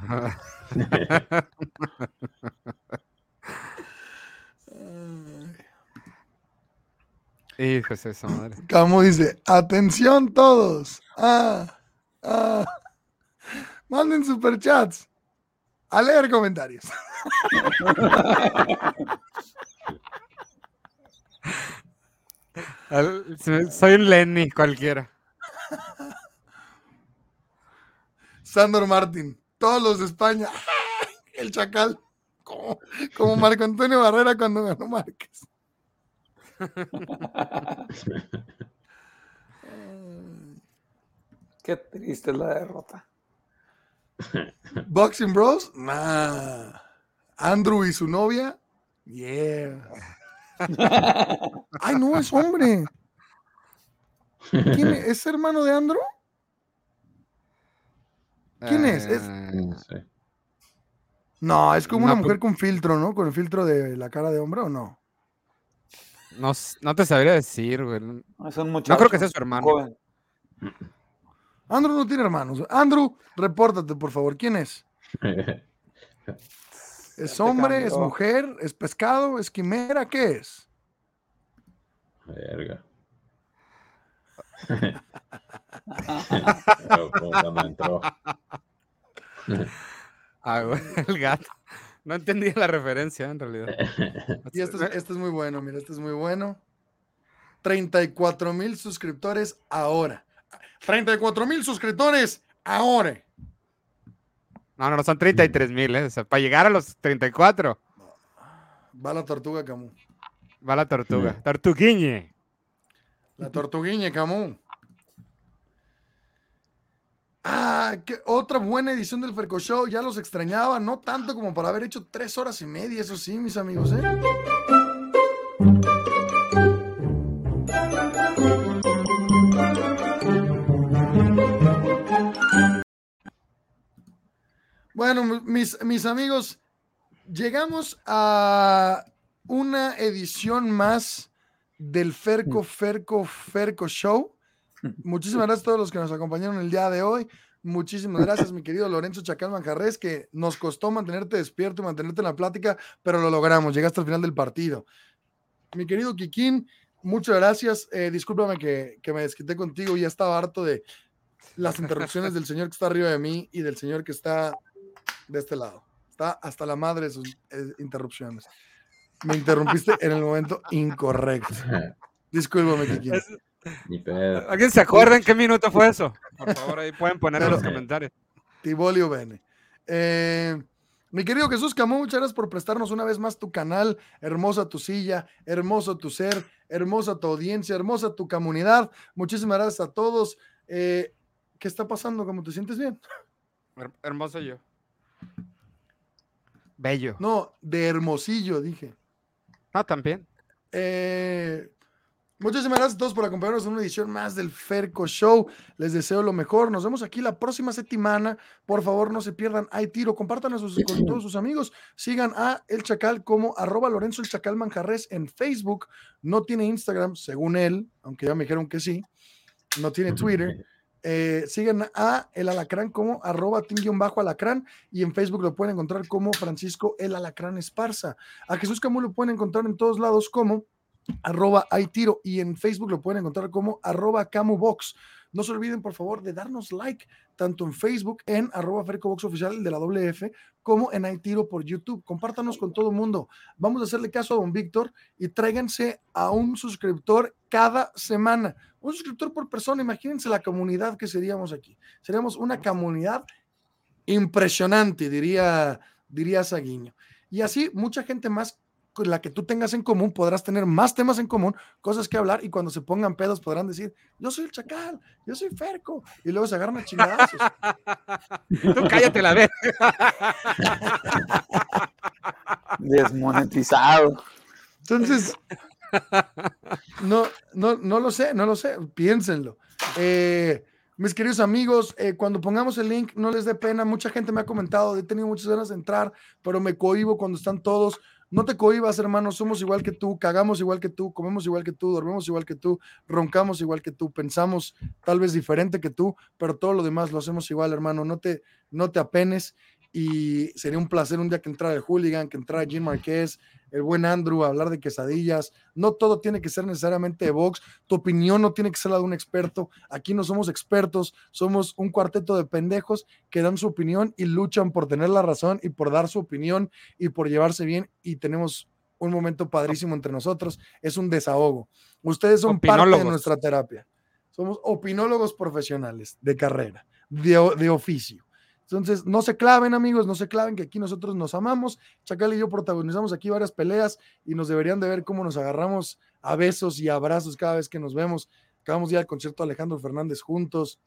[LAUGHS] Hijo de esa madre. Camo dice, atención todos. Ah, ah. Manden superchats. A leer comentarios. Soy un Lenny cualquiera. Sandor Martín, todos los de España. [LAUGHS] El chacal. Como, como Marco Antonio Barrera cuando ganó Márquez. [LAUGHS] Qué triste es la derrota. Boxing Bros, nah. Andrew y su novia, yeah. [LAUGHS] Ay, no, es hombre. ¿Quién es? ¿Es hermano de Andrew? ¿Quién es? Es- No es como una No, mujer con filtro, ¿no? Con el filtro de la cara de hombre o no. No, no te sabría decir, güey. No Es un no creo que sea su hermano. joven. Andrew no tiene hermanos. Andrew, repórtate, por favor. ¿Quién es? [LAUGHS] ¿Es hombre? ¿Es mujer? ¿Es pescado? ¿Es quimera? ¿Qué es? Verga. [LAUGHS] [LAUGHS] Ah, el gato. No entendí la referencia, en realidad. [LAUGHS] Y este es, este es muy bueno, mira, este es muy bueno. 34 mil suscriptores ahora. 34 mil suscriptores ahora. No, no, no, son 33 mil, ¿eh? O sea, para llegar a los 34, Va la tortuga Camus. va la tortuga. Tortuguiñe. La tortuguiña Camus. Ah, qué otra buena edición del Ferco Show. Ya los extrañaba, no tanto como para haber hecho tres horas y media, eso sí, mis amigos, ¿eh? Bueno, mi- mis, mis amigos, llegamos a una edición más del Ferco, Ferco, Ferco Show. [LAUGHS] Muchísimas gracias a todos los que nos acompañaron el día de hoy. Muchísimas gracias, mi querido Lorenzo Chacal Manjarres, que nos costó mantenerte despierto y mantenerte en la plática, pero lo logramos. Llegaste al final del partido. Mi querido Kikín, muchas gracias. Eh, discúlpame que, que me desquité contigo. Ya estaba harto de las interrupciones del señor que está arriba de mí y del señor que está de este lado. Está hasta la madre de sus eh, interrupciones. Me interrumpiste en el momento incorrecto. Discúlpame, Kikín. Ni pedo. ¿Alguien se acuerda en qué minuto fue eso? Por favor, ahí pueden poner en los comentarios. Tibolio Bene. Eh, mi querido Jesús Camus, muchas gracias por prestarnos una vez más tu canal. Hermosa tu silla, hermoso tu ser, hermosa tu audiencia, hermosa tu comunidad. Muchísimas gracias a todos. Eh, ¿Qué está pasando? ¿Cómo te sientes bien? Her- hermoso yo. Bello. No, de hermosillo, dije. No, también. Eh, muchísimas gracias a todos por acompañarnos en una edición más del Ferco Show. Les deseo lo mejor. Nos vemos aquí la próxima semana. Por favor, no se pierdan. Hay tiro. Compártanlo sus- con todos sus amigos. Sigan a El Chacal como arroba Lorenzo El Chacal Manjarres en Facebook. No tiene Instagram, según él, aunque ya me dijeron que sí. No tiene Twitter. Eh, sigan a El Alacrán como arroba bajo alacrán y en Facebook lo pueden encontrar como Francisco El Alacrán Esparza. A Jesús Camus lo pueden encontrar en todos lados como arroba hay tiro y en Facebook lo pueden encontrar como arroba camubox. No se olviden, por favor, de darnos like tanto en Facebook en arroba Fercobox oficial de la WF como en hay tiro por YouTube. Compártanos con todo el mundo. Vamos a hacerle caso a don Víctor y tráiganse a un suscriptor cada semana. Un suscriptor por persona. Imagínense la comunidad que seríamos aquí. Seríamos una comunidad impresionante, diría, diría Saguiño. Y así mucha gente más con la que tú tengas en común, podrás tener más temas en común, cosas que hablar, y cuando se pongan pedos podrán decir, yo soy el chacal, yo soy Ferco, y luego se agarran a chingadazos. Tú cállate la vez. Desmonetizado. Entonces, no, no, no lo sé, no lo sé, piénsenlo. Eh, mis queridos amigos, eh, cuando pongamos el link, no les dé pena. Mucha gente me ha comentado, he tenido muchas ganas de entrar, pero me cohibo cuando están todos. No te cohibas, hermano, somos igual que tú, cagamos igual que tú, comemos igual que tú, dormimos igual que tú, roncamos igual que tú, pensamos tal vez diferente que tú, pero todo lo demás lo hacemos igual, hermano. No te, no te apenes y sería un placer un día que entrara el hooligan, que entrara Jim Marquez, el buen Andrew, a hablar de quesadillas. No todo tiene que ser necesariamente de box. Tu opinión no tiene que ser la de un experto. Aquí no somos expertos, somos un cuarteto de pendejos que dan su opinión y luchan por tener la razón y por dar su opinión y por llevarse bien. Y tenemos un momento padrísimo entre nosotros. Es un desahogo. Ustedes son parte de nuestra terapia. Somos opinólogos profesionales de carrera, de, de oficio. Entonces, no se claven, amigos, no se claven, que aquí nosotros nos amamos. Chacal y yo protagonizamos aquí varias peleas y nos deberían de ver cómo nos agarramos a besos y abrazos cada vez que nos vemos. Acabamos de ir al concierto de Alejandro Fernández juntos.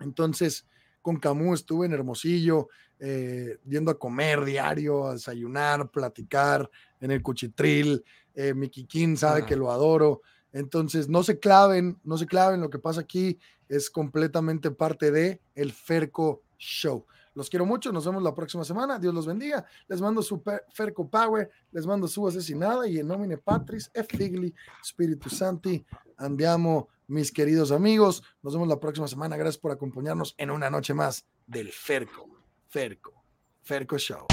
Entonces, con Camus estuve en Hermosillo, eh, yendo a comer diario, a desayunar, platicar en el cuchitril. Eh, mi Kikín sabe Ah. que lo adoro. Entonces, no se claven, no se claven. Lo que pasa aquí es completamente parte de el Ferco Show. Los quiero mucho, nos vemos la próxima semana. Dios los bendiga. Les mando su Ferco Power, les mando su asesinada y en nomine Patris, e Figli, Spiritu Santi, andiamo, mis queridos amigos. Nos vemos la próxima semana. Gracias por acompañarnos en una noche más del Ferco, Ferco, Ferco Show.